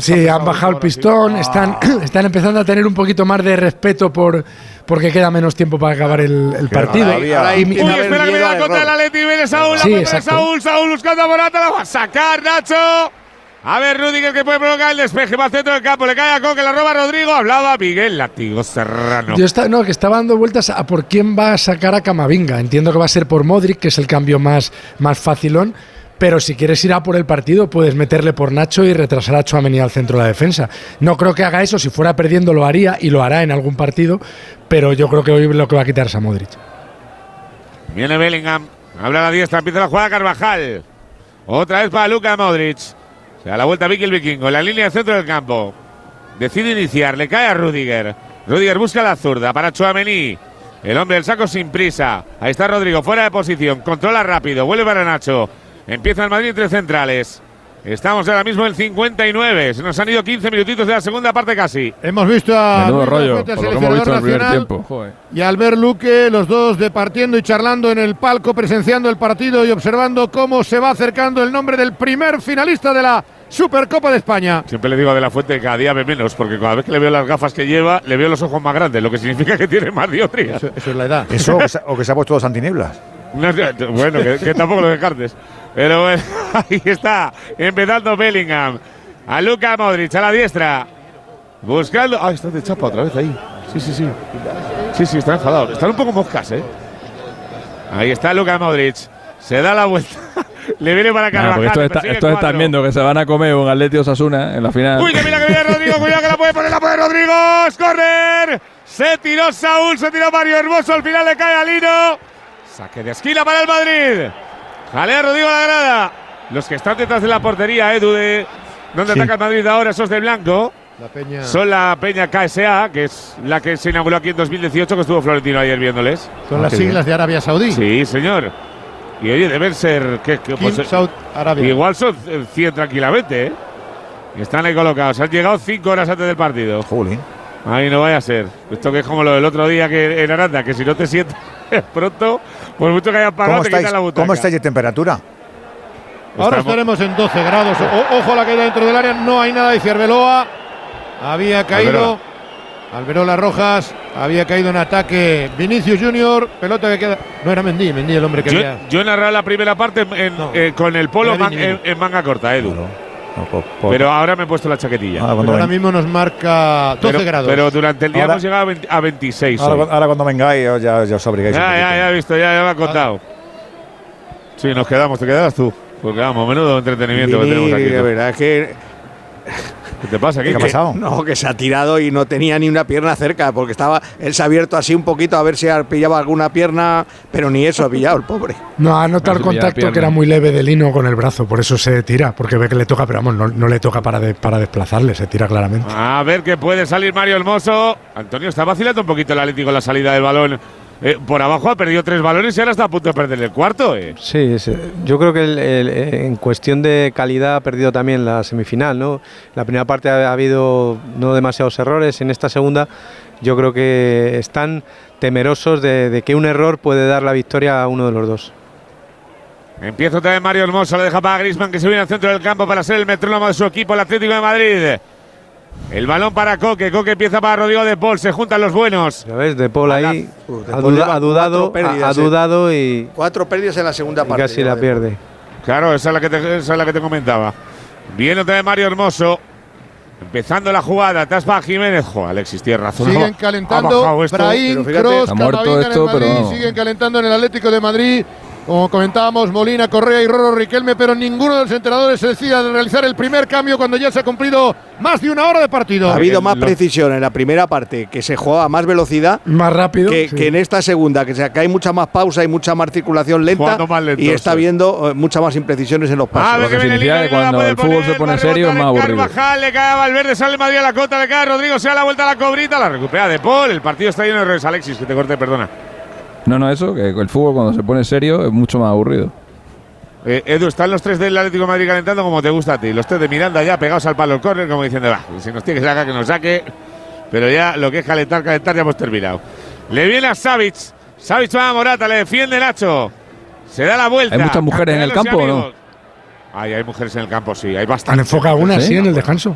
Sí, han bajado el pistón, están, [clears throat] están empezando a tener un poquito más de respeto por porque queda menos tiempo para acabar el, el partido. Uy, a espera que me da contra el. Atleti. Viene Saúl, la Sí, pelota de. Saúl. Saúl buscando a Morata. La va a sacar Nacho. A ver, Rudiger que puede provocar el despeje. Va al centro del campo. Le cae a Coque. La roba Rodrigo. Hablaba Miguel Latigo Serrano. Yo está, no, que estaba dando vueltas a por quién va a sacar a Camavinga. Entiendo que va a ser por Modric, que es el cambio más, más facilón. Pero si quieres ir a por el partido, puedes meterle por Nacho y retrasar a Chouameni al centro de la defensa. No creo que haga eso. Si fuera perdiendo, lo haría y lo hará en algún partido. Pero yo creo que hoy lo que va a quitar es a Modric. Viene Bellingham. Habla la diestra. Empieza la jugada Carvajal. Otra vez para Luka Modric. Se da la vuelta Vicky el Vikingo. La línea de centro del campo. Decide iniciar. Le cae a Rudiger. Rudiger busca la zurda para Chouameni. El hombre del saco sin prisa. Ahí está Rodrigo. Fuera de posición. Controla rápido. Vuelve para Nacho. Empieza el Madrid entre centrales. Estamos ahora mismo en 59. Se nos han ido 15 minutitos de la segunda parte casi. Hemos visto a Menudo rollo, Brazueta, por lo que hemos visto en el primer nacional, tiempo. Joder. y Albert Luque, los dos departiendo y charlando en el palco, presenciando el partido y observando cómo se va acercando el nombre del primer finalista de la Supercopa de España. Siempre le digo a De La Fuente que cada día ve menos, porque cada vez que le veo las gafas que lleva, le veo los ojos más grandes, lo que significa que tiene más dioptría. Eso, eso es la edad. Eso o que, se, ha puesto dos no, [laughs] bueno, que, que tampoco lo descartes. Pero bueno, [laughs] ahí está, empezando Bellingham. A Luka Modric, a la diestra. Buscando. Ah, está de chapa otra vez ahí. Sí, sí, sí. Sí, sí, está enfadado. Están un poco moscas, ¿eh? Ahí está Luka Modric. Se da la vuelta. [laughs] Le viene para Carvajal. estos, está- cuatro. están viendo que se van a comer un Atleti Osasuna en la final. Uy, que mira que viene Rodrigo, [laughs] cuidado que la puede poner, la puede Rodrigo. ¡Correr! Se tiró Saúl, se tiró Mario Hermoso, al final le cae a Lino. Saque de esquina para el Madrid. Jalea Rodrigo a la grada. Los que están detrás de la portería, Edu, de donde Sí. ataca el Madrid ahora, esos de blanco. La Peña. Son la Peña KSA, que es la que se inauguró aquí en 2018, que estuvo Florentino ayer viéndoles. Son las siglas de Arabia Saudí. Sí, señor. Y oye, deben ser. ¿qué, qué, King Saud Arabia. Igual son eh, 100 tranquilamente, ¿eh? Están ahí colocados. Han llegado 5 horas antes del partido. Jolín. Ahí no vaya a ser. Esto que es como lo del otro día que en Aranda, que si no te sientas [laughs] pronto, por mucho que hayas pagado, ¿Cómo te quitan la butaca. ¿Cómo estáis de temperatura? Ahora Estamos- estaremos en 12 grados. O- ojo la caída dentro del área. No hay nada de Cerveloa. Había caído. Alberola Rojas. Había caído en ataque Vinicius Junior. Pelota que queda. No era Mendy. Mendy el hombre que Yo, había. yo narrado la primera parte en- eh, con el polo Era man- Vini, en, Vini. en manga corta, Edu. Por- por- Pero ahora me he puesto la chaquetilla. Ahora mismo nos marca 12 pero, grados. pero durante el día Ahora- hemos llegado a, 20 a 26. ahora, cuando vengáis ya, ya, os obligáis. un Ya, ya, ya he visto, ya, ya me ha contado. Sí, nos quedamos, te quedarás tú. Porque vamos, menudo entretenimiento que tenemos aquí. tú. verdad es que ¿Qué te pasa? ¿Qué ha pasado? No, que se ha tirado y no tenía ni una pierna cerca, porque estaba él se ha abierto así un poquito a ver si pillaba alguna pierna, pero ni eso ha pillado el pobre. No, ha notado el contacto que era muy leve de Lino con el brazo, por eso se tira, porque ve que le toca, pero vamos, no, no le toca para, de- para desplazarle, se tira claramente. A ver qué puede salir Mario Hermoso. Antonio está vacilando un poquito el Atlético en la salida del balón. Eh, por abajo ha perdido tres balones y ahora está a punto de perder el cuarto. eh. Sí, sí. yo creo que el- el- en cuestión de calidad ha perdido también la semifinal. ¿no? La primera parte ha, ha habido no demasiados errores, en esta segunda yo creo que están temerosos de, de que un error puede dar la victoria a uno de los dos. Empieza otra vez Mario Hermoso, le deja para Grisman que se viene al centro del campo para ser el metrónomo de su equipo, el Atlético de Madrid. El balón para Coque, Coque empieza para Rodrigo de Paul, se juntan los buenos. Ya ves, De Paul ahí De ha, Paul duda- lleva ha dudado, ha, eh. dudado y, Cuatro pérdidas en la segunda y parte. casi la de- pierde. Claro, esa es la que te, esa es la que te comentaba. Viene otra vez Mario Hermoso. Empezando la jugada, atrás para Jiménez. Jo, Alexis, tienes razón. Siguen calentando. pero fíjate. Cross, Está muerto Camavinga en el esto, pero Madrid. no. Siguen calentando en el Atlético de Madrid. Como comentábamos, Molina, Correa y Roro Riquelme, pero ninguno de los entrenadores se decide a realizar el primer cambio cuando ya se ha cumplido más de una hora de partido. Ha habido más Lo- precisión en la primera parte, que se jugaba a más velocidad, Más rápido. que, sí. que en esta segunda, que, se- que hay mucha más pausa y mucha más circulación lenta, Jugando más lento, y está sí. viendo eh, muchas más imprecisiones en los pasos. ver que que significa que cuando el fútbol poner, se pone serio es más aburrido. Carvajal, le cae a Valverde, sale Madrid a la cota, le cae a Rodrigo, se da la vuelta a la cobrita, la recupera de Paul. El partido está lleno de errores. Alexis, que te corte, perdona. No, no, eso, que el fútbol cuando se pone serio es mucho más aburrido. Eh, Edu, están los tres del Atlético de Madrid calentando como te gusta a ti. Los tres de Miranda ya pegados al palo el córner, como diciendo, va, si nos tiene que sacar, que nos saque. Pero ya lo que es calentar, calentar, ya hemos terminado. Le viene a Savic. Savic va a Morata, le defiende Nacho. Se da la vuelta. ¿Hay muchas mujeres en el campo o no? Ay, hay mujeres en el campo, sí, hay Han bastantes. enfocado una, ¿Sí? sí, en el descanso.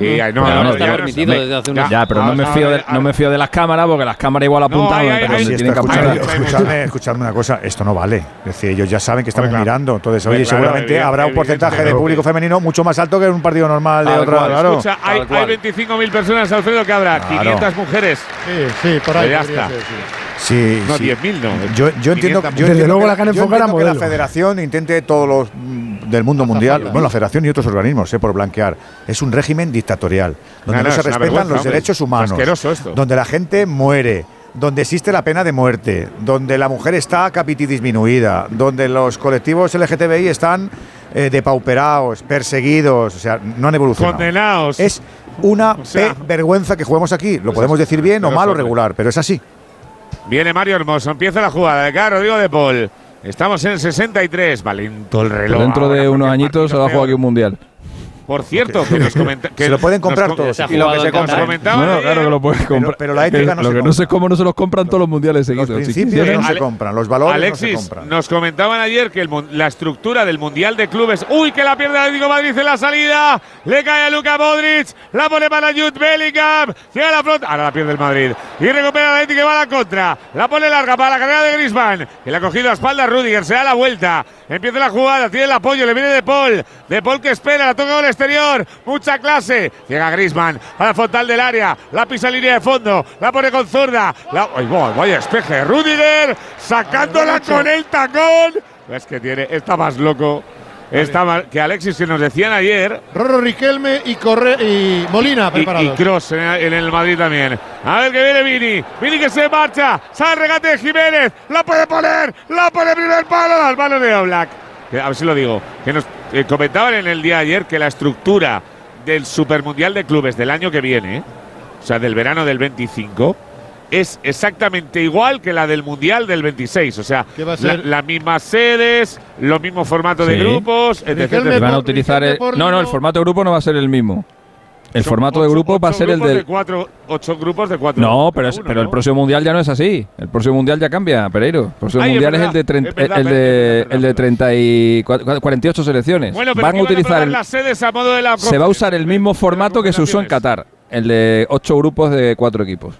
Sí, hay, no, Pero no, no no, está ya no- permitido desde hace unos- Ya, pero no me, ahora- fío de, ahora- no me fío de las cámaras porque las cámaras igual tienen que esto, apuntar. escucha- Escuchadme, escuchadme una cosa, esto no vale. Es decir, ellos ya saben que estamos claro. mirando. Entonces, Hombre, oye, claro, seguramente habrá un porcentaje de público femenino mucho más alto que en un partido normal de otra. Claro. Escucha, hay, hay 25.000 personas, Alfredo, que habrá Claro. 500 mujeres. Sí, sí, por ahí. Pues ya podría está. Sí. No, sí. 10.000 no. Yo, yo entiendo, 500 yo Desde entiendo luego que la que han enfocado entiendo que la federación intente todos los mm, del mundo mundial, bueno, la federación y otros organismos, eh, por blanquear. Es un régimen dictatorial, donde No, no, no, se respetan los hombre. derechos humanos, Asqueroso esto. donde la gente muere, donde existe la pena de muerte, donde la mujer está capiti disminuida, donde los colectivos LGTBI están eh, depauperados, perseguidos, o sea, no han evolucionado. Condenados. Es una O sea, pe- vergüenza que juguemos aquí. Lo podemos decir bien o mal o regular, pero es así. Viene Mario Hermoso, empieza la jugada de cara Rodrigo de Paul. Estamos en el 63, va lento el reloj. Dentro de unos añitos se va a jugar aquí un mundial. Por cierto, que nos comenta, [laughs] que Se lo pueden comprar todos. Y lo que se compra. Bueno, claro que lo puedes comprar. pero la ética Que no Lo se que no sé es cómo no se los compran todos los mundiales Los seguidos. principios chiquillos. no se compran, los valores Alexis, no se compran. nos comentaban ayer que la estructura del Mundial de Clubes. ¡Uy, que la pierde el Atlético Madrid en la salida! Le cae a Luka Modric, la pone para Jude Bellingham, llega a la flota. Ahora la pierde el Madrid. Y recupera el Atlético y va a la contra. La pone larga para la carrera de Griezmann, que le ha cogido a espalda a Rudiger, se da la vuelta. Empieza la jugada, tiene el apoyo, le viene De Paul. De Paul que espera, la toca con exterior. Mucha clase. Llega Griezmann para el frontal del área. La pisa en línea de fondo. La pone con zurda. La, ¡Ay, va, vaya despeje! Rudiger sacándola con el tacón. Es que tiene, está más loco. Está más, que Alexis que nos decían ayer. Riquelme y, Corre y Molina Y, y preparados. Cross en, en el Madrid también. A ver que viene Vini. Vini que se marcha. Sale el regate de Jiménez. La puede poner. La pone primer palo. Al palo de Oblak. Que, A ver si lo digo. Que nos eh, comentaban en el día de ayer que la estructura del Supermundial de Clubes del año que viene, o sea, del verano del 25, es exactamente igual que la del Mundial del 26. O sea, ¿Qué va a la- las mismas sedes, los mismos formatos de Sí. grupos, etc. Van a utilizar el- No, no, el formato de grupo no va a ser el mismo. El Son formato de ocho- grupo va a ocho ser el de cuatro, ocho grupos de cuatro. No, pero, es- uno, pero el próximo mundial ya no es así. El próximo mundial ya cambia, Pereiro. El próximo Ay, mundial es, verdad, el de, trein- es verdad, el de, es verdad, el de 30 y cua- 48 selecciones. Bueno, pero van a utilizar las sedes a modo de la se va a usar el mismo formato que se usó en Qatar, el de 8 grupos de 4 equipos.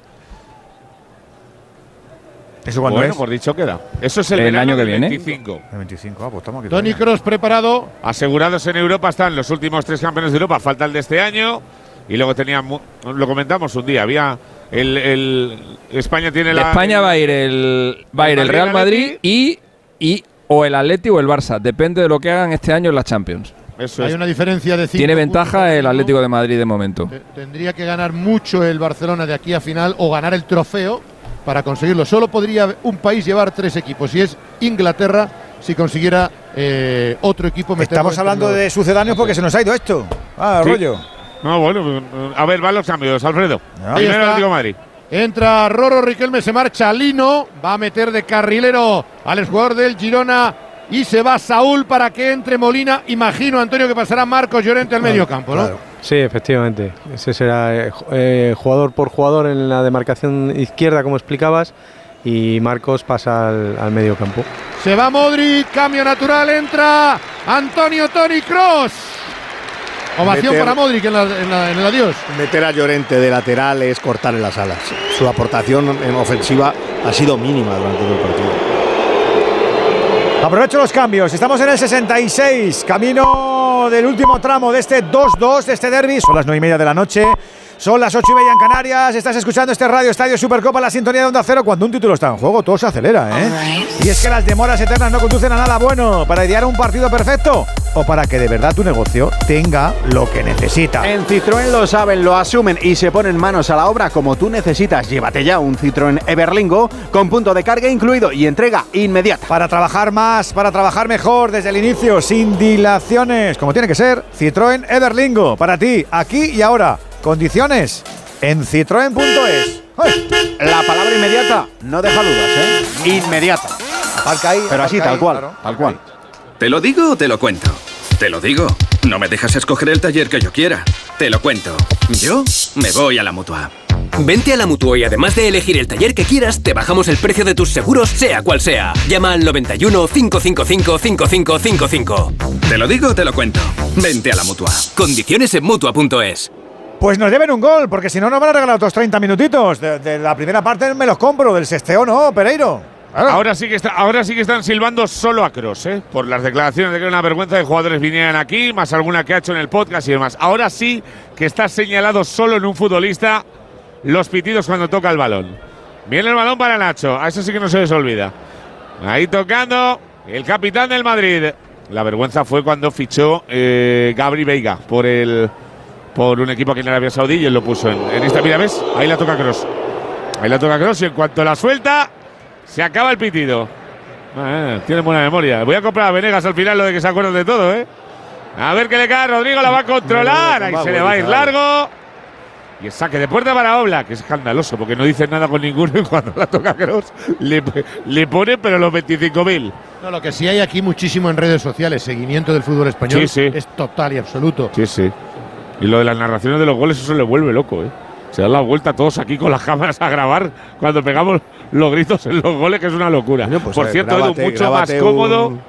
¿Eso cuándo bueno, es? por dicho queda. Eso es el, año que viene. 25. El 25, ah, pues estamos aquí. Tony. Cross preparado. Asegurados en Europa están los últimos tres campeones de Europa. Falta el de este año. Y luego tenían, mu- lo comentamos un día, había el, el- España tiene De la España va a ir el va a ir el Real Madrid y, y o el Atleti o el Barça, depende de lo que hagan este año en la Champions. Eso Hay es. una diferencia de cinco Tiene ventaja el. Atlético de Madrid de momento. Te- Tendría que ganar mucho el Barcelona de aquí a final o ganar el trofeo para conseguirlo. Solo podría un país llevar tres equipos y es Inglaterra si consiguiera eh, otro equipo Estamos hablando de sucedáneos porque se nos ha ido esto. Ah, Sí. rollo. No, bueno, a ver, van los cambios, Alfredo. Ahí Primero de Madrid. Entra Roro Riquelme, se marcha Lino, va a meter de carrilero al exjugador del Girona y se va Saúl para que entre Molina. Imagino, Antonio, que pasará Marcos Llorente al medio campo, ¿no? Claro. Sí, efectivamente. Ese será eh, ju- jugador por jugador en la demarcación izquierda, como explicabas, y Marcos pasa al, al medio campo. Se va Modric, cambio natural, entra Antonio Tony Cross. Ovación Meter- para Modric en, la- en la- en el adiós. Meter a Llorente de lateral es cortar en las alas. Su aportación en ofensiva ha sido mínima durante todo el partido. Aprovecho los cambios. Estamos en el 66. Camino del último tramo de este 2-2, de este derby. Son las 9 y media de la noche. Son las 8 y media en Canarias. Estás escuchando este Radio Estadio Supercopa, la sintonía de Onda Cero. Cuando un título está en juego, todo se acelera, ¿eh? Y es que las demoras eternas no conducen a nada bueno. Para idear un partido perfecto o para que de verdad tu negocio tenga lo que necesita. En Citroën lo saben, lo asumen y se ponen manos a la obra como tú necesitas. Llévate ya un Citroën Everlingo con punto de carga incluido y entrega inmediata. Para trabajar más, para trabajar mejor desde el inicio, sin dilaciones, como tiene que ser, Citroën Everlingo. Para ti, aquí y ahora. Condiciones en citroen.es. La palabra inmediata no deja dudas, ¿eh? Inmediata. Aparca ahí, Pero así, tal ahí, cual, claro. tal cual. ¿Te lo digo o te lo cuento? Te lo digo. No me dejas escoger el taller que yo quiera. Te lo cuento. Yo me voy a la mutua. Vente a la Mutua y además de elegir el taller que quieras, te bajamos el precio de tus seguros, sea cual sea. Llama al 91 555 5555. Te lo digo o te lo cuento. Vente a la mutua. Condiciones en Mutua.es. Pues nos deben un gol, porque si no nos van a regalar otros 30 minutitos. De, de la primera parte me los compro, del sexteo no, Pereiro. Claro. Ahora sí que está, ahora sí que están silbando solo a Cross, ¿eh? por las declaraciones de que era una vergüenza de jugadores vinieran aquí, más alguna que ha hecho en el podcast y demás. Ahora sí que está señalado solo en un futbolista los pitidos cuando toca el balón. Viene el balón para Nacho, a eso sí que no se les olvida. Ahí tocando el capitán del Madrid. La vergüenza fue cuando fichó eh, Gabri Veiga por el por un equipo aquí en Arabia Saudí y él lo puso en, en esta. Mira, ¿ves? Ahí la toca Cross. Ahí la toca Cross y en cuanto la suelta, se acaba el pitido. Ah, tiene buena memoria. Voy a comprar a Venegas al final lo de que se acuerdan de todo, ¿eh? A ver qué le cae a Rodrigo, la va a controlar. Ahí se le va a ir largo. Y el saque de puerta para Oblak, que es escandaloso porque no dice nada con ninguno y cuando la toca Cross le, le pone pero los 25.000. No, lo que sí hay aquí muchísimo en redes sociales, seguimiento del fútbol español, Sí, sí. es total y absoluto. Sí, sí. Y lo de las narraciones de los goles, eso le vuelve loco, ¿eh? Se dan la vuelta todos aquí con las cámaras a grabar cuando pegamos los gritos en los goles, que es una locura. pues, Por eh, cierto, Edu, mucho más cómodo. un-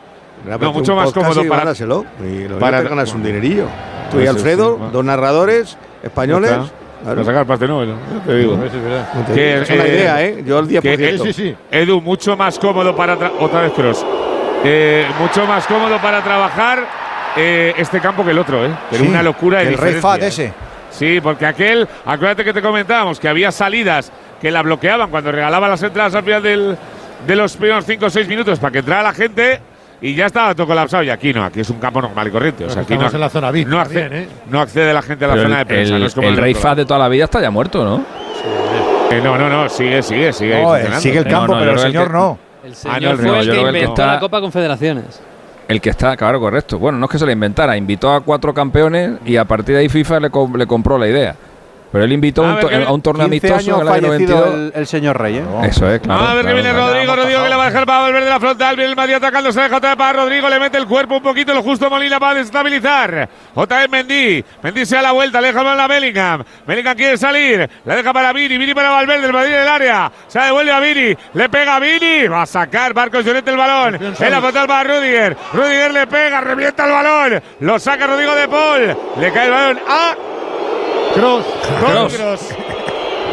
no, mucho un más cómodo y para. Y lo para- te ganas un dinerillo. Tú y Eso Alfredo, sí, dos narradores españoles. Claro. Para sacar parte no, ya te digo. No te Que, digo, es una eh, idea, ¿eh? Yo el 10%. que, Edu, mucho más cómodo para. tra- Otra vez Cross. Eh, mucho más cómodo para trabajar eh, este campo que el otro, ¿eh? Pero Sí, una locura el Rey Fat ¿eh? ese. Sí, porque aquel, acuérdate que te comentábamos que había salidas que la bloqueaban cuando regalaban las entradas al final del- de los primeros 5 o 6 minutos para que entrara la gente y ya estaba todo colapsado. Y aquí no, aquí es un campo normal y corriente. O sea, aquí no, en la zona VIP, no, accede, ¿eh? no accede la gente a la Pero zona de el, prensa. el- no es como el en Rey Faz de toda la vida está ya muerto, ¿no? Eh, no, no, no, sigue, sigue, sigue. No, eh, sigue el campo, no, pero el señor que- no. El Ah, señor no, el fue el yo que inventó la Copa Confederaciones. El que está, claro, correcto. Bueno, no es que se lo inventara, invitó a cuatro campeones y a partir de ahí FIFA le compró la idea. Pero él invitó a un, to- a un torneo 15 amistoso años en el año fallecido 92. el, el señor Rey, ¿eh? Eso es, claro. a ver que claro, viene claro. Rodrigo, Rodrigo que le va a dejar para volver de la frontal. Viene el Madrid atacando, se deja otra vez para Rodrigo, le mete el cuerpo un poquito, lo justo Molina para desestabilizar. Otra vez Mendy, Mendy se da la vuelta, le deja el balón a Bellingham. Bellingham quiere salir, la deja para Vini, Vini para Valverde, el Madrid en el área. Se la devuelve a Vini, le pega a Vini, va a sacar Marcos Llorente el balón. En la frontal para Rudiger, Rudiger le pega, revienta el balón, lo saca Rodrigo de Paul, le cae el balón a Cross. Kroos. Kroos.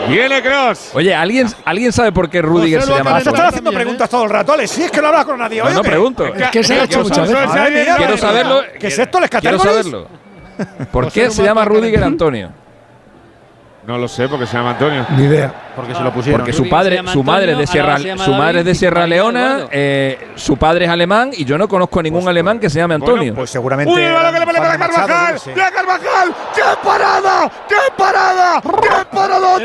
Viene Cross. Oye, ¿alguien, ¿alguien sabe por qué Rudiger se llama Vas a estar haciendo preguntas todo el rato, Alex. Si es que no hablas con nadie. No, oye, no pregunto. Es que se ha hecho muchas veces. Quiero saberlo. ¿Qué es esto, les Quiero saberlo. ¿Por qué se llama Rudiger Antonio? No lo sé porque se llama Antonio. Ni idea. Porque se lo pusieron. Porque su padre, su madre es de Sierra, su madre es de Sierra Leona, eh, su padre es alemán y yo no conozco a ningún alemán que se llame Antonio. Pues seguramente. Uy, balón que le pone para Carvajal. ¡Ya Carvajal! ¡Qué parada! ¡Qué parada! ¡Qué parada de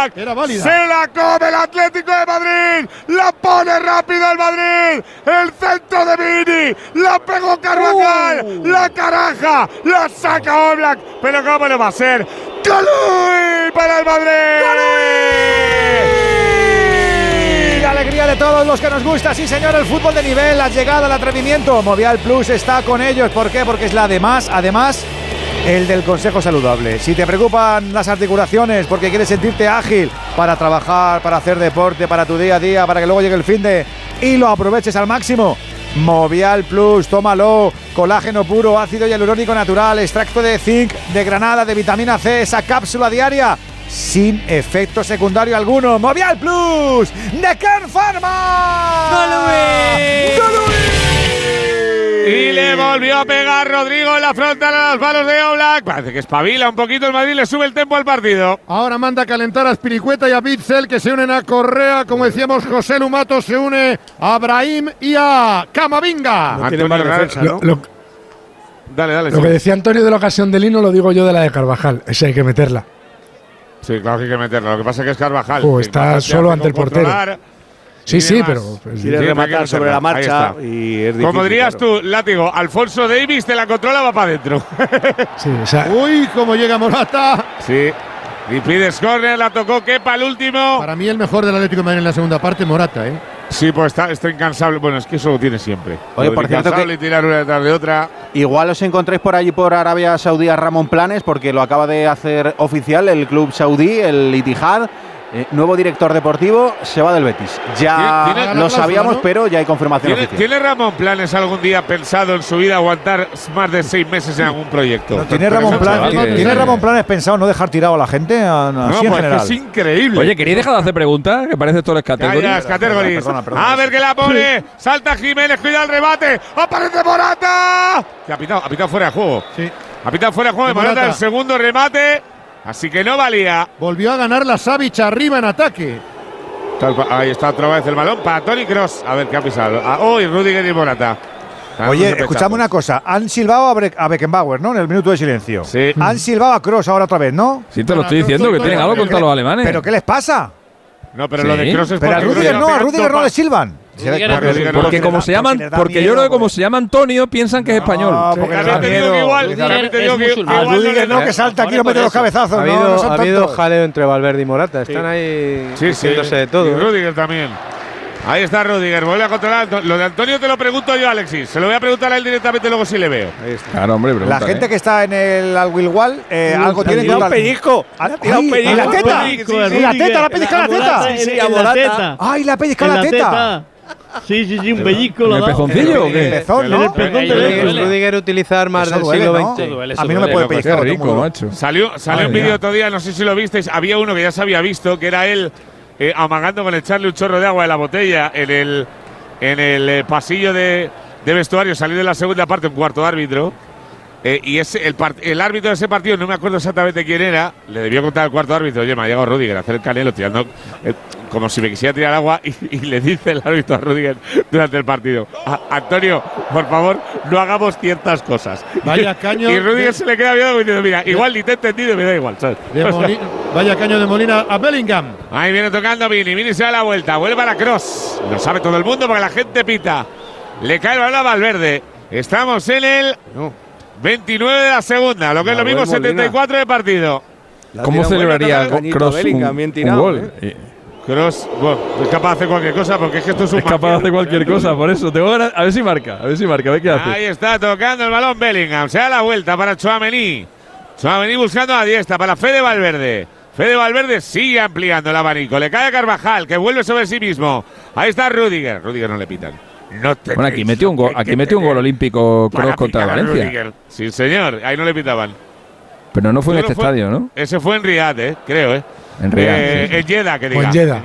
Oblak! Era válida. Se la come el Atlético de Madrid. La pone rápido el Madrid. El centro de Vini. La pegó Carvajal. La caraja. La saca Oblak. Pero ¿cómo le va a ser? ¡Galui para el Madrid! La alegría de todos los que nos gusta, sí señor, el fútbol de nivel, la llegada, el atrevimiento. Movial Plus está con ellos. ¿Por qué? Porque es la de más, además, el del consejo saludable. Si te preocupan las articulaciones porque quieres sentirte ágil para trabajar, para hacer deporte, para tu día a día, para que luego llegue el fin de y lo aproveches al máximo. Movial Plus, tómalo, colágeno puro, ácido hialurónico natural, extracto de zinc, de granada, de vitamina C, esa cápsula diaria sin efecto secundario alguno. Movial Plus de Kern Pharma. Y le volvió a pegar Rodrigo en la frontal a los palos de Oblak. Parece que espabila un poquito el Madrid, le sube el tempo al partido. Ahora manda a calentar a Spiricueta y a Bitzel que se unen a Correa. Como decíamos, José Lumato se une a Brahim y a Camavinga. No tiene más defensa, ¿no? Lo, Dale, dale. lo sí. que decía Antonio de la ocasión de Lino lo digo yo de la de Carvajal. Esa hay que meterla. Sí, claro que hay que meterlo. Lo que pasa es que es Carvajal. Oh, está solo ante el portero. Sí, sí, demás. pero. pues, Quiere Sí, rematar sobre la marcha y es difícil. Como dirías claro. tú, látigo, Alfonso Davis te la controla, va para adentro. sí, o sea, Uy, cómo llega Morata. sí. Y pides córner, la tocó Kepa el último. Para mí el mejor del Atlético de Madrid en la segunda parte, Morata, ¿eh? Sí, pues está, está incansable. Bueno, es que eso lo tiene siempre. Oye, por cierto incansable que- y tirar una detrás de otra. Igual os encontréis por allí por Arabia Saudí a Ramón Planes, porque lo acaba de hacer oficial el club saudí, el Itihad. Eh, nuevo director deportivo se va del Betis. Ya Tiene- tiene- lo sabíamos, ¿no? pero ya hay confirmación ¿Tiene, oficial. ¿Tiene Ramón planes algún día pensado en su vida aguantar más de seis meses en algún proyecto? No, ¿Tiene, Ramón eso, Plan- chaval, ¿tiene, que- tiene Ramón Planes pensado no dejar tirado a la gente? A- No, Así pues en es general. es increíble. Oye, ¿queréis dejar de hacer preguntas? Que parece esto las categorías. A ver que la pone. Salta Jiménez, cuida el remate. ¡Aparece Morata! Que ha pitado, ha pitado fuera de juego. Sí. Ha pitado fuera de juego de De Morata Morata. el segundo remate. Así que no valía. Volvió a ganar la Savic arriba en ataque. Ahí está otra vez el balón para Tony Cross. A ver qué ha pisado. Ah, Hoy Rudiger y Morata. Oye, Están escuchame una cosa. Han silbado a, Bre- a Beckenbauer, ¿no? En el minuto de silencio. Sí. Han silbado a Kroos ahora otra vez, ¿no? Sí, te lo estoy diciendo, que tienen algo contra los alemanes. ¿Pero qué les pasa? No, pero Sí. lo de Kroos es Pero a Rudiger no, a Rudiger no le silban. Porque como se llaman, porque yo creo que como pues. se llama Antonio piensan que es español. No, porque te digo que igual, te digo que igual no Rudiger le- no, que salta aquí y no mete los cabezazos. Ha habido, no son ha habido tontos. jaleo entre Valverde y Morata. Están ahí Sí, sí. diciéndose de todo. Y ¿eh? Rudiger también. Ahí está Rudiger, vuelve a controlar. Lo de Antonio te lo pregunto yo, Alexis. Se lo voy a preguntar a él directamente luego si le veo. Claro, hombre, La gente que está en el Alguilwal, eh, algo tiene que tirado hablar. un pellizco. Ay, Ha tirado un ¿En pellizco. la teta? Pellizco, ¿En la teta? ¿La pellizca la teta? ¡Ay, la pellizca la teta! Sí, sí, sí, un pellizco lo ¿En el pezoncillo o El qué? En el ¿no? pezón de duele, Rudiger. utilizar más del siglo ¿no? XX. A mí no me puede Qué pellizcar. el rico, macho. Salió, salió un vídeo otro día, no sé si lo visteis. Había uno que ya se había visto, que era él eh, amagando con echarle un chorro de agua de la botella en el, en el eh, pasillo de, de vestuario, salir de la segunda parte, un cuarto árbitro. Eh, y ese, el, el árbitro de ese partido, no me acuerdo exactamente quién era, le debió contar al cuarto árbitro, oye, me ha llegado Rudiger a hacer el canelo tirando, eh, como si me quisiera tirar agua, y, y le dice el árbitro a Rudiger durante el partido, "A- Antonio, por favor, no hagamos ciertas cosas. Vaya [laughs] caño Y Rudiger de- se le queda viendo diciendo, mira, igual ni te he entendido, me da igual, ¿sabes? De [laughs] Moli- Vaya caño de Molina a Bellingham. Ahí viene tocando Vini. Vini se da la vuelta. Vuelve para Cross. Lo sabe todo el mundo porque la gente pita. Le cae el balón a Valverde. Estamos en el 29 de la segunda. Lo que es lo mismo, Molina. 74 de partido. La ¿Cómo celebraría Cross un, gol? ¿eh? Cross, bueno, es capaz de hacer cualquier cosa porque es que esto es un Es capaz de hacer cualquier cosa, por eso. Tengo ganas- a ver si marca, a ver si marca, a ver qué hace. Ahí está tocando el balón Bellingham. Se da la vuelta para Chouameni. Chouameni buscando a diestra para Fede Valverde. Fede Valverde sigue ampliando el abanico. Le cae a Carvajal, que vuelve sobre sí mismo. Ahí está Rudiger. Rudiger no le pitan. No te Bueno, aquí metió un gol, aquí metió un gol olímpico Cross contra Valencia. Sí, señor. Ahí no le pitaban. Pero no fue en Creo este que fue- estadio, ¿no? Ese fue en Riyadh, eh, creo, ¿eh? En Riyadh, Eh, sí. En Jeddah, que O diga. en Jeddah,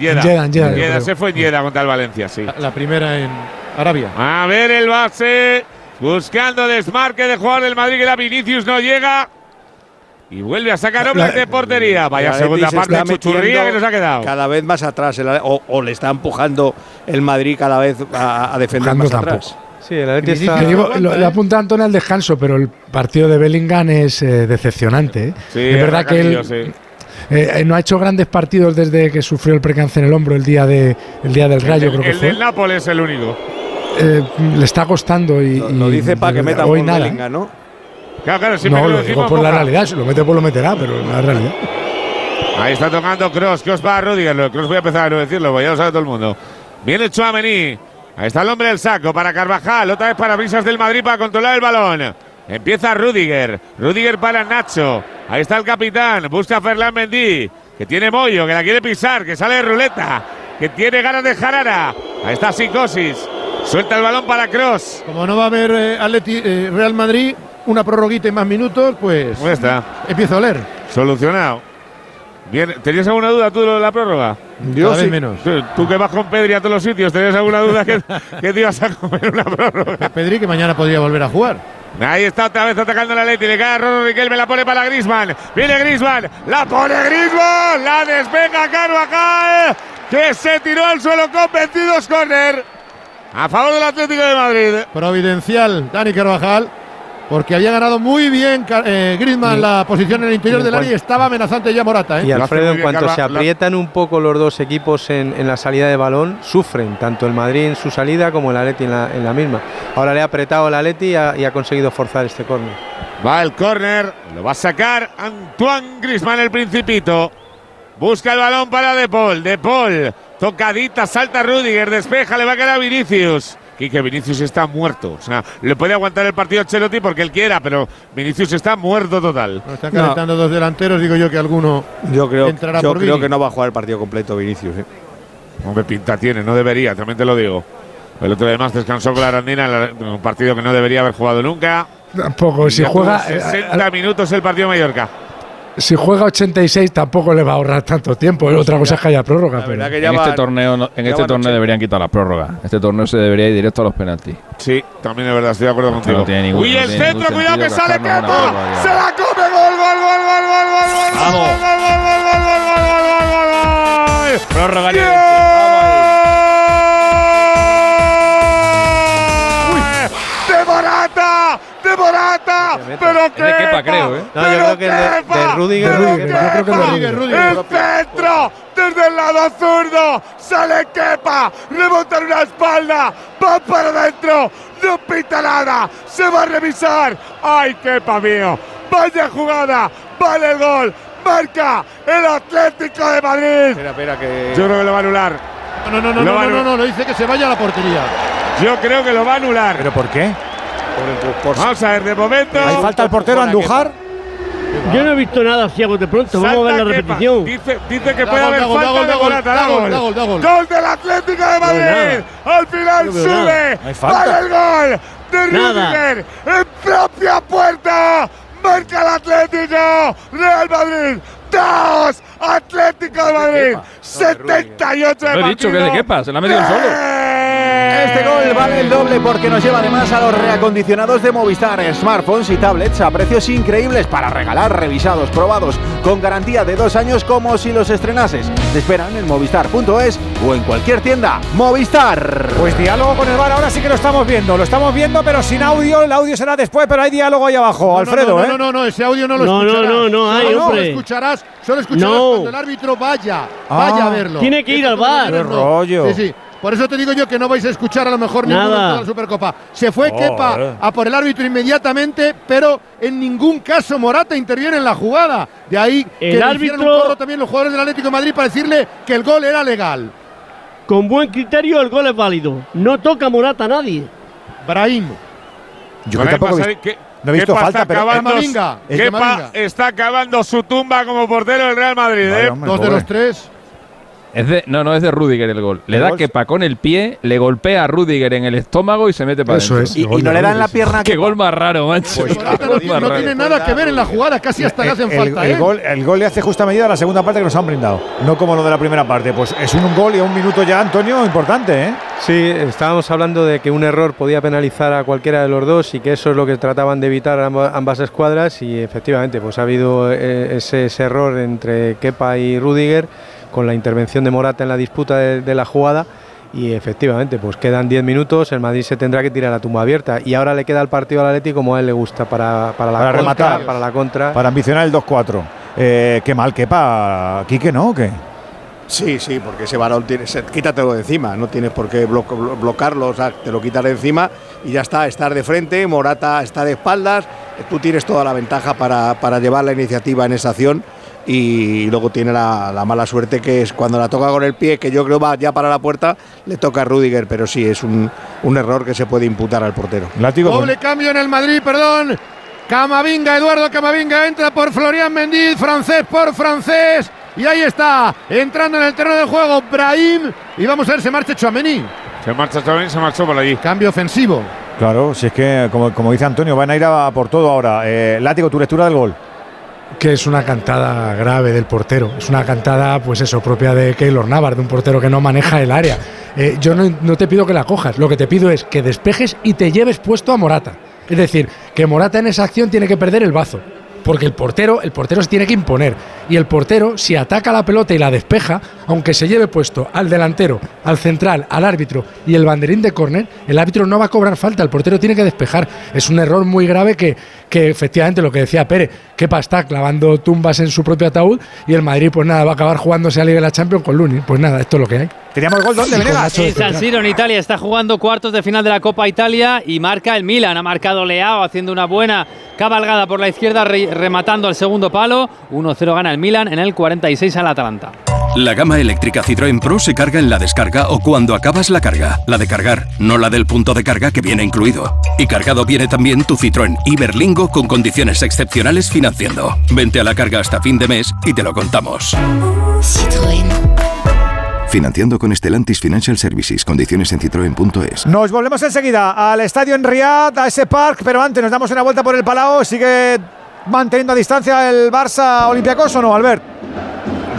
en Jeddah, en se fue en Jeddah contra el Valencia, sí. La primera en Arabia. A ver el base. Buscando desmarque de jugador del Madrid que era Vinicius, no llega. Y vuelve a sacar hombres de portería. Vaya segunda se parte chuchurría que nos ha quedado. Cada vez más atrás. el- o, o le está empujando el Madrid cada vez a, a defender Empujando más tampoco. atrás. Sí, el Atleti está. Digo, lo, le apunta Antonio al descanso, pero el partido de Bellingham es eh, decepcionante. ¿eh? Sí, es verdad que él sí. Eh, eh, no ha hecho grandes partidos desde que sufrió el percance en el hombro el día, de, el día del Rayo, el, creo que el fue. del Nápoles es el único. Eh, le está costando y. Lo, dice para que meta hoy por nada. Bellingham, ¿no? Claro, claro, siempre No, lo digo por la realidad. Si lo mete, pues lo meterá, pero la realidad. Ahí está tocando Cross. Cross para Rudiger. Cross voy a empezar a no decirlo, porque ya lo sabe todo el mundo. Viene Chouameni. Ahí está el hombre del saco para Carvajal. Otra vez para Brisas del Madrid para controlar el balón. Empieza Rudiger. Rudiger para Nacho. Ahí está el capitán. Busca a Ferland Mendy. Que tiene mollo, que la quiere pisar, que sale de ruleta. Que tiene ganas de jarara. Ahí está Psicosis. Suelta el balón para Cross. Como no va a haber eh, Atleti- eh, Real Madrid, una prorroguita y más minutos, pues ¿Dónde está? empieza a oler. Solucionado. Bien, ¿tenías alguna duda tú de la prórroga? Yo sí. menos. Tú, tú que vas con Pedri a todos los sitios, ¿tenías alguna duda que, [laughs] que te ibas a comer una prórroga? Pedri que mañana podría volver a jugar. Ahí está otra vez atacando la Leti, le cae a Roro Riquelme, la pone para Grisman. Viene Grisman, la pone Grisman, la despega Carvajal, que se tiró al suelo con vencidos corner. A favor del Atlético de Madrid. Providencial, Dani Carvajal, porque había ganado muy bien eh, Griezmann Y- la posición en el interior del área y estaba amenazante ya Morata. ¿eh? Y Alfredo, en cuanto se aprietan un poco los dos equipos en, en la salida de balón, sufren, tanto el Madrid en su salida como el Atleti en la, en la misma. Ahora le ha apretado el Atleti y ha, y ha conseguido forzar este córner. Va el córner, lo va a sacar Antoine Grisman, el principito. Busca el balón para De Paul. De Paul, tocadita, salta Rudiger, despeja, le va a quedar a Vinicius. Y que Vinicius está muerto. O sea, le puede aguantar el partido a Chelotti porque él quiera, pero Vinicius está muerto total. No, están calentando dos delanteros, digo yo que alguno Yo creo, entrará yo por creo Vini. que no va a jugar el partido completo Vinicius. ¿eh? Hombre, pinta tiene, no debería, también te lo digo. El otro día más descansó con la Arandina en un partido que no debería haber jugado nunca. Tampoco. Si juega, eh, 60 minutos el partido Mallorca. Si juega 86, tampoco le va a ahorrar tanto tiempo. Otra cosa es que haya prórroga. Pero que En este torneo, no- en ya este van torneo 80. deberían quitar la prórroga. Este torneo se debería ir directo a los penaltis. Sí, también es verdad, estoy de acuerdo contigo. no tiene ningún- Uy, no el tiene centro, cuidado que sale Kepa. Se la come, gol, gol, gol, gol, gol, gol, gol, gol. Vamos. Gol, gol, gol, gol, gol, gol, gol, gol, gol, gol. Prórroga. ¡De Morata! ¡De de Morata. Pero Es de Kepa, creo, ¿eh? No, yo creo que es de, de Rudiger. Yo creo que es de Rudiger. El centro desde el lado zurdo. Sale Kepa. Rebota en una espalda. Va para adentro. No pita nada. Se va a revisar. ¡Ay, Kepa mío! Vaya jugada. Vale el gol. Marca el Atlético de Madrid. Espera, espera, que. Yo creo que lo va a anular. No, no, no, no, no, no, no, no, dice que se vaya a la portería. Yo creo que lo va a anular. ¿Pero por qué? Vamos a ver, de momento. ¿Hay falta el portero Andújar? Yo no he visto nada así a bote pronto. Vamos a ver la repetición. Dice, dice que Da puede gol, haber falta gol, de gol, gol, gol. da gol, da gol. Gol del Atlético de Madrid. Al final No sube. Vale el gol de Nada. Rudiger. En propia puerta. Marca el Atlético. Real Madrid. Dos. Atlético de Madrid. 78 de Lo he dicho que es de partido. Kepa, se la ha metido solo. Este gol vale el doble porque nos lleva además a los reacondicionados de Movistar, smartphones y tablets a precios increíbles para regalar, revisados, probados, con garantía de dos años como si los estrenases. Te esperan en movistar.es o en cualquier tienda. Movistar. Pues diálogo con el bar, ahora sí que lo estamos viendo. Lo estamos viendo, pero sin audio. El audio será después, pero hay diálogo ahí abajo. No, Alfredo, no, ¿eh? no, no, no, ese audio no lo No, no, escucharás. no, no hay, Solo hombre. escucharás, solo escucharás No. Cuando el árbitro vaya, Ah. vaya a verlo. Tiene que ir al bar. Qué rollo. Sí, sí. Por eso te digo yo que no vais a escuchar a lo mejor ninguno Nada. de toda la Supercopa. Se fue Joder. Kepa a por el árbitro inmediatamente, pero en ningún caso Morata interviene en la jugada. De ahí que El le árbitro- un corro también los jugadores del Atlético de Madrid para decirle que el gol era legal. Con buen criterio el gol es válido. No toca Morata a nadie. Brahim. Yo visto, que- no he visto Kepa falta, está pero. acabando- Kepa está acabando su tumba como portero del Real Madrid. ¿eh? hombre, Dos de los tres. Es de, no, no es de Rudiger el gol. Le El da gol- Kepa con el pie, le golpea a Rudiger en el estómago y se mete para Eso adentro. es. Y, y no le dan la pierna Qué que gol más raro, macho. Pues, no, tiene, no raro. tiene nada que ver en la jugada, casi hasta le hacen el, falta. el ¿eh? gol, el gol le hace justa medida a la segunda parte que nos han brindado. No como lo de la primera parte. Pues es un gol y a un minuto ya, Antonio, importante, ¿eh? Sí, estábamos hablando de que un error podía penalizar a cualquiera de los dos y que eso es lo que trataban de evitar amba- ambas escuadras y efectivamente pues ha habido eh, ese, ese error entre Kepa y Rudiger con la intervención de Morata en la disputa de, de la jugada y efectivamente pues quedan 10 minutos, el Madrid se tendrá que tirar a tumba abierta y ahora le queda el partido al Atleti como a él le gusta para, para la Para contra, rematar. para la contra. Para ambicionar el 2-4. Eh, qué mal, quepa. Quique, ¿no? ¿O qué? Sí, sí, porque ese varón tiene, se- quítatelo de encima, no tienes por qué blo- blo- bloquearlo, o sea, te lo quitas de encima y ya está, estar de frente, Morata está de espaldas, tú tienes toda la ventaja para, para llevar la iniciativa en esa acción y luego tiene la, la mala suerte que es cuando la toca con el pie, que yo creo va ya para la puerta, le toca a Rudiger, pero sí, es un, un error que se puede imputar al portero. Látigo. Doble cambio en el Madrid, perdón. Camavinga, Eduardo Camavinga entra por Florian Mendiz, francés por francés. Y ahí está, entrando en el terreno de juego, Brahim. Y vamos a ver, se marcha Chouameni. Se marcha también, se marchó por allí. Cambio ofensivo. Claro, si es que, como, como dice Antonio, van a ir a, por todo ahora. Eh, Látigo, tu lectura del gol. Que es una cantada grave del portero. Es una cantada, pues eso, propia de Keylor Navas, de un portero que no maneja el área. Eh, yo no, te pido que la cojas, lo que te pido es que despejes y te lleves puesto a Morata. Es decir, que Morata en esa acción tiene que perder el bazo. Porque el portero, el portero se tiene que imponer. Y el portero, si ataca la pelota y la despeja, aunque se lleve puesto al delantero, al central, al árbitro y el banderín de córner, el árbitro no va a cobrar falta, el portero tiene que despejar. Es un error muy grave que, que efectivamente lo que decía Pérez, Kepa está clavando tumbas en su propio ataúd y el Madrid, pues nada, va a acabar jugándose a Liga de la Champions con Luni. Pues nada, esto es lo que hay. Teníamos gol, ¿dónde, Y con Venegas? En San. Siro, en Italia, está jugando cuartos de final de la Copa Italia y marca el Milan. Ha marcado Leao haciendo una buena cabalgada por la izquierda, re- rematando al segundo palo. 1-0 gana el Milan en el 46 al Atalanta. La gama eléctrica Citroën Pro se carga en la descarga o cuando acabas la carga. La de cargar, no la del punto de carga que viene incluido. Y cargado viene también tu Citroën Con condiciones excepcionales financiando. Vente a la carga hasta fin de mes y te lo contamos. Financiando con Stellantis Financial Services. Condiciones en citroen.es. Nos volvemos enseguida al estadio en Riyadh, a ese park, pero antes nos damos una vuelta por el Palau. ¿Sigue manteniendo a distancia el Barça Olympiacos o no, Albert?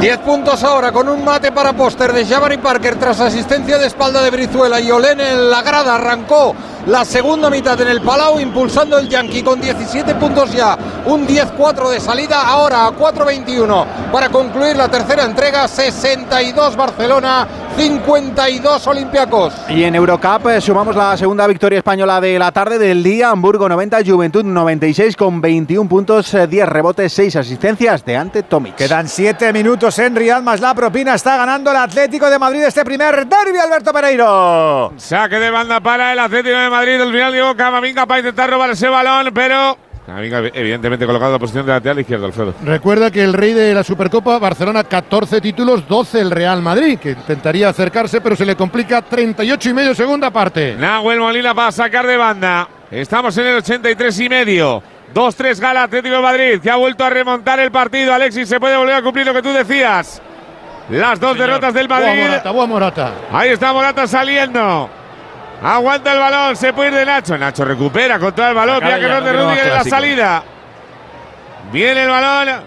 10 puntos ahora con un mate para póster de Jabari Parker tras asistencia de espalda de Brizuela y Olén en la grada arrancó la segunda mitad en el Palau impulsando el Yankee con 17 puntos ya, un 10-4 de salida ahora a 4-21 para concluir la tercera entrega 62 Barcelona 52 Olympiacos. Y en Eurocup eh, sumamos la segunda victoria española de la tarde del día. Hamburgo 90, Juventud 96 con 21 puntos, eh, 10 rebotes, 6 asistencias de ante Tomic. Quedan 7 minutos en Real más la propina. Está ganando el Atlético de Madrid este primer derby, Alberto Pereiro. Saque de banda para el Atlético de Madrid. Al final llegó Camavinga para intentar robar ese balón, pero Camavinga evidentemente colocado en la posición de lateral izquierdo, Alfredo. Recuerda que el rey de la Supercopa, Barcelona, 14 títulos, 12 el Real Madrid, que intentaría acercarse, pero se le complica 38 y medio segunda parte. Nahuel Molina para sacar de banda. Estamos en el 83 y medio. 2-3 gala Atlético de Madrid, que ha vuelto a remontar el partido. Alexis, se puede volver a cumplir lo que tú decías. Las dos derrotas del Madrid. Buah, Morata, buah, Morata. Ahí está Morata saliendo. Aguanta el balón, se puede ir de Nacho. Nacho recupera con todo el balón. Mira que no de Rudiger en la salida. Viene el balón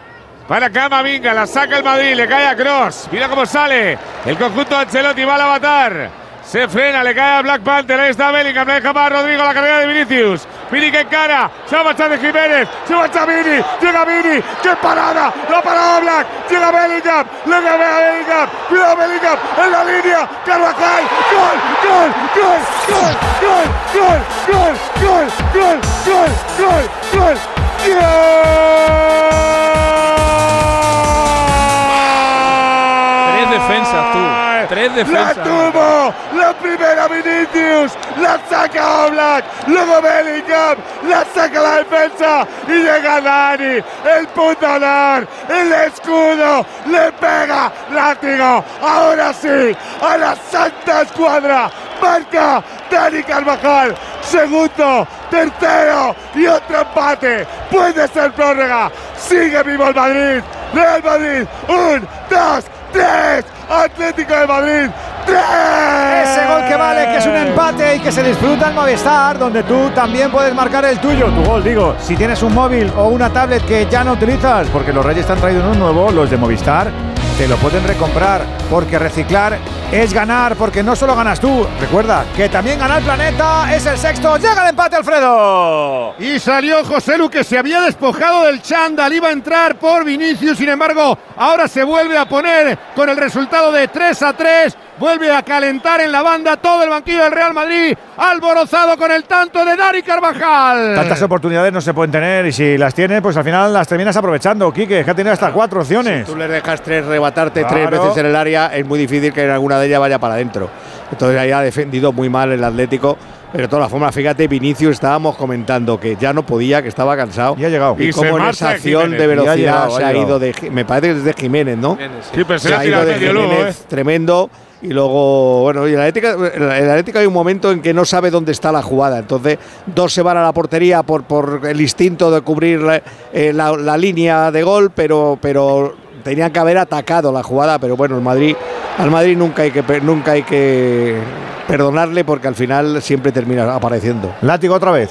para Camavinga. La saca el Madrid, le cae a Cross. Mira cómo sale. El conjunto de Ancelotti va al avatar. Se frena, le cae a Black Panther. Ahí está Bellingham, le deja para Rodrigo la carrera de Vinicius. Vini que encara, se va a de Jiménez, se marcha Vini, llega Vini, qué parada, la parada Black, llega Bellingham, le gana a Bellingham, cuidado en la línea, Carvajal, gol, gol, gol, gol, gol, gol, gol, gol, gol, gol, gol, gol, Tres La tuvo, la primera Vinicius, la saca Oblak, luego Bellingham, la saca la defensa. Y llega Dani, el putador, el escudo, le pega, látigo, ahora sí, a la santa escuadra, marca Dani Carvajal, segundo, tercero y otro empate, puede ser prórroga, sigue vivo el Madrid, Real Madrid, un, dos, tres, Atlético de Madrid, tres. Ese gol que vale, que es un empate y que se disfruta en Movistar, donde tú también puedes marcar el tuyo, tu gol, digo. Si tienes un móvil o una tablet que ya no utilizas, porque los Reyes te han traído uno nuevo, los de Movistar, te lo pueden recomprar, porque reciclar es ganar, porque no solo ganas tú, recuerda que también gana el planeta, es el sexto, llega el empate, Alfredo. Y salió José Lu que se había despojado del chándal, iba a entrar por Vinicius, sin embargo, ahora se vuelve a poner con el resultado de 3 a 3. Vuelve a calentar en la banda todo el banquillo del Real Madrid, alborozado con el tanto de Dari Carvajal. Tantas oportunidades no se pueden tener y si las tienes, pues al final las terminas aprovechando, Quique, que ha tenido hasta cuatro opciones. Si tú les dejas tres rebatarte tres veces en el área, es muy difícil que en alguna de ellas vaya para adentro. Entonces ahí ha defendido muy mal el Atlético. Pero de todas formas, fíjate, Vinicius estábamos comentando que ya no podía, que estaba cansado. Y ha llegado. Y, Y como en esa acción Jiménez. de velocidad llegado, se ha ido de. Me parece que es de Jiménez, ¿no? Sí, pero se ha ha ido de medio luego, Jiménez ¿eh? tremendo y luego bueno y el Atlético, el Atlético hay un momento en que no sabe dónde está la jugada entonces dos se van a la portería por, por el instinto de cubrir la, eh, la- la línea de gol pero pero tenían que haber atacado la jugada pero bueno el Madrid al Madrid nunca hay que nunca hay que perdonarle porque al final siempre termina apareciendo Látigo otra vez.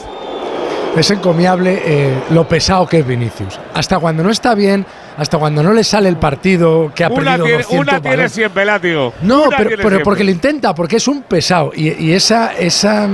Es encomiable eh, lo pesado que es Vinicius. Hasta cuando no está bien, hasta cuando no le sale el partido, que ha Una perdido tiene, 200 una tiene balones. siempre, látigo. No, Una pero, tiene pero porque lo intenta, porque es un pesado. Y, y esa, esa,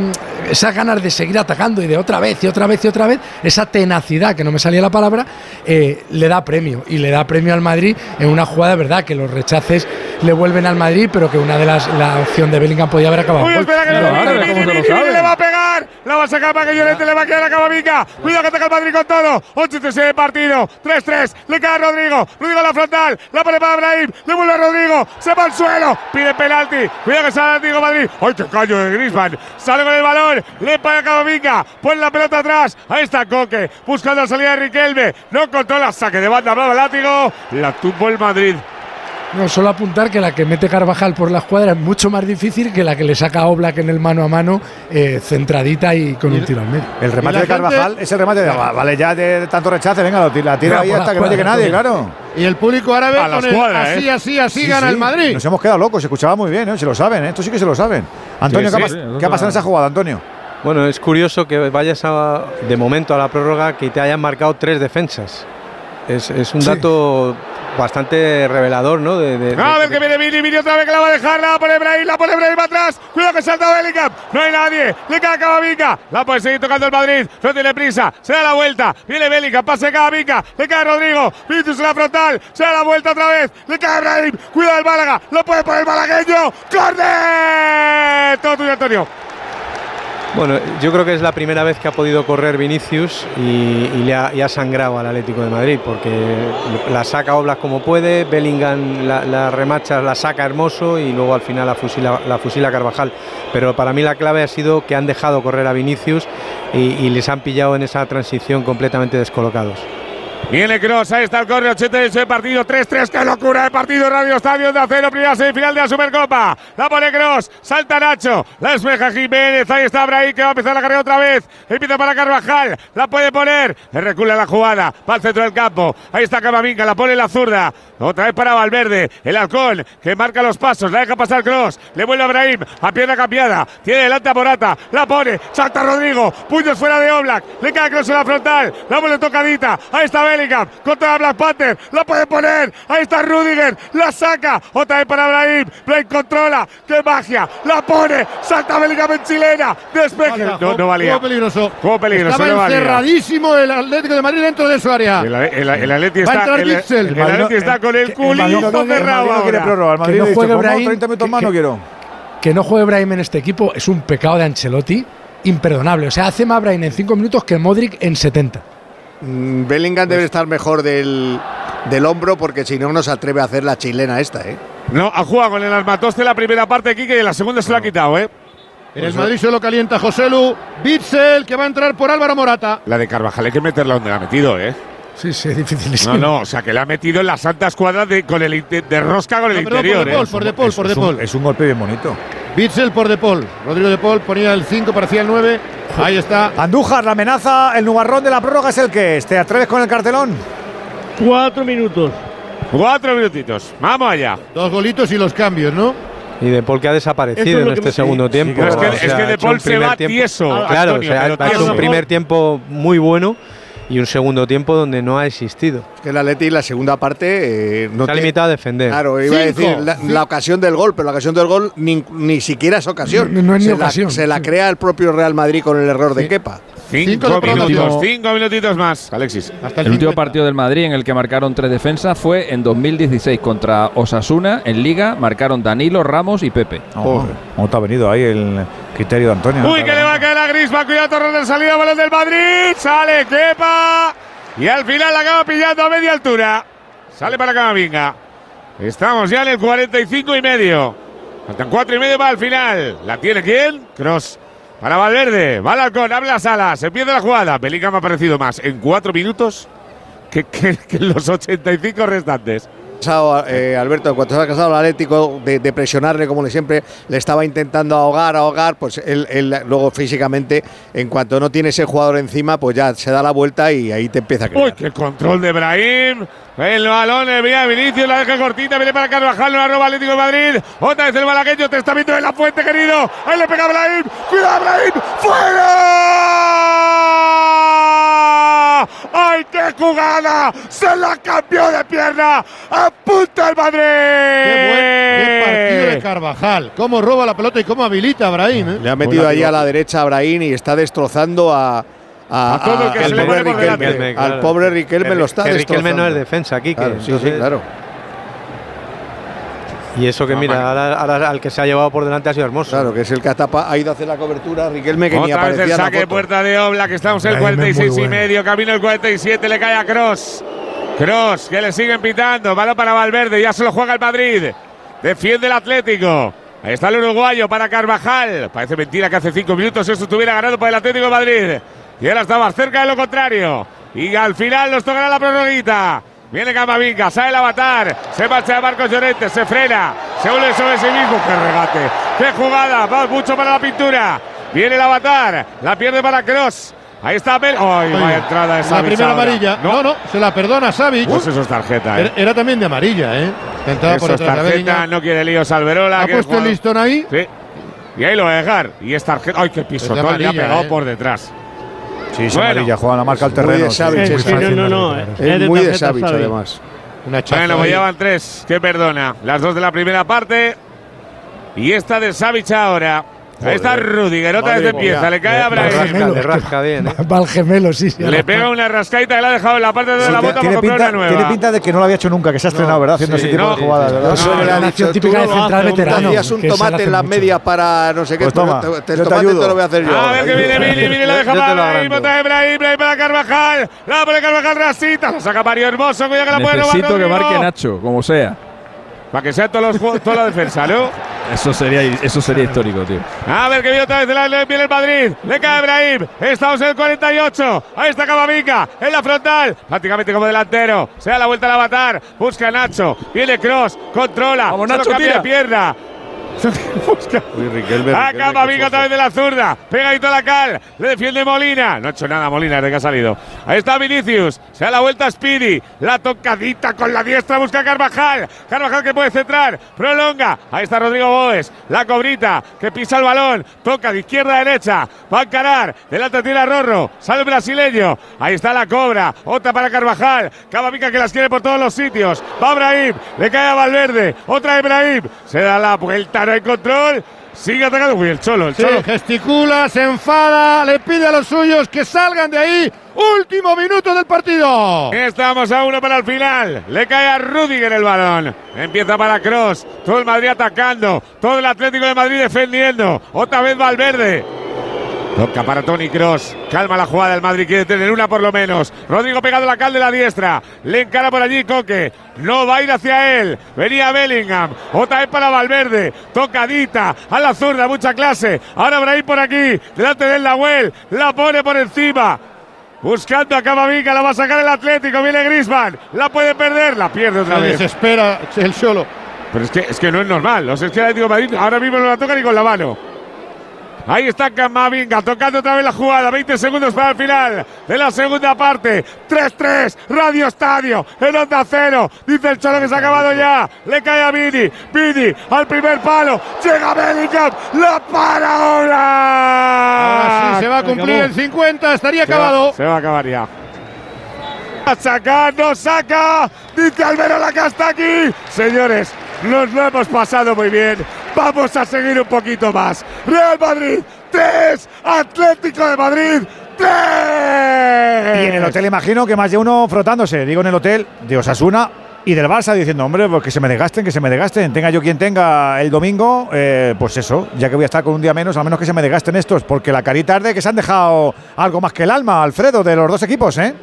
esas ganas de seguir atacando y de otra vez y otra vez y otra vez, esa tenacidad, que no me salía la palabra, eh, le da premio. Y le da premio al Madrid en una jugada, verdad, que los rechaces le vuelven al Madrid, pero que una de las, la opción de Bellingham podía haber acabado. Uy, espera que le va a pegar. La va a sacar para que Llorente le va a quedar a Camavinga. Cuidado que ataca el Madrid con todo. 8-3 de partido. 3-3. Le cae Rodrigo. Rodrigo a la frontal. La pone para Brahim. Le vuelve a Rodrigo. Se va al suelo. Pide penalti. Cuidado que sale el Atlético Madrid. ¡Ay, qué callo de Griezmann! Sale con el balón. Le paga Camavinga. Pone la pelota atrás. Ahí está Coque. Buscando la salida de Riquelme. No controla. Saque de banda. Bravo el látigo. La tuvo el Madrid. No, solo apuntar que la que mete Carvajal por la escuadra es mucho más difícil que la que le saca a Oblak en el mano a mano, eh, centradita y con un tiro al medio. El remate de Carvajal es el remate de. va- Vale, ya de tanto rechace, venga, lo tira, la tira ahí la hasta que no llegue nadie, claro. Y el público árabe A el así, ¿eh? así, así Sí, gana sí, el Madrid. Nos hemos quedado locos, se escuchaba muy bien, ¿eh? se lo saben, ¿eh? esto sí que se lo saben. Antonio, Sí, ¿qué, ha sí, pas- sí, ¿qué ha pasado en esa jugada, Antonio? Bueno, es curioso que vayas a, de momento a la prórroga que te hayan marcado tres defensas. Es, es un dato bastante revelador, ¿no? De, de- A de- ver que viene Vini, Vini otra vez que la va a dejar, la pone Brahim, la pone Brahim atrás. Cuidado que salta Bellingham. No hay nadie. Le cae a. La puede seguir tocando el Madrid. No tiene prisa. Se da la vuelta. Viene Bellingham. Pase Camavinga. Le cae Rodrigo. Vinicius en la frontal. Se da la vuelta otra vez. Le cae Brahim. Cuidado el Málaga. Lo puede poner el malagueño. ¡Corner! Todo tuyo, Antonio. Bueno, yo creo que es la primera vez que ha podido correr Vinicius y, le ha, sangrado al Atlético de Madrid, porque la saca Oblak como puede, Bellingham la, remacha, la saca hermoso y luego al final la fusila, la fusila Carvajal. Pero para mí la clave ha sido que han dejado correr a Vinicius y les han pillado en esa transición completamente descolocados. Viene Cross, ahí está el corre, 88 de partido, 3-3, qué locura de partido, Radio Estadio de Acero, primera semifinal de la Supercopa. La pone Cross, salta Nacho, la despeja Jiménez, ahí está Brahim que va a empezar la carrera otra vez. Empieza para Carvajal, la puede poner, le recula la jugada, va al centro del campo, ahí está Camavinga, la pone la zurda, otra vez para Valverde, el halcón que marca los pasos, la deja pasar Cross, le vuelve a Brahim, a pierna cambiada, tiene delante a Morata, la pone, salta Rodrigo, puños fuera de Oblak, le cae Cross en la frontal, la pone tocadita, ahí está Bellingham, contra la Black Panther, la puede poner, ahí está Rudiger, la saca, otra vez para Brahim, Brahim controla, qué magia, la pone, salta Bellingham en chilena, despeje, no, no valía. Juego peligroso. Juego peligroso, Estaba no encerradísimo el Atlético de Madrid dentro de su área. El, el, el Atleti Va a está, entrar el, Atleti está con el culito cerrado no quiere prórroga. El Madrid Que no dicho, juegue Brahim, 30 minutos que- más no que- quiero. Que no juegue Brahim en este equipo es un pecado de Ancelotti imperdonable. O sea, hace más Brahim en 5 minutos que Modric en 70. Mm, Bellingham debe estar mejor del, del hombro porque si no, no se atreve a hacer la chilena esta, ¿eh? No, ha jugado con el armatoste la primera parte, Kike, y en la segunda se lo ha quitado, ¿eh? En el Madrid solo calienta José Lu. Bitzel que va a entrar por Álvaro Morata. La de Carvajal hay que meterla donde la ha metido, ¿eh? Sí, sí, es difícil. No, no, o sea, que la ha metido en la santa escuadra de, con el, de rosca con el No, perdón, por interior, De Paul, ¿eh? por De Paul, por De Es un, Paul. es un golpe bien bonito. Bitzel por De Paul. Rodrigo De Paul ponía el 5, parecía el 9. Ahí está. Andújar, la amenaza, el nubarrón de la prórroga es el que es. ¿Te atreves con el cartelón? Cuatro minutos. Cuatro minutitos. Vamos allá. Dos golitos y los cambios, ¿no? Y De Paul que ha desaparecido es en este segundo sí, tiempo. Es que, O es sea, que ha De Paul se va tiempo- tieso. Claro, Antonio, o sea, ha hecho un primer tiempo muy bueno y un segundo tiempo donde no ha existido. Es que el Atleti la segunda parte eh, no Se ha limitado a defender. Claro, iba a decir la, la ocasión del gol, pero la ocasión del gol ni, ni siquiera es ocasión. No- no es ni se ocasión. La, se la crea el propio Real Madrid con el error de Sí. Kepa. Cinco Cinco minutitos, cinco minutitos más, Alexis. Hasta El último 50. partido del Madrid en el que marcaron tres defensas fue en 2016 contra Osasuna. En Liga marcaron Danilo, Ramos y Pepe. ¿Cómo te ha venido ahí el criterio Antonio? Uy, que le va a caer a Grisman. Cuidado, Torres de salida, balón del Madrid. Sale Kepa. Y al final la acaba pillando a media altura. Sale para Camavinga. Estamos ya en el 45 y medio. Faltan cuatro y medio para el final. ¿La tiene quién? Cross. Para Valverde. Va al halcón, abre. Empieza la jugada. Bellingham ha aparecido más en cuatro minutos que, que- que en los 85 restantes. Casado, eh, Alberto, se ha casado el Atlético, de, de presionarle como le siempre, le estaba intentando ahogar, ahogar, pues él, él luego físicamente, en cuanto no tiene ese jugador encima, pues ya se da la vuelta y ahí te empieza a creer. Uy, qué control de Brahim. El balón, el mira Vinicius, la deja cortita, viene para Carvajal, lo roba Atlético de Madrid. Otra vez el malagueño, te está viendo en la fuente, querido. Ahí le pega a Brahim. ¡Cuidado, Brahim! ¡Fuera! ¡Ay, qué jugada! ¡Se la cambió de pierna! ¡A punto el Madrid! Qué buen qué partido de Carvajal. Cómo roba la pelota y cómo habilita a Brahim. ¿eh? Le ha metido ahí a la derecha a Brahim y está destrozando a. A, A todo el que al pobre Riquelme. delante. Al pobre Riquelme lo está Que destrozando. Riquelme no es defensa aquí. Claro, sí, sí, claro. Y eso que mira, ahora, ahora al que se ha llevado por delante ha sido hermoso. Claro, que es el que ha, tapa- ha ido a hacer la cobertura. Riquelme que ni Otra vez aparecía el en la saque de puerta de Obla, que estamos en el Brahim es muy 46 y medio, camino el 47, le cae a Cross. Cross, que le siguen pitando, balón para Valverde, ya se lo juega el Madrid. Defiende el Atlético. Ahí está el uruguayo para Carvajal. Parece mentira que hace cinco minutos esto estuviera ganado por el Atlético de Madrid. Y ahora está más cerca de lo contrario. Y al final nos tocará la prorroguita. Viene Camavinga, sale el avatar, se marcha de Marcos Llorente, se frena, se vuelve sobre sí mismo. ¡Qué regate! ¡Qué jugada! Va mucho para la pintura. Viene el avatar, la pierde para Cross. Ahí está Bel. ¡Ay, vaya entrada de La primera ahora! amarilla. No, no, se la perdona Savic. Pues eso es tarjeta, ¿eh? Era, era también de amarilla, ¿eh? La entrada por Eso es tarjeta, no quiere líos Alberola. Ha puesto el listón ahí. Sí. Y ahí lo va a dejar. Y es tarjeta. ¡Ay, qué pisotón! Le ha pegado ¿eh? por detrás. Sí, Bueno. amarilla, juega la marca al Muy terreno. de Savic, sí. es Sí, no, no, no. Es de muy de tarjeta, Savic, Xavi. además. Una Bueno, pues ahí. ya van tres. Que perdona. Las dos de la primera parte. Y esta de Savic ahora. Ahí está Rudiger, otra vez Madre empieza, mía. le cae a Brahim. rasca, Le rasca bien, ¿eh? Va al gemelo, sí, sí. Le pega una rascaita que le ha dejado en la parte de Sí, la bota para tiene, comprar pinta, una nueva. tiene pinta de que no lo había hecho nunca, que se ha estrenado, ¿verdad? Haciendo sí, ese tipo no. de jugadas, ¿verdad? Eso dicho. acción típica de central veterano, Hacías un que la tomate en las mucho. medias para no sé qué. Pues toma, te- te- el yo te tomate ayudo. te lo voy a hacer yo. A ver que viene Vini, Vini la deja para Brahim, otra vez Brahim, Brahim para Carvajal. La pone Carvajal rasita, la saca Mario Hermoso, cuidado que la puede robar Necesito que marque Nacho, como sea. Para que sea todos los juegos- toda la defensa, ¿no? Eso sería, eso sería histórico, tío. A ver que viene otra vez el viene el Madrid. Le cae Brahim. Estamos en el 48. Ahí está Camavinga en la frontal. Prácticamente como delantero. Se da la vuelta al avatar. Busca a Nacho. Viene Cross. Controla. Vamos, Solo Nacho, cambia tira. de pierna. Busca. Uy, Riquelme, A Riquelme, qué otra vez de la zurda. Pegadito a la cal. Le defiende Molina. No ha hecho nada Molina desde que ha salido. Ahí está Vinicius. Se da la vuelta a Speedy. La tocadita con la diestra. Busca a Carvajal. Carvajal que puede centrar. Prolonga. Ahí está Rodrigo Boes. La cobrita que pisa el balón. Toca de izquierda a derecha. Va a encarar. Delante tiene a Rorro. Sale el brasileño. Ahí está la cobra. Otra para Carvajal. Camavinga que las quiere por todos los sitios. Va Brahim. Le cae a Valverde. Otra de Brahim. Se da la vuelta. Hay control. Sigue atacando. Uy, el cholo. El Sí, cholo. gesticula, se enfada, le pide a los suyos que salgan de ahí. Último minuto del partido. Estamos a uno para el final. Le cae a Rudiger el balón. Empieza para Cross. Todo el Madrid atacando. Todo el Atlético de Madrid defendiendo. Otra vez Valverde. Toca para Tony Cross. Calma la jugada. El Madrid quiere tener una por lo menos. Rodrigo pegado a la cal de la diestra. Le encara por allí Coque. No va a ir hacia él. Venía Bellingham. Otra vez para Valverde. Tocadita. A la zurda. Mucha clase. Ahora Brahim por aquí. Delante del Nahuel. La pone por encima. Buscando a Camavinga, la va a sacar el Atlético, viene Grisman, la puede perder, la pierde otra Se vez. desespera el solo. Pero es que, es que no es normal, o sea, es que el Atlético de Madrid ahora mismo no la toca ni con la mano. Ahí está Camavinga, tocando otra vez la jugada, 20 segundos para el final de la segunda parte. 3-3, Radio Estadio, en onda cero. Dice el Cholo que se ha acabado ya. Le cae a Vini, Vini al primer palo. Llega Bellingham, la para ahora. Sí, se va a cumplir el 50, estaría Se va- acabado. Se va, a acabar ya. A sacar, no saca. Dice Alberola que hasta aquí. Señores, nos lo hemos pasado muy bien. Vamos a seguir un poquito más. Real Madrid, 3. Atlético de Madrid, 3. Y en el hotel imagino que más de uno frotándose, digo en el hotel de Osasuna y del Barça diciendo, hombre, pues que se me desgasten, que se me desgasten, tenga yo quien tenga el domingo, eh, pues eso, ya que voy a estar con un día menos, al menos que se me desgasten estos, porque la carita es de que se han dejado algo más que el alma, Alfredo, de los dos equipos, ¿eh?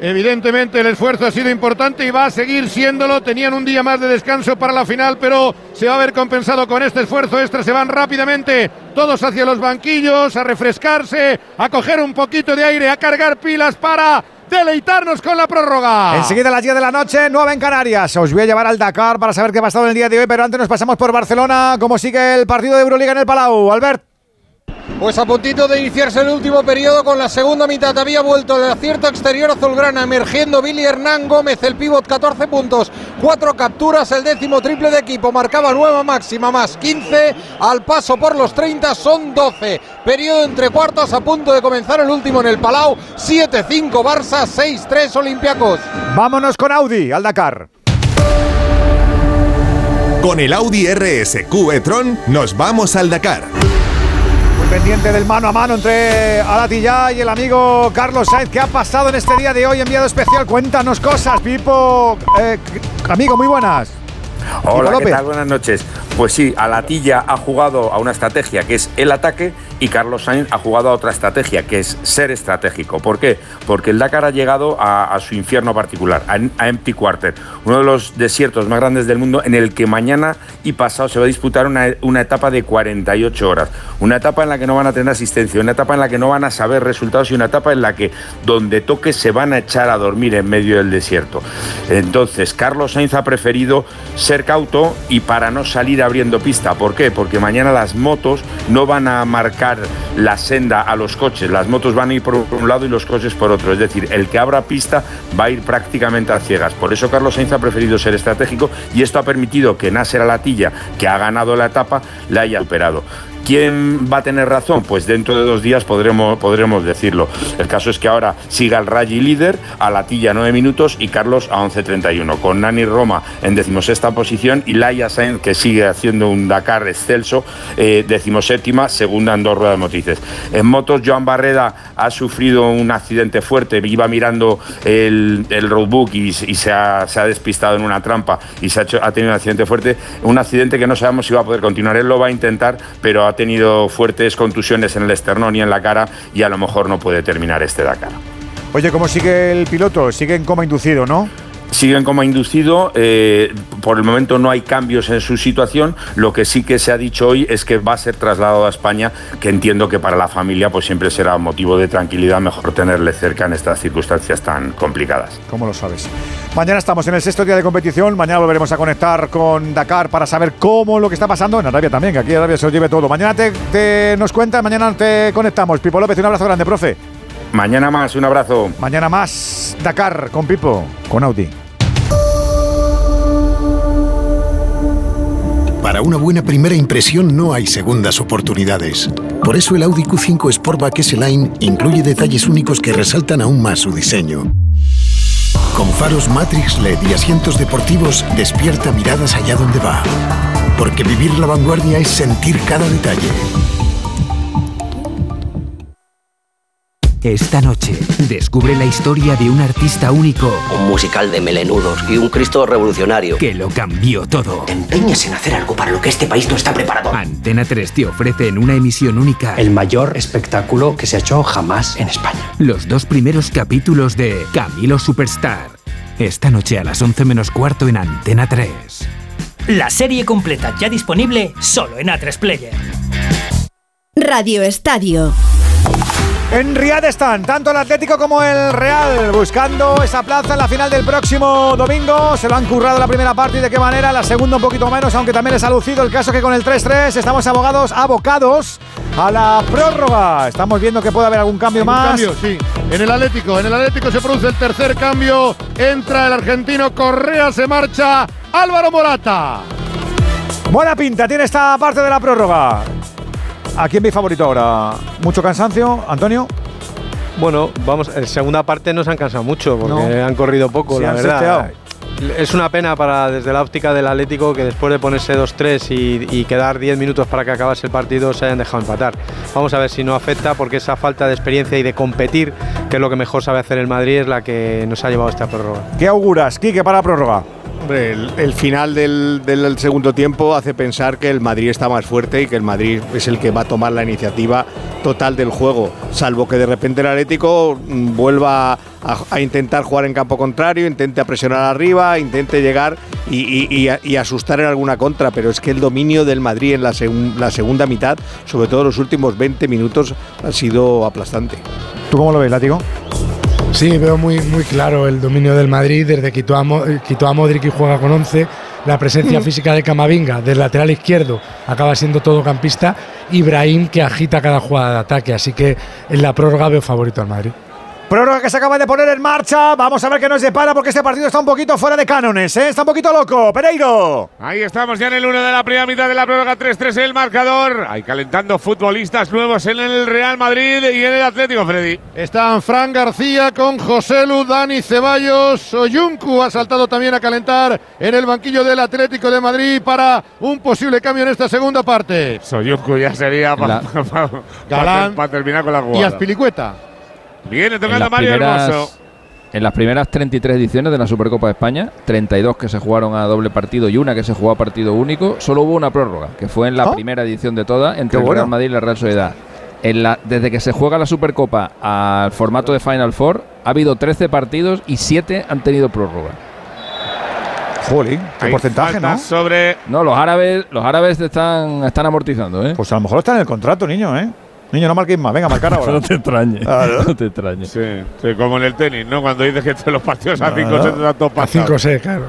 Evidentemente el esfuerzo ha sido importante y va a seguir siéndolo. Tenían un día más de descanso para la final, pero se va a ver compensado con este esfuerzo extra. Se van rápidamente todos hacia los banquillos, a refrescarse, a coger un poquito de aire, a cargar pilas para deleitarnos con la prórroga. Enseguida a las 10 de la noche, 9 en Canarias. Os voy a llevar al Dakar para saber qué ha pasado en el día de hoy, pero antes nos pasamos por Barcelona. ¿Cómo sigue el partido de Euroliga en el Palau? Albert. Pues a puntito de iniciarse el último periodo con la segunda mitad había vuelto el acierto exterior azulgrana emergiendo Billy Hernán Gómez el pívot 14 puntos, 4 capturas, el décimo triple de equipo, marcaba nueva máxima más 15, al paso por los 30 son 12, periodo entre cuartos a punto de comenzar el último en el Palau, 7-5 Barça, 6-3 Olympiacos. Vámonos con Audi al Dakar. Con el Audi RSQ e-tron nos vamos al Dakar. Pendiente del mano a mano entre Alatilla y el amigo Carlos Sainz. ¿Qué ha pasado en este día de hoy? Enviado especial. Cuéntanos cosas, Pipo. Eh, amigo, muy buenas. Hola, ¿qué tal? Buenas noches. Pues sí, Alatilla ha jugado a una estrategia que es el ataque y Carlos Sainz ha jugado a otra estrategia que es ser estratégico. ¿Por qué? Porque el Dakar ha llegado a, su infierno particular, a, a Empty Quarter, uno de los desiertos más grandes del mundo en el que mañana y pasado se va a disputar una, una etapa de 48 horas. Una etapa en la que no van a tener asistencia, una etapa en la que no van a saber resultados y una etapa en la que donde toque se van a echar a dormir en medio del desierto. Entonces, Carlos Sainz ha preferido ser cauto y para no salir abriendo pista. ¿Por qué? Porque mañana las motos no van a marcar la senda a los coches. Las motos van a ir por un lado y los coches por otro. Es decir, el que abra pista va a ir prácticamente a ciegas. Por eso Carlos Sainz ha preferido ser estratégico y esto ha permitido que Nasser Alatilla, que ha ganado la etapa, la haya operado. ¿Quién va a tener razón? Pues dentro de dos días podremos, podremos decirlo. El caso es que ahora siga el Raggi líder, a Latilla 9 minutos y Carlos a 11.31, con Nani Roma en decimosexta posición y Laia Sainz, que sigue haciendo un Dakar excelso, eh, decimoséptima, segunda en dos ruedas motrices. En motos, Joan Barreda ha sufrido un accidente fuerte, iba mirando el, el roadbook y, y se, ha, se ha despistado en una trampa y se ha, hecho, ha tenido un accidente fuerte, un accidente que no sabemos si va a poder continuar. Él lo va a intentar, pero ha tenido fuertes contusiones en el esternón y en la cara y a lo mejor no puede terminar este Dakar. Oye, ¿cómo sigue el piloto? Sigue en coma inducido, ¿no? Siguen como inducido. eh, por el momento no hay cambios en su situación. Lo que sí que se ha dicho hoy es que va a ser trasladado a España, que entiendo que para la familia pues siempre será motivo de tranquilidad mejor tenerle cerca en estas circunstancias tan complicadas. ¿Cómo lo sabes? Mañana estamos en el sexto día de competición. Mañana volveremos a conectar con Dakar para saber cómo lo que está pasando en Arabia también, que aquí Arabia se lo lleve todo. Mañana te, te nos cuenta, mañana te conectamos. Pipo López, un abrazo grande, profe. Mañana más, un abrazo. Mañana más Dakar con Pipo, con Audi. Para una buena primera impresión no hay segundas oportunidades. Por eso el Audi Q5 Sportback S-Line incluye detalles únicos que resaltan aún más su diseño. Con faros Matrix LED y asientos deportivos, despierta miradas allá donde va. Porque vivir la vanguardia es sentir cada detalle. Esta noche, descubre la historia de un artista único. Un musical de melenudos y un Cristo revolucionario. Que lo cambió todo. Te empeñas en hacer algo para lo que este país no está preparado. Antena 3 te ofrece en una emisión única El mayor espectáculo que se ha hecho jamás en España. los dos primeros capítulos de Camilo Superstar. Esta noche a las 11 menos cuarto en Antena 3. La serie completa ya disponible solo en A3 Player. Radio Estadio. En Riyadh están tanto el Atlético como el Real buscando esa plaza en la final del próximo domingo. Se lo han currado la primera parte y de qué manera, la segunda un poquito menos, aunque también les ha lucido el caso que con el 3-3 estamos abogados, abocados a la prórroga. Estamos viendo que puede haber algún cambio más. cambio, sí. En el Atlético, en el Atlético se produce el tercer cambio. Entra el argentino Correa, se marcha Álvaro Morata. Buena pinta tiene esta parte de la prórroga. ¿A quién veis favorito ahora? ¿Mucho cansancio, Antonio? Bueno, vamos, en segunda parte no se han cansado mucho porque No. han corrido poco, Se la verdad. Es una pena para desde la óptica del Atlético que después de ponerse 2-3 y, y quedar 10 minutos para que acabase el partido se hayan dejado empatar. Vamos a ver si no afecta porque esa falta de experiencia y de competir, que es lo que mejor sabe hacer el Madrid, es la que nos ha llevado a esta prórroga. ¿Qué auguras, Quique, para la prórroga? El, el final del, segundo tiempo hace pensar que el Madrid está más fuerte y que el Madrid es el que va a tomar la iniciativa total del juego, salvo que de repente el Atlético mm, vuelva a, intentar jugar en campo contrario, intente presionar arriba, intente llegar y, asustar en alguna contra, pero es que el dominio del Madrid en la, la segunda mitad, sobre todo los últimos 20 minutos, ha sido aplastante. ¿Tú cómo lo ves, Látigo? Sí, veo muy, muy claro el dominio del Madrid desde que quitó a, eh, quitó a Modric y juega con 11. La presencia física de Camavinga del lateral izquierdo acaba siendo todocampista. Ibrahim que agita cada jugada de ataque. Así que en la prórroga veo favorito al Madrid. Prórroga que se acaba de poner en marcha. Vamos a ver qué nos depara porque este partido está un poquito fuera de cánones, ¿eh? Está un poquito loco. Pereiro. Ahí estamos ya en el 1 de la primera mitad de la prórroga 3-3 el marcador. Ahí calentando futbolistas nuevos en el Real Madrid y en el Atlético, Freddy. Están Fran García con José Lu, Dani Ceballos, Oyuncu ha saltado también a calentar en el banquillo del Atlético de Madrid para un posible cambio en esta segunda parte. Soyuncu ya sería para [laughs] terminar con la y jugada. Aspilicueta. Viene En tocando las, Mario primeras, Hermoso. en las primeras 33 ediciones de la Supercopa de España, 32 que se jugaron a doble partido y una que se jugó a partido único, solo hubo una prórroga, que fue en la ¿Ah? primera edición de todas entre Qué el bueno. Real Madrid y la Real Sociedad. En la, desde que se juega la Supercopa al formato de Final Four, ha habido 13 partidos y 7 han tenido prórroga. Jolín, qué Hay porcentaje, ¿no? Sobre No, los árabes, los árabes están, están amortizando, ¿eh? Pues a lo mejor está en el contrato, niño, ¿eh? Niño, no marquéis más. Venga, marcar [laughs] ahora. no te extrañes. Claro. No te extrañes. Sí, sí, como en el tenis, ¿no? Cuando dices que los partidos a 5 Claro. se te dan todos A pasados. 5 6, claro.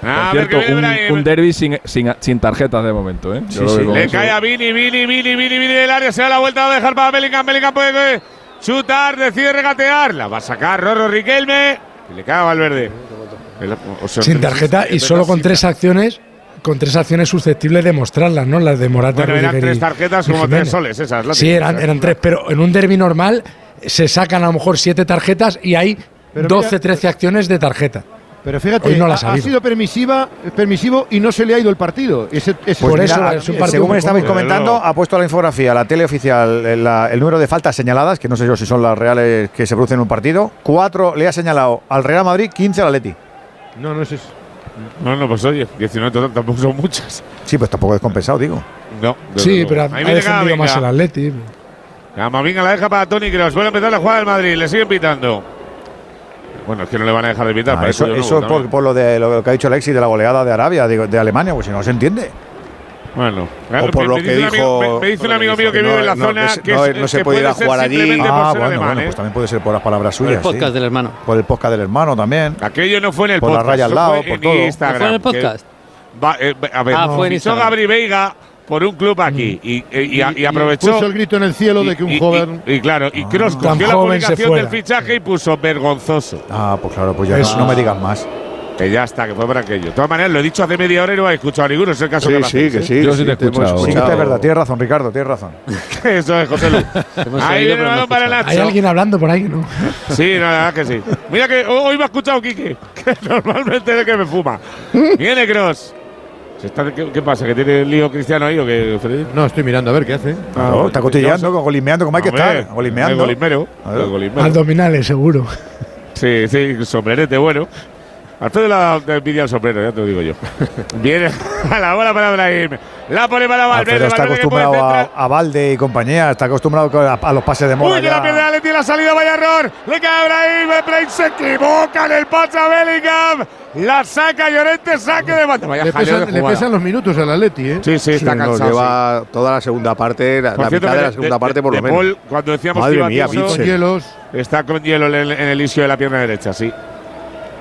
Ah, Por cierto, un, un derby sin, sin, sin tarjetas de momento, ¿eh? Veo como Le eso. cae a Vini, Vini, Vini, Vini, Vini del área, se da la vuelta, va a dejar para Bellingham, Bellingham puede chutar, decide regatear, la va a sacar Rorro Riquelme y le cae a Valverde. El- o sea, Sin tarjeta y solo con tres acciones con tres acciones susceptibles de mostrarlas, ¿no? Las de Morata, Bueno, eran Rudiger tres tarjetas y como tres soles, esas. las Sí, eran, ¿eh? eran tres, pero en un derby normal se sacan a lo mejor siete tarjetas y hay Pero 12, mira- 13 acciones de tarjeta. Pero fíjate, no ha, sido permisiva, permisivo y no se le ha ido el partido. Ese, ese- Pues mira, según me estabais comentando, ha puesto la infografía, la tele oficial, el, la- el número de faltas señaladas, que no sé yo si son las reales que se producen en un partido. Cuatro le ha señalado al Real Madrid, 15 al Atleti. No, no es eso. No, no, pues oye, 19 total, tampoco son muchas. Sí, pues tampoco descompensado, digo. No. Sí, luego. pero ha, defendido más el. Atleti. Camavinga la deja para Tony Kroos. Vuelve a empezar la jugada del Madrid. Le siguen pitando. Bueno, es que no le van a dejar de pitar. Ah, para eso eso no, por, por lo de lo que ha dicho Alexis de la goleada de Arabia, digo, de Alemania, pues si no se entiende. Bueno, O por me- lo me que dijo- me, me dice un por amigo mío que vive en la no, zona que, no- es- no se que puede ir a jugar allí. Ah, por bueno, alemán, bueno, ¿eh? pues también puede ser por las palabras suyas. el podcast sí. del hermano. Por el podcast del hermano también. Aquello no fue en el Por la podcast. raya al lado, por todo. Instagram. ¿Fue en el podcast? va- eh, a ver, Ah, fue Instagram. Gabri Veiga por un club aquí y, y- y- y aprovechó. Puso el grito en el cielo de que un joven. Y, claro, y Kroos Tan cogió la publicación del fichaje y puso vergonzoso. Ah, pues claro, pues ya no, no me digas más. Que ya está, que fue por aquello. De todas maneras, lo he dicho hace media hora y no he escuchado a ninguno. Es el caso Sí, que sí, que sí. Yo sí te he escuchado. Sí, es verdad, tienes razón, Ricardo, tienes razón. [laughs] Eso es, José Luis. Hemos Ahí viene el balón para. Nacho. Hay alguien hablando por ahí, ¿no? Sí, no, la verdad que sí. Mira que hoy me ha escuchado Quique, [laughs] que normalmente es el que me fuma. Viene Cross. ¿Qué, qué pasa? ¿Que tiene lío cristiano ahí o qué, Freddy? No, estoy mirando a ver qué hace. Claro, está cotilleando, golismeando, como hay que estar. Golismeando. el el golismero. Abdominales, seguro. Sí, sí, sombrerete bueno. Alfredo la te envidia el sombrero, ya te lo digo yo. [laughs] Viene a la bola para Brahim. La pone para Valverde. Alfredo está Valverde acostumbrado a, a Valde y compañía, está acostumbrado a, a los pases de moda. Uy, que la pierde Leti, la salida, vaya error. Le cae a Brahim. Brahim se equivoca en el pase a Bellingham. La saca Llorente, saque de banda. Vaya Le pesan, de le jugada. pesan los minutos al Atleti, ¿eh? Sí, sí, está Sí, no, cansado. sí. lleva toda la segunda parte, la, la cierto, mitad de la segunda parte por lo de menos. Paul, cuando decíamos Madre que iba mía, tieso, Vitzel. Con hielos. está con hielo en el, en el isio de la pierna derecha, sí.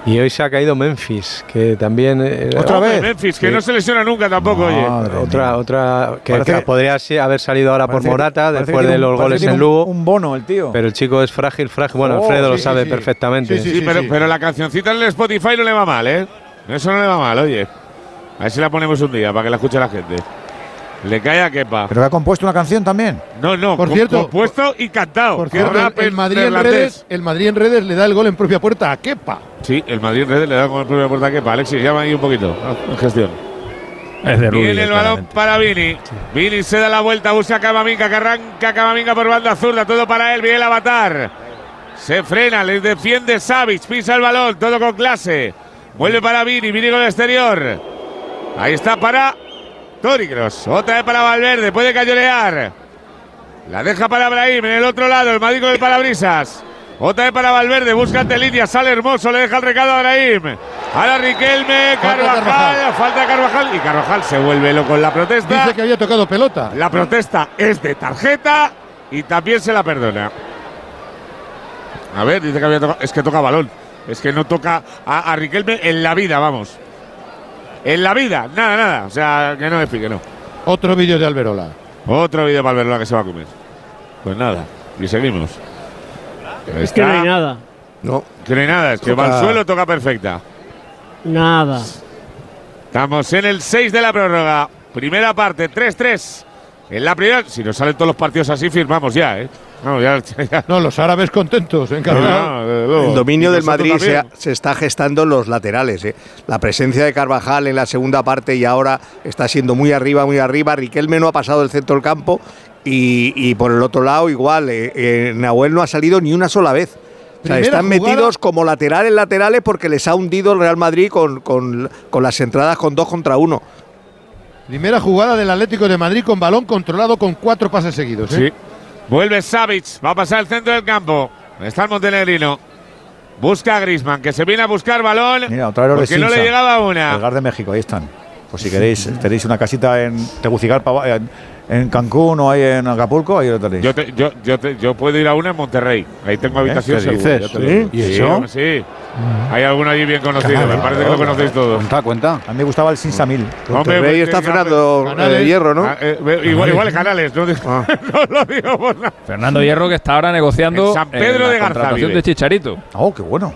Y hoy se ha caído Memphis, que también. eh, ¿Otra vez? Memphis, que Sí. no se lesiona nunca tampoco, oye. Madre Otra, mía. otra que, Parece que que- podría haber salido ahora por Morata que después de los goles en Lugo. Un bono, el tío. Pero el chico es frágil, frágil. Bueno, Oh, Alfredo lo sabe sí. perfectamente. Sí, Sí, pero, pero la cancioncita en el Spotify no le va mal, ¿eh? Eso no le va mal, oye. A ver si la ponemos un día para que la escuche la gente. Le cae a Kepa. Pero que ha compuesto una canción también. No, no, Por com- cierto- compuesto y cantado. Por cierto, el, el en Madrid en redes, el Madrid en redes le da el gol en propia puerta a Kepa. Sí, el Madrid en redes le da con el propio puerta a Kepa. Alexis, llama ahí un poquito. En gestión. Es de Viene el balón claramente. para Vini. Vini se da la vuelta, busca a Camavinga, que arranca Camavinga por banda zurda. Todo para él, viene el avatar. Se frena, le defiende Savic, pisa el balón, todo con clase. Vuelve para Vini, Vini con el exterior. Ahí está para Kroos. Otra vez para Valverde, puede cayolear. La deja para Brahim en el otro lado, el Madrid con el parabrisas. Otra vez para Valverde, busca ante línea, sale hermoso, le deja el recado a Brahim. Ahora Riquelme, Carvajal, Carvajal. falta Carvajal y Carvajal se vuelve loco en la protesta. Dice que había tocado pelota. La protesta es de tarjeta y también se la perdona. A ver, dice que había tocado. Es que toca balón. Es que no toca a, a Riquelme en la vida, vamos. En la vida, nada, nada. O sea, que no me explique, no. Otro vídeo de Alberola. Otro vídeo para Alberola que se va a comer. Pues nada, y seguimos. Es que no hay nada. No. Que no hay nada, es que Toca- va al suelo, toca perfecta. Nada. Estamos en el 6 de la prórroga. Primera parte, 3-3. En la primera, si nos salen todos los partidos así, firmamos ya, ¿eh? No, [laughs] ya, ya. No, los árabes contentos, encantados. No. El dominio del Madrid se, se está gestando en los laterales. ¿eh? La presencia de Carvajal en la segunda parte y ahora está siendo muy arriba, muy arriba. Riquelme no ha pasado del centro del campo y, y por el otro lado igual. eh, eh, Nahuel no ha salido ni una sola vez. O sea, Primera están jugada- metidos como laterales, laterales porque les ha hundido el Real Madrid con, con- con las entradas con dos contra uno. Primera jugada del Atlético de Madrid con balón controlado con cuatro pases seguidos. ¿eh? Sí. Vuelve Savic, va a pasar al centro del campo. Está el Montenegrino. Busca a Grisman, que se viene a buscar balón. Mira, otra vez porque no le llegaba una. El Gar de México, ahí están. Pues si queréis, tenéis una casita en Tegucigalpa, en, en Cancún o ahí en Acapulco, ahí lo tenéis. Yo, te- yo, yo, te- yo puedo ir a una en Monterrey. Ahí tengo habitación ya te lo ¿Sí? ¿Y Sí, eso? hombre, sí. Hay alguno allí bien conocido. Me parece que lo conocéis todos. Cuenta, cuenta. A mí me gustaba el Sinsamil. Hombre, Monterrey está Canales. eh, hierro, ¿no? Ah, eh, igual, igual Canales, no, Ah. [laughs] no lo digo por nada. Fernando Hierro que está ahora negociando En San Pedro la de Garza contratación vive. de Chicharito. Oh, qué bueno.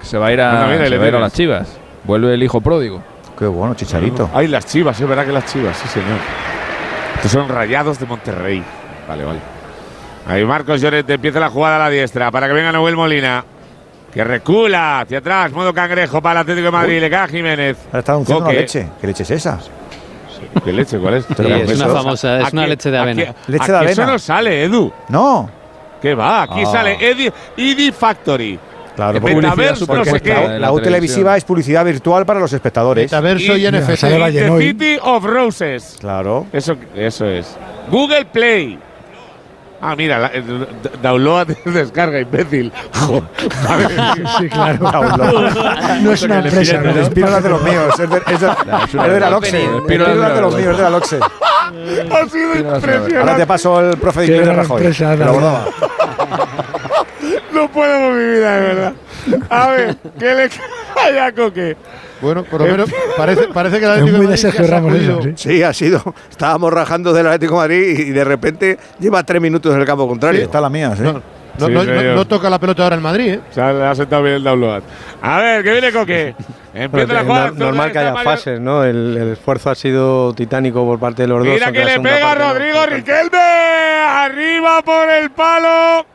Que se va a ir a, mira, va a, ir a tienes. las Chivas. Vuelve el hijo pródigo. Qué bueno, Chicharito. Ay, las chivas, es verdad que las chivas, sí, señor. Estos son rayados de Monterrey. Vale, vale. Ahí Marcos Llorente empieza la jugada a la diestra para que venga Noel Molina. Que recula hacia atrás, modo cangrejo para el Atlético de Madrid. Le cae a Jiménez. Ahora está Coque. leche. ¿Qué leche es esa? ¿Qué leche? ¿Cuál es? Sí, es una famosa, es una leche de avena. Leche de aquí Eso avena. no sale, Edu. No. ¿Qué va? Aquí Ah. sale Edi, Edi Factory. Claro, porque metaverso, no sé qué. la, la U televisiva es publicidad virtual para los espectadores. Metaverso y, Y- NFT. Sale The. City of Roses. Claro. Eso, eso es. Google Play. Ah, mira, la, eh, download [laughs] descarga, imbécil. Joder. Sí, claro. Download. No es una empresa, El ¿no? Espíritu es de los míos. Es de, es de, es de la Loxe. El Espíritu es de los míos, es de la Loxe. ha sido impresionante. Ahora te paso el profe de Rajoy. empresa, Te lo la abordaba. No puedo con mi vida, de verdad. A ver, ¿qué le cae a Coque? Bueno, por lo menos parece, parece que el Es Atlético muy de Madrid se ha sí. Sí, ha sido. Estábamos rajando del Atlético de Madrid y de repente lleva tres minutos en el campo contrario. Está la mía, sí. No, no, Sí, no- señor. no- no toca la pelota ahora en Madrid, ¿eh? Se ha, le ha sentado bien el download. A ver, que viene Coque. [laughs] Empieza la jugada. normal que haya fases, ¿no? El, el esfuerzo ha sido titánico por parte de los dos. Mira que le pega no. Rodrigo Riquelme. Arriba por el palo.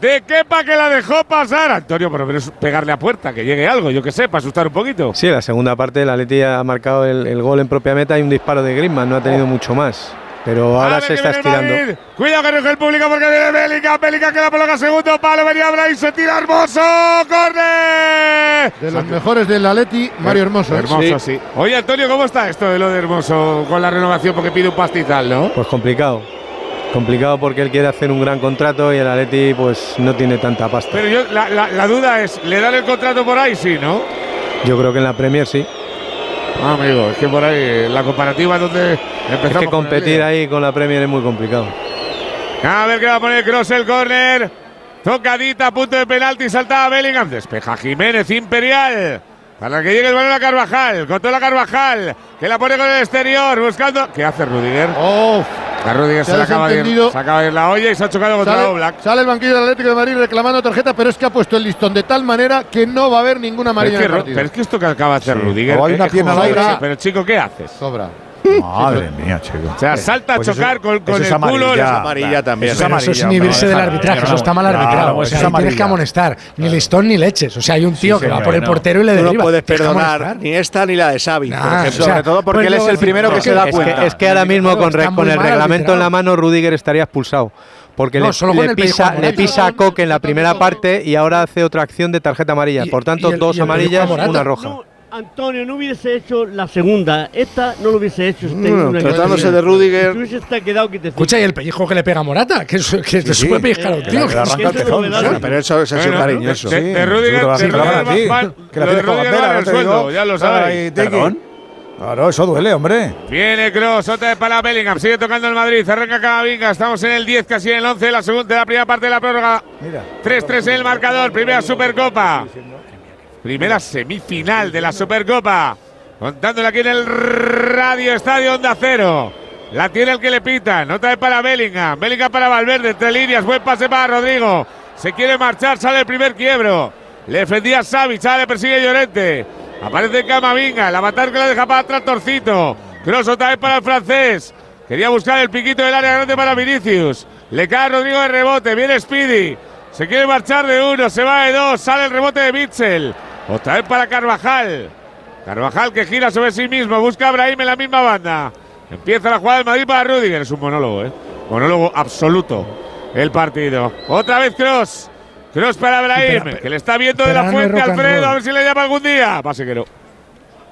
De Kepa que la dejó pasar. Antonio, pero es pegarle a puerta, que llegue algo, yo que sé, para asustar un poquito. Sí, la segunda parte el Atleti ha marcado el, el gol en propia meta y un disparo de Griezmann, no ha tenido mucho más. Pero ahora se que está estirando. Madrid. Cuidado que ruge el público porque viene Bélica. Bélica que la coloca segundo palo. Venía Bray, se tira hermoso. ¡Corre! De los mejores del Atleti, Mario Hermoso. ¿eh? Hermoso, sí. Oye, Antonio, ¿cómo está esto de lo de Hermoso con la renovación? Porque pide un pastizal, ¿no? Pues complicado. Complicado porque él quiere hacer un gran contrato y el Atleti pues no tiene tanta pasta. Pero yo, la, la- la duda es, ¿le dan el contrato por ahí? Sí, ¿no? Yo creo que en la Premier sí. Ah, amigo, es que por ahí la comparativa es donde empezamos. Es que con competir ahí con la Premier es muy complicado. A ver qué va a poner Cross el córner. Tocadita punto de penalti, saltaba Bellingham. Despeja Jiménez Imperial. Para que llegue el balón a Carvajal. Controla Carvajal. Que la pone con el exterior. Buscando. ¿Qué hace Rudiger? Oh, A Rudiger Se se, ha le acaba de ir, se acaba de ir la olla y se ha chocado contra sale, Oblak. sale el banquillo del Atlético de Madrid reclamando tarjeta, pero es que ha puesto el listón de tal manera que no va a haber ninguna Pero amarilla es, que, en el partido. pero es que esto que acaba de hacer Rudiger. O hay que- una pierna al aire. Pero chico, ¿qué haces? Sobra. Madre [laughs] mía, chico. O sea, salta Pues a eso- chocar con, eso es el culo. amarilla. les- Amarilla también. Eso es eso es inhibirse del arbitraje, eso está mal Claro, arbitrado. o eso sea, es tienes que amonestar. Ni listón ni leches. O sea, hay un tío que va por el no. portero y le Tú no derriba. puedes perdonar ni esta ni la de Xavi, por Nah, ejemplo. o sea, Sobre todo porque pues él es el primero que se da Es cuenta. es que ahora mismo con, el reglamento en la mano Rudiger estaría expulsado. Porque No, le, solo con le el pisa, le pisa a Coque en la primera parte y ahora hace otra acción de tarjeta amarilla. Por tanto, y el- dos amarillas, una roja. No, Antonio, no hubiese hecho la segunda. Esta no lo hubiese hecho. No, una tratándose de Rudiger. Tú estado quedado que te Escucha, y el pellejo que le pega a Morata, que, es- que sí. sube pellizcar a un Que tío. que arranca el ¿sabes? Pero eso es así cariñoso. de- de Rudiger- de Rudiger Que la lo de tienes con te sueldo, ya lo Tiki. ¿Perdón? Claro, eso duele, hombre. Viene Cross, otra vez para Bellingham, sigue tocando el Madrid, arranca Camavinga, estamos en el 10, casi en el 11 de la, segunda, de la primera parte de la prórroga. Mira. 3-3 en el marcador, primera Supercopa. Primera semifinal de la Supercopa. Contándole aquí en el Radio Estadio Onda Cero. La tiene el que le pita. Nota vez para Bellingham. Bellingham para Valverde. Entre líneas. Buen pase para Rodrigo. Se quiere marchar. Sale el primer quiebro. Le defendía Savic. Sale, persigue Llorente. Aparece Camavinga. La matar que la deja para atrás Torcito. Cross otra vez para el francés. Quería buscar el piquito del área grande para Vinicius. Le cae a Rodrigo de rebote. Viene Speedy. Se quiere marchar de uno. Se va de dos. Sale el rebote de Mitchell. Otra vez para Carvajal. Carvajal que gira sobre sí mismo. Busca a Brahim en la misma banda. Empieza la jugada del Madrid para Rudiger. Es un monólogo, ¿eh? Monólogo absoluto. El partido. Otra vez Cross. Cross para Brahim. que le está viendo de la fuente Alfredo. A ver si le llama algún día. Pase que no.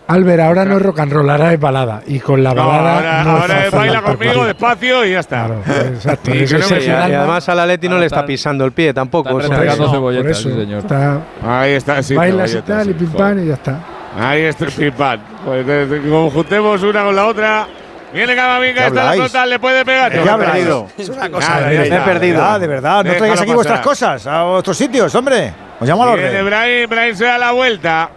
Albert, ahora no es rock and roll, ahora es balada. Y con la No, balada. ahora no es ahora baila conmigo despacio y ya está. Claro, exacto. Y no me Y, además al Atleti no le está pisando el pie tampoco. o sea, No, cebolletas, por eso, sí, señor. está- Ahí está, sí. bailas y tal, y sí, pim joder. pam y ya está. Ahí está el pim pam. Pues, de- como juntemos una con la otra. Viene Camavinga, ¿Qué está la pelota, le puede pegar. ¿De qué habláis? Es una cosa Nada, de ya verdad, está. de verdad, de verdad. No traigáis aquí vuestras cosas a otros sitios, hombre. Os llamo al Viene orden. Brahim, Brahim se da la vuelta.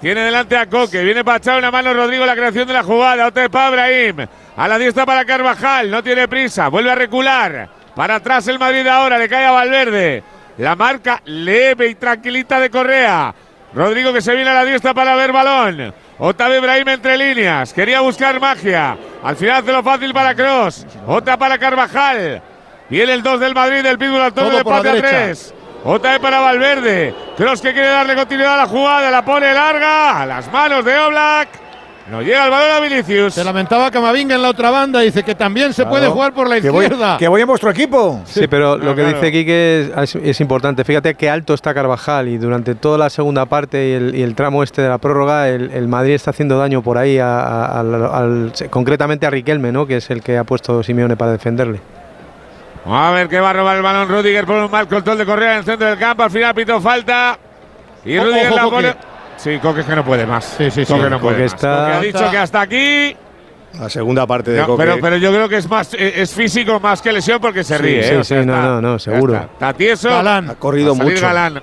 Tiene delante a Coque. Viene para echar una mano Rodrigo la creación de la jugada. Otra para Brahim. A la diestra para Carvajal. No tiene prisa. Vuelve a recular. Para atrás el Madrid ahora. Le cae a Valverde. La marca leve y tranquilita de Correa. Rodrigo que se viene a la diestra para ver balón. Otavio Ibrahim entre líneas. Quería buscar magia. Al final hace lo fácil para Cross. Otra para Carvajal. Viene el 2 del Madrid del Pitbull Antonio Todo de a derecha. 3. Otra vez para Valverde. Cross que quiere darle continuidad a la jugada. La pone larga. A las manos de Oblak. No llega el balón a Vinicius. Se lamentaba Camavinga en la otra banda. Dice que también se puede jugar por la Que voy- izquierda. que voy en vuestro equipo. Sí, pero lo que claro. dice Quique es, es- es importante. Fíjate qué alto está Carvajal y durante toda la segunda parte y el, y el tramo este de la prórroga, el, el Madrid está haciendo daño por ahí, a- a- al- al- concretamente a Riquelme, ¿no? que es el que ha puesto Simeone para defenderle. A ver que va a robar el balón Rudiger por un mal control de Correa en el centro del campo. Al final pitó falta. Y Ojo, Rudiger ojo, la Coque. pone. Sí, Coque es que no puede más. Sí, sí, sí. Coque no puede Coque más. está- Coque ha dicho que hasta aquí. La segunda parte de No, Coque. pero, pero yo creo que es más eh, es físico más que lesión porque se Sí, ríe. sí, ¿eh? O sí, sea, no, está- no, no, seguro. Está, Está tieso. Galán. Ha corrido mucho. Galán.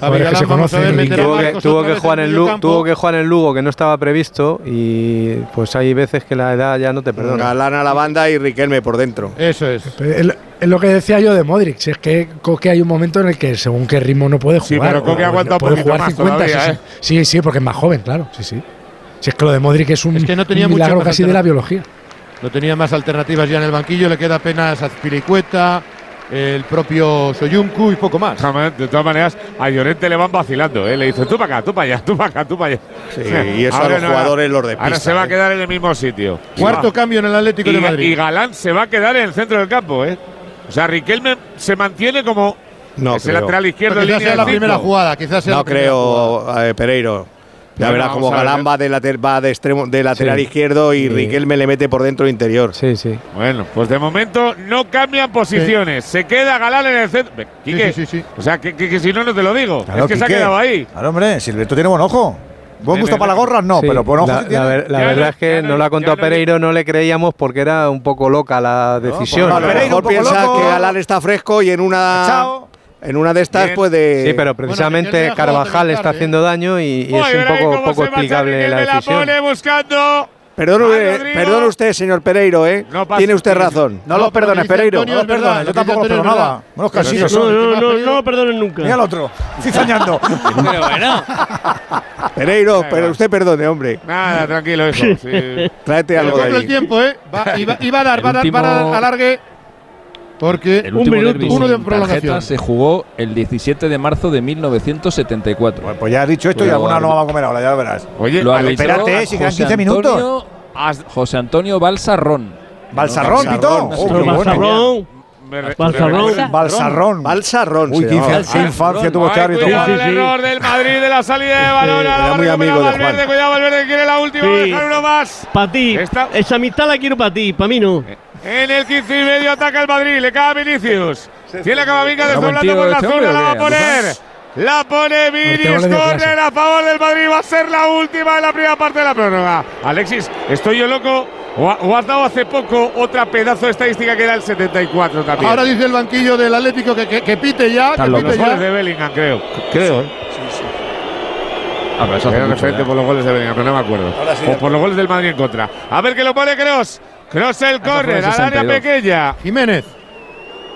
Ahora que vamos a ver, a Tuvo que, tuvo que jugar en Lugo, tuvo que jugar en Lugo que no estaba previsto y pues hay veces que la edad ya no te perdona. Galán a la banda y Riquelme por dentro. Eso es. Es lo- es lo que decía yo de Modric, si es que Coque hay un momento en el que según qué ritmo no puede Sí, jugar. pero Coque aguanta puede poquito jugar más todavía, 60, ¿eh? sí, sí, sí, porque es más joven, claro, sí, sí. Si es que lo de Modric es un, Es que no tenía un milagro más casi de la biología. No tenía más alternativas ya en el banquillo. Le queda apenas Azpilicueta, el propio Soyuncu y poco más. De todas maneras, a Llorente le van vacilando. ¿eh? Le dicen tú para acá, tú para allá, tú para acá, tú para allá. Sí, y eso a los jugadores los de Ahora se va a ¿eh? quedar en el mismo sitio. Cuarto cambio en el Atlético y, de Madrid. y Galán se va a quedar en el centro del campo, ¿eh? O sea, Riquelme se mantiene como No es el creo. lateral izquierdo Quizás en sea línea la de primera jugada. Quizás sea No la primera jugada. creo, eh, Pereiro. Ya verás como Galán ¿eh? va de, later- va de extremo de lateral Sí. izquierdo y Sí. Riquelme le mete por dentro interior. Sí, sí. Bueno, pues de momento no cambian posiciones. Se queda Galán en el centro. Quique, sí, sí, sí. O sea, que, que- que si no, no te lo digo. Claro, es que se ha quedado ahí. Claro, hombre, Silvestre tiene buen ojo. Buen gusto para las gorras, no, Sí, pero buen ojo la, sí tiene. la ver- la Ya verdad no- es que no- no la ya contó no- Pereiro, no le creíamos porque era un poco loca la decisión. pues a lo Pereiro, mejor piensa loco. que Galán está fresco y en una Chao. En una de estas Bien. puede. Sí, pero precisamente Carvajal está haciendo daño y, y Uy, es un ahí poco, poco explicable la decisión. pone buscando. Rodrigo. perdone usted, señor Pereiro, ¿eh? No pasa- Tiene usted razón. No lo pero perdones, Pereiro. Antonio, No lo perdones, yo tampoco lo perdonaba. Pero casinos sí, No, son. no, no, no lo perdonen nunca. Mira el otro, cizañando. Pero bueno, [laughs] Pereiro, Ahí pero usted perdone, hombre. Nada, tranquilo, hijo. Sí. [laughs] Tráete algo de compro el ahí. tiempo, ¿eh? Va, y, va, y va a dar, va a dar, va a dar alargue. Porque El último un derbi minuto, uno de prolongación. tarjeta se jugó el 17 de marzo de 1974. Bueno, pues ya has dicho esto y Pero alguna no arbit- va a comer ahora, ya lo verás. Oye, Lo espérate, si quedan José 15 minutos. Antonio- José Antonio Balsarrón. Balsarrón, Pito. Oh. Balsarrón. Balsarrón. recuerda- Balsarrón. Balsarrón. Uy, qué infancia, tuvo este árbitro. cuidado Sí, el error del Madrid de la salida de balón. era muy amigo de Valverde. Cuidado, Valverde quiere la última. Dejar uno más. Para ti. Esa amistad la quiero para ti, para mí no. En el 15 y medio ataca el Madrid. Le cae a Vinicius. Tiene a Camavinga ¿Era buen desdoblando por la este zona. La va a poner. La pone Ortega Vinicius. Corner a favor del Madrid. Va a ser la última en la primera parte de la prórroga. Alexis, ¿estoy yo loco? ¿O, ha- o has dado hace poco otra pedazo de estadística que era el 74 también? Ahora dice el banquillo del Atlético que, que, que pite ya, que locos. los pite goles ya. de Bellingham, creo. Creo, ¿eh? Ah, pero eso hace Era mucho, referente ya. por los goles de Bellingham, pero no me acuerdo. Ahora sí, o por los goles del Madrid en contra. A ver que lo pone Cross. Cross el córner al área 62. pequeña. Jiménez.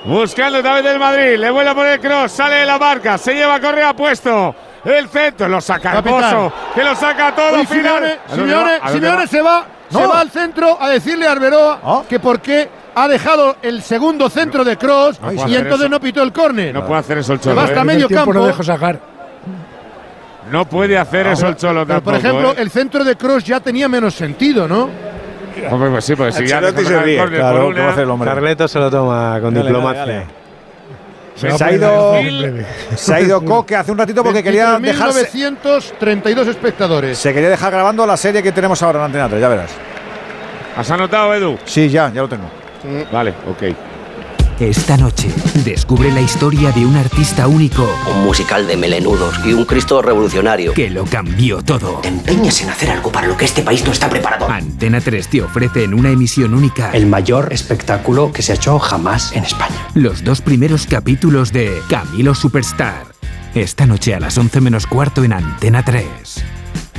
Buscando otra vez del Madrid. Le vuelve a poner cross. Sale de la marca. Se lleva Correa puesto. El centro. Lo saca. Hermoso. Que lo saca todo. Uy, final. Simeone, ¿A dónde Simeone, va? ¿A dónde Simeone va? se va, se No. va al centro a decirle a Arbeloa Ah. que por qué ha dejado el segundo centro de Cross puede y hacer entonces eso. no pitó el córner. No puede hacer eso el Se Cholo. va hasta ¿eh? medio campo. no dejo sacar. No puede hacer eso el Cholo Pero, tampoco. por ejemplo, ¿eh? el centro de Cross ya tenía menos sentido, ¿no? [laughs] Hombre, pues sí, pues si ya Ancelotti le se sacan el ríe. córner Claro, por ¿qué va a hacer el una. hombre? Carleto se lo toma con Dale, diplomacia. dale, dale. Se ha ido, se ha ido Coque hace un ratito porque quería dejarse. 932 espectadores. Se quería dejar grabando la serie que tenemos ahora en Antena 3, ya verás. ¿Has anotado, Edu? Sí, ya, ya lo tengo. Vale, ok. Esta noche, descubre la historia de un artista único Un musical de melenudos y un Cristo revolucionario. que lo cambió todo. Te empeñes en hacer algo para lo que este país no está preparado. Antena 3 te ofrece en una emisión única El mayor espectáculo que se ha hecho jamás en España. los dos primeros capítulos de Camilo Superstar. Esta noche a las 11 menos cuarto en Antena 3.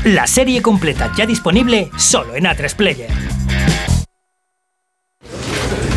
La serie completa ya disponible solo en A3 Player.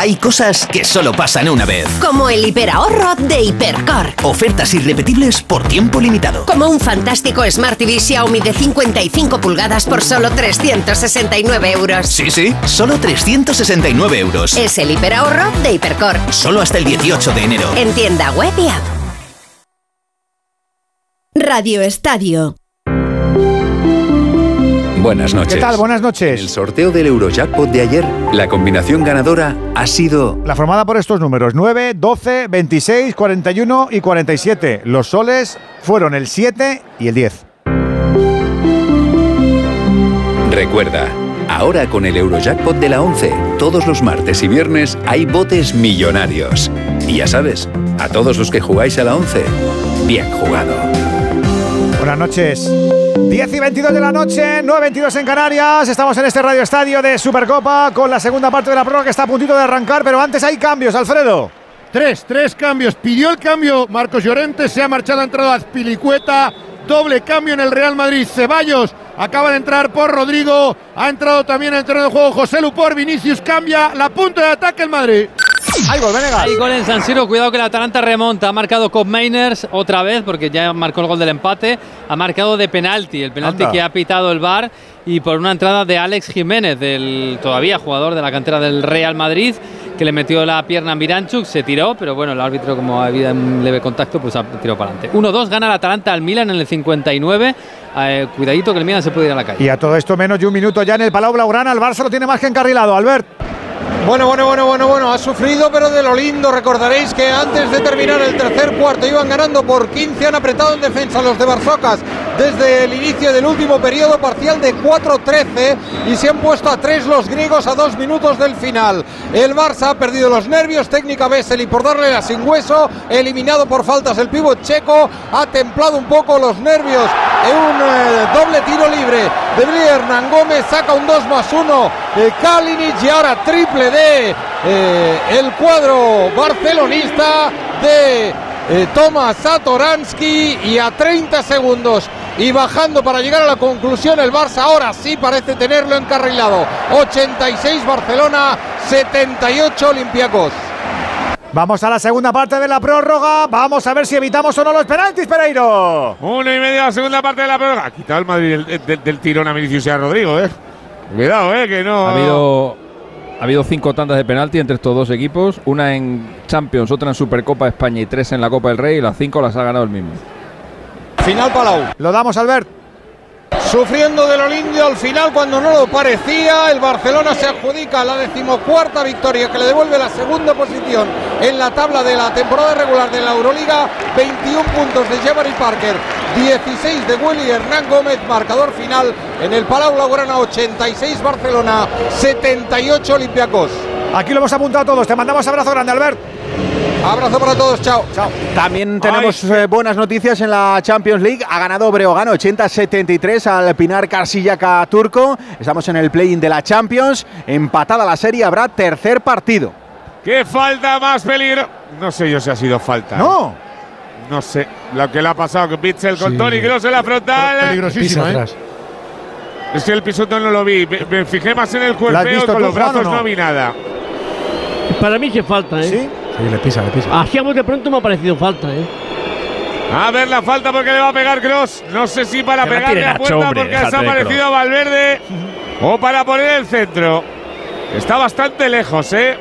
Hay cosas que solo pasan una vez. Como el hiperahorro de Hipercor. Ofertas irrepetibles por tiempo limitado. Como un fantástico Smart TV Xiaomi de 55 pulgadas por solo 369 euros. Sí, sí, solo 369 euros. Es el hiperahorro de Hipercor. Solo hasta el 18 de enero. En tienda web y app. Radio Estadio. Buenas noches. ¿Qué tal? Buenas noches. En el sorteo del Eurojackpot de ayer, la combinación ganadora ha sido La formada por estos números 9, 12, 26, 41 y 47. Los soles fueron el 7 y el 10. Recuerda, ahora con el Eurojackpot de la 11, todos los martes y viernes hay botes millonarios. Y ya sabes, a todos los que jugáis a la 11, bien jugado. Buenas noches. 10 y 22 de la noche, 9 22 en Canarias. Estamos en este Radio Estadio de Supercopa con la segunda parte de la prórroga que está a puntito de arrancar, pero antes hay cambios, Alfredo. Tres, tres cambios. Pidió el cambio Marcos Llorente, se ha marchado, ha entrado Azpilicueta. Doble cambio en el Real Madrid. Ceballos acaba de entrar por Rodrigo. Ha entrado también en el terreno de juego José Lupor. Vinicius cambia la punta de ataque el Madrid. Hay gol, Venegas. Hay gol en San Siro, cuidado que el Atalanta remonta. Ha marcado Cop Mainers otra vez, porque ya marcó el gol del empate. Ha marcado de penalti, el penalti Anda. que ha pitado el VAR y por una entrada de Alex Jiménez, del todavía jugador de la cantera del Real Madrid, que le metió la pierna a Miranchuk, se tiró, pero bueno, el árbitro, como había un leve contacto, pues ha tirado para adelante. 1-2, gana el Atalanta al Milan en el 59. Eh, cuidadito que el Milan se puede ir a la calle. Y a todo esto menos de un minuto ya en el Palau Blaugrana. El Barça lo tiene más que encarrilado, Albert. Bueno, bueno, bueno, bueno, bueno, ha sufrido, pero de lo lindo. Recordaréis que antes de terminar el tercer cuarto iban ganando por 15, han apretado en defensa los de Barsocas desde el inicio del último periodo parcial de 4-13 y se han puesto a 3 los griegos a 2 minutos del final. El Barça ha perdido los nervios, técnica Bessel y por darle la sin hueso, eliminado por faltas el pívot checo, ha templado un poco los nervios en un eh, doble tiro libre de Hernán Gómez, saca un 2 más 1 de Kalinic y ahora triple de eh, el cuadro barcelonista de eh, Tomas Satoransky y a 30 segundos y bajando para llegar a la conclusión el Barça ahora sí parece tenerlo encarrilado 86 Barcelona 78 Olympiacos Vamos a la segunda parte de la prórroga. Vamos a ver si evitamos o no los penaltis, Pereiro. Uno y medio la segunda parte de la prórroga. Ha quitado el Madrid del, del- del tirón a Vinicius y a Rodrigo, eh. Cuidado, eh, que no. Ha habido, ha habido cinco tandas de penalti entre estos dos equipos, una en Champions, otra en Supercopa de España y tres en la Copa del Rey, y las cinco las ha ganado el mismo. final Palau Lo damos, Albert. Sufriendo de lo lindo al final cuando no lo parecía, el Barcelona se adjudica la decimocuarta victoria que le devuelve la segunda posición en la tabla de la temporada regular de la Euroliga. 21 puntos de Jabari Parker, 16 de Willy Hernán Gómez, marcador final en el Palau Blaugrana 86 Barcelona, 78 Olympiacos. Aquí lo hemos apuntado todos. Te mandamos abrazo grande, Albert. Abrazo para todos, chao. Chao. También tenemos eh, buenas noticias en la Champions League. Ha ganado Breogán 80-73 al Pinar Karsillaca turco. Estamos en el play-in de la Champions. Empatada la serie, habrá tercer partido. ¿Qué falta más peligro? No sé yo si ha sido falta. No. No sé lo que le ha pasado con Pitzel con Sí. Tony Kroos en la frontal. Peligrosísimo, ¿eh? Es que el pisotón no lo vi. Me, me fijé más en el cuerpeo con los brazos no? no vi nada. Para mí sí falta, ¿eh? ¿Sí? Sí, le pisa, le pisa. Así a de pronto me ha parecido falta, ¿eh? A ver la falta porque le va a pegar Cross. No sé si para Que pegarle a puerta hombre, porque se ha de parecido a Valverde o para poner el centro. Está bastante lejos, ¿eh?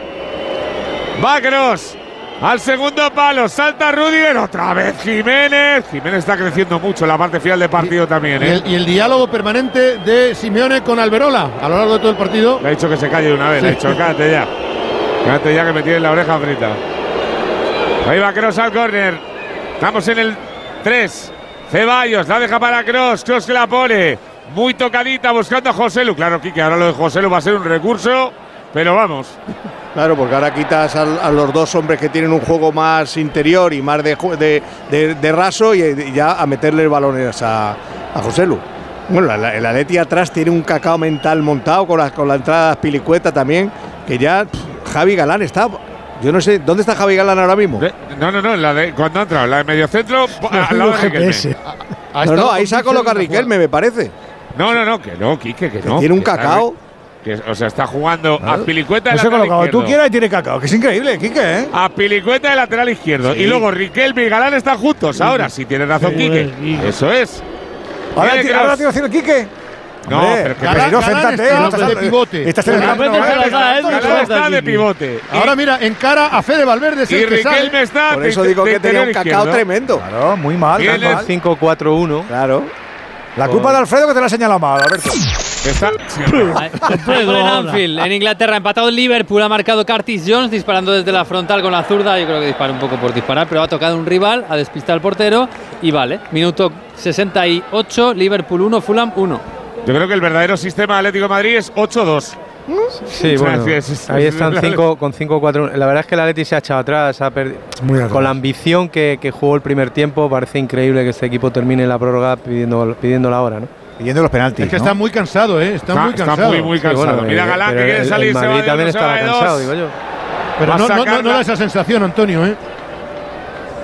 Va Cross. Al segundo palo, salta Rudiger, otra vez Jiménez. Jiménez está creciendo mucho en la parte final del partido también. Y ¿eh? el, y el diálogo permanente de Simeone con Alberola a lo largo de todo el partido. Le ha dicho que se calle de una vez, le ha dicho, cállate ya. Cállate ya que me tiene la oreja frita. Ahí va Cross al córner. Estamos en el 3. Ceballos, la deja para Cross. Cross que la pone. Muy tocadita buscando a José Lu. Claro, Kike, ahora lo de José Lu va a ser un recurso, pero vamos. Claro, porque ahora quitas a, los dos hombres que tienen un juego más interior y más de, de, raso y, y ya a meterle balones a, a José Lu. Bueno, la- la- el Atleti atrás tiene un cacao mental montado con la, con la entrada de Pilicueta también, que ya Javi Galán está. Yo no sé, ¿dónde está Javi Galán ahora mismo? No, no, no, la de cuando ha entrado, la de mediocentro, [laughs] al lado de Riquelme. No, no, ahí se ha colocado Riquelme, me parece. No, no, no, que no, Quique, que no. tiene un que está- cacao. que, o sea, está jugando a Pilicueta de No se ha lateral colocado. Tú izquierdo. quieras y tiene cacao, que es increíble, Quique, ¿eh? A Pilicueta de lateral izquierdo. Sí. Y luego Riquelme y Galán están juntos. Ahora sí tiene razón, Quique. Eso es. Ahora, ahora el Quique. No, Hombre, pero que Galán- Galán siéntate, está estás- de pivote. Estás ¿eh? Está de pivote. Ahora mira, encara a Fede Valverde. es Y el que sale. Riquelme está Por eso digo de que tenía un cacao tremendo. Claro, muy mal. muy Viene mal. 5-4-1. Claro. La culpa de Alfredo que te la ha señalado mal, Alberto. Está, Fútbol en Anfield, en Inglaterra, empatado el Liverpool, ha marcado Curtis Jones disparando desde la frontal con la zurda. Yo creo que dispara un poco por disparar, pero ha tocado un rival, ha despistado al portero y vale. Minuto 68, Liverpool 1, Fulham 1. Yo creo que el verdadero sistema de Atlético de Madrid es 8-2. Sí, O sea, bueno, es- es- ahí es- están es- 5 con 5-4. La verdad es que el Atleti se ha echado atrás, ha perdi- Muy atrás. con la ambición que, que jugó el primer tiempo. Parece increíble que este equipo termine la prórroga pidiendo, pidiendo la hora, ¿no? Pidiendo los penaltis. Es que ¿no? está muy cansado, ¿eh? Está, Está- muy está cansado. muy, muy Sí, cansado. bueno, Mira eh, Galán que quiere salir, el se va Madrid también se va estará de cansado, digo yo. Pero no, no- no da esa sensación, Antonio, ¿eh?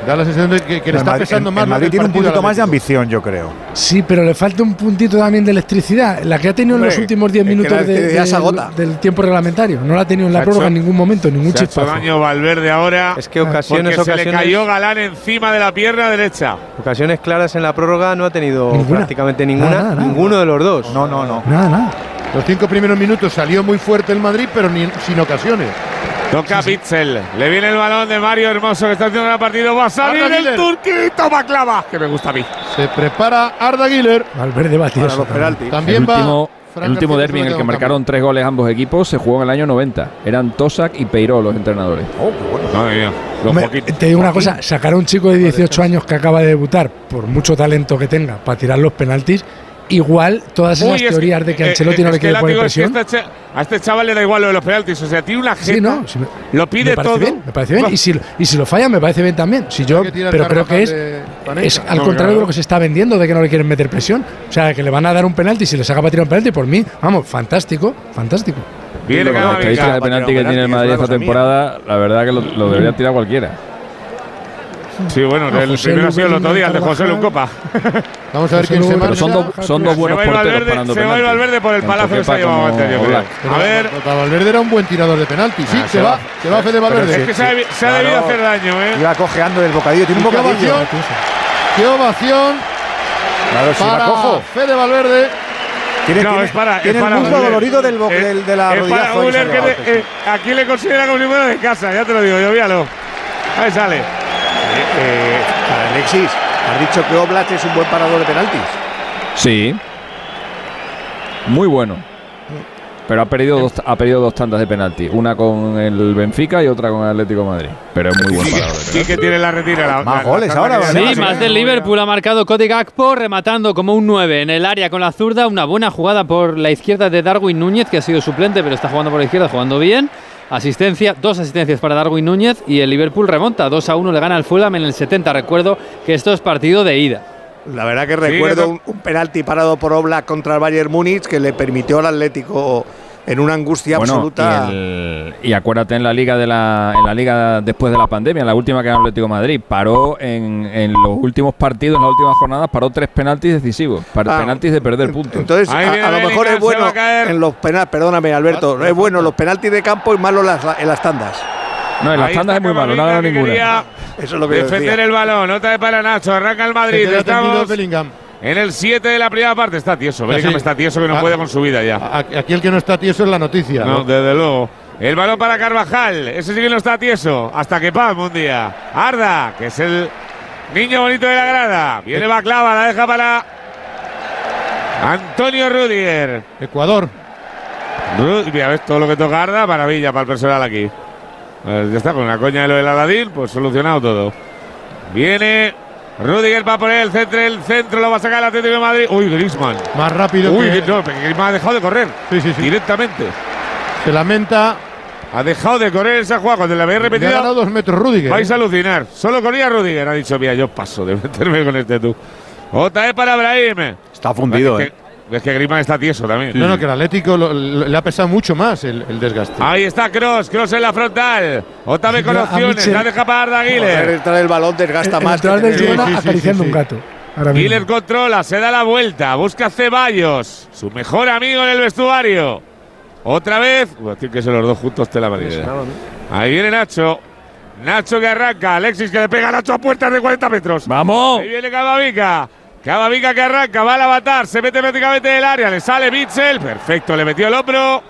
Da la sensación de que, que le está Madrid- pesando más. El Madrid tiene un al más de ambición, yo creo. Sí, pero le falta un puntito también de electricidad, la que ha tenido en los últimos 10 es que minutos de- de- del tiempo reglamentario. No la ha tenido en la prórroga hecho- en ningún momento, ningún Se ha hecho chispazo. daño Valverde ahora. Es que ocasiones, porque se le ocasiones, cayó Galán encima de la pierna derecha. ocasiones claras en la prórroga no ha tenido Ninguna. prácticamente ninguna, Nada, nada, nada. ninguno de los dos. No, no, no. Nada, nada. Los cinco primeros minutos salió muy fuerte el Madrid, pero ni- sin ocasiones. Toca Pitzel. Le viene el balón de Mario Hermoso que está haciendo el partido. Va a salir Arda el Güler. turquito Maclava, que me gusta a mí. Se prepara Arda Güler. Valverde Para eso los también. penaltis. También el va. último, el último García derbi en el que marcaron tres goles ambos equipos se jugó en el año 90. Eran Tosak y Peiró los entrenadores. Madre mía. Los Hombre, poquitos. te digo una cosa, sacar a un chico de 18 años que acaba de debutar, por mucho talento que tenga, para tirar los penaltis, igual todas esas Uy, es teorías de que eh, Ancelotti eh, no le quiere poner látigo es que presión. este a este chaval le da igual lo de los penaltis. O sea, tiene una Sí, no, me- lo pide me todo. bien, me parece bien. Y si, y si lo falla, me parece bien también. Si yo, pero creo que es, es al No, contrario claro. de lo que se está vendiendo, de que no le quieren meter presión. O sea, que le van a dar un penalti, si le saca para tirar un penalti, por mí, vamos, fantástico, fantástico. Con la estadística de penalti que tiene el Madrid esta temporada, la verdad que lo, lo debería tirar cualquiera. Sí, bueno, No, el José primero ha sido el otro día, el de. José Lu Copa. Vamos a ver quién se marcha. son dos, son dos Se buenos a porteros Valverde, parando se va a ir. Valverde por el palazo que se ha llevado A ver. Valverde era un buen tirador de penalti. Sí, Ah, se, va, se va Fede Valverde. Es que se ha, se ha debido hacer daño, ¿eh? Iba cojeando el bocadillo, tiene un ¿Y qué bocadillo. ovación? ¿Qué ovación Claro, si para cojo. Fede Valverde? Tiene, No, tiene- es para. tiene es el para muslo Müller. dolorido del, Es- del- de la es para que se Müller, eh, aquí le considera como si fuera de casa, ya te lo digo, yo míralo. Ahí sale. Eh, para Alexis, has dicho que Oblak es un buen parador de penaltis. Sí. Muy bueno. Pero ha perdido dos, ha perdido dos tandas de penalti. Una con el Benfica y otra con el Atlético de Madrid. Pero es muy buen parador. Sí que tiene la retira. La, Más la- goles la- ahora, ¿verdad? Sí, más del Liverpool ha marcado Cody Gakpo rematando como un 9 en el área con la zurda. Una buena jugada por la izquierda de Darwin Núñez, que ha sido suplente, pero está jugando por la izquierda, jugando bien. Asistencia, dos asistencias para Darwin Núñez y el Liverpool remonta. 2 a 1 le gana al Fulham en el 70. Recuerdo que esto es partido de ida. La verdad que recuerdo un, un penalti parado por Oblak contra el Bayern Múnich que le permitió al Atlético en una angustia Bueno, absoluta. Y, el- y acuérdate en la liga de la, en la liga después de la pandemia, en la última que ganó el Atlético de Madrid, paró en, en los últimos partidos, en las últimas jornadas, paró tres penaltis decisivos, par- Ah, penaltis de perder puntos. Entonces, a, lo mejor es bueno en los penaltis, perdóname Alberto, es bueno los penaltis de campo y malo las, en las tandas. no, en las Ahí tandas es muy malo, no ha ganado ninguna. quería Eso es lo que yo Defender decía. el balón, nota de para Nacho, arranca el Madrid. Estamos. En el 7 de la primera parte. Está tieso, Bellingham sí. está tieso que no Ah, puede con su vida ya. Aquí el que no está tieso es la noticia. No, ¿no? desde luego. El balón para Carvajal. Ese sí que no está tieso. Hasta que pam un día. Arda, que es el niño bonito de la grada. Viene Baclava, la deja para Antonio Rudiger. Ecuador. Mira, ves todo lo que toca Arda, maravilla para el personal aquí. Pues ya está, con la coña de lo del Aladín, pues solucionado todo. Viene Rudiger va a poner el centro, el centro lo va a sacar el Atlético de Madrid. Uy, Griezmann. Más rápido Uy, que. no, Griezmann ha dejado de correr. Sí, sí, sí. Directamente. Se lamenta. Ha dejado de correr esa jugada. Cuando le había Le ha repetido. ganado dos metros Rudiger. Vais ¿eh? a alucinar. Solo corría Rudiger. Ha dicho, mira, yo paso de [laughs] meterme con este tú. Otra vez para Brahim. Está fundido, es ¿eh? Es que Griezmann está tieso también. No, no, que el Atlético lo- lo- le ha pesado mucho más el, el desgaste. Ahí está Cross, Cross en la frontal. Otra vez con opciones. La deja para Arda Giler. entrar el balón desgasta El más. que entrenador del tener- Girona sí, sí, acariciando sí, un gato. Giler controla, se da la vuelta. Busca a Ceballos, su mejor amigo en el vestuario. Otra vez. Tienen que ser los dos juntos, tela marinera. Ahí viene Nacho. Nacho que arranca. Alexis que le pega a Nacho a puertas de 40 metros. ¡Vamos! Ahí viene Cavavica. Cavavica que arranca, va al avatar, se mete prácticamente en el área, le sale Bitzel, perfecto, le metió el hombro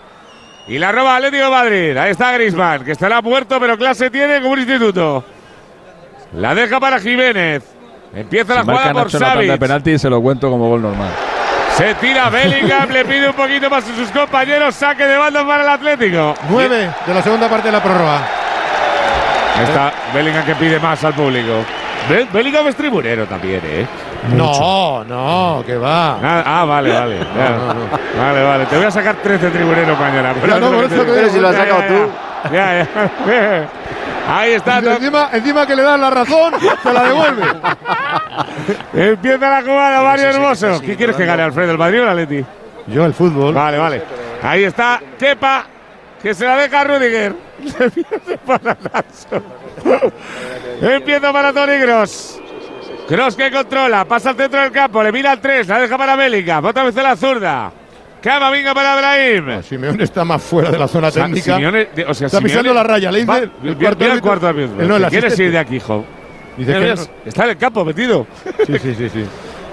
y la roba Atlético de Madrid. Ahí está Grisman, que estará muerto, pero clase tiene como un instituto. La deja para Jiménez. Empieza la Si jugada por de Savic. penalti y se lo cuento como gol normal. Se tira [laughs] Bellingham, le pide un poquito más a sus compañeros, saque de banda para el Atlético. Nueve de la segunda parte de la prórroga. Ahí está Bellingham que pide más al público. Be- Bellingham es tribunero también, ¿eh? No, no, que va. Ah, ah, vale, vale. ya. Vale, vale. Te voy a sacar 13 tribuneros mañana. Ya, no, por eso te digo. Pero si lo has sacado ya, tú. Ya, ya. [laughs] Ahí está. Y encima, encima que le das la razón, te la devuelve. Empieza la jugada, Mario Hermoso. ¿Qué quieres que gane Alfredo? ¿El Madrid o el Atleti? Yo, el fútbol. Vale, vale. Ahí está Kepa, que se la deja a Rudiger. Empieza [laughs] para Nacho. Empieza para Toni Gross. Gross que controla, pasa al centro del campo, le mira al 3, la deja para Bellingham, otra vez en la zurda. Camavinga para Brahim. Simeone está más fuera de la zona técnica. Simeone- de- o sea, está Simeone- pisando la raya. Le dice Va- el cuarto mira el árbitro- cuarto árbitro. No, el ¿Te ¿Quieres ir de aquí? Dice que no. Está en el campo metido. Sí, sí, sí, sí.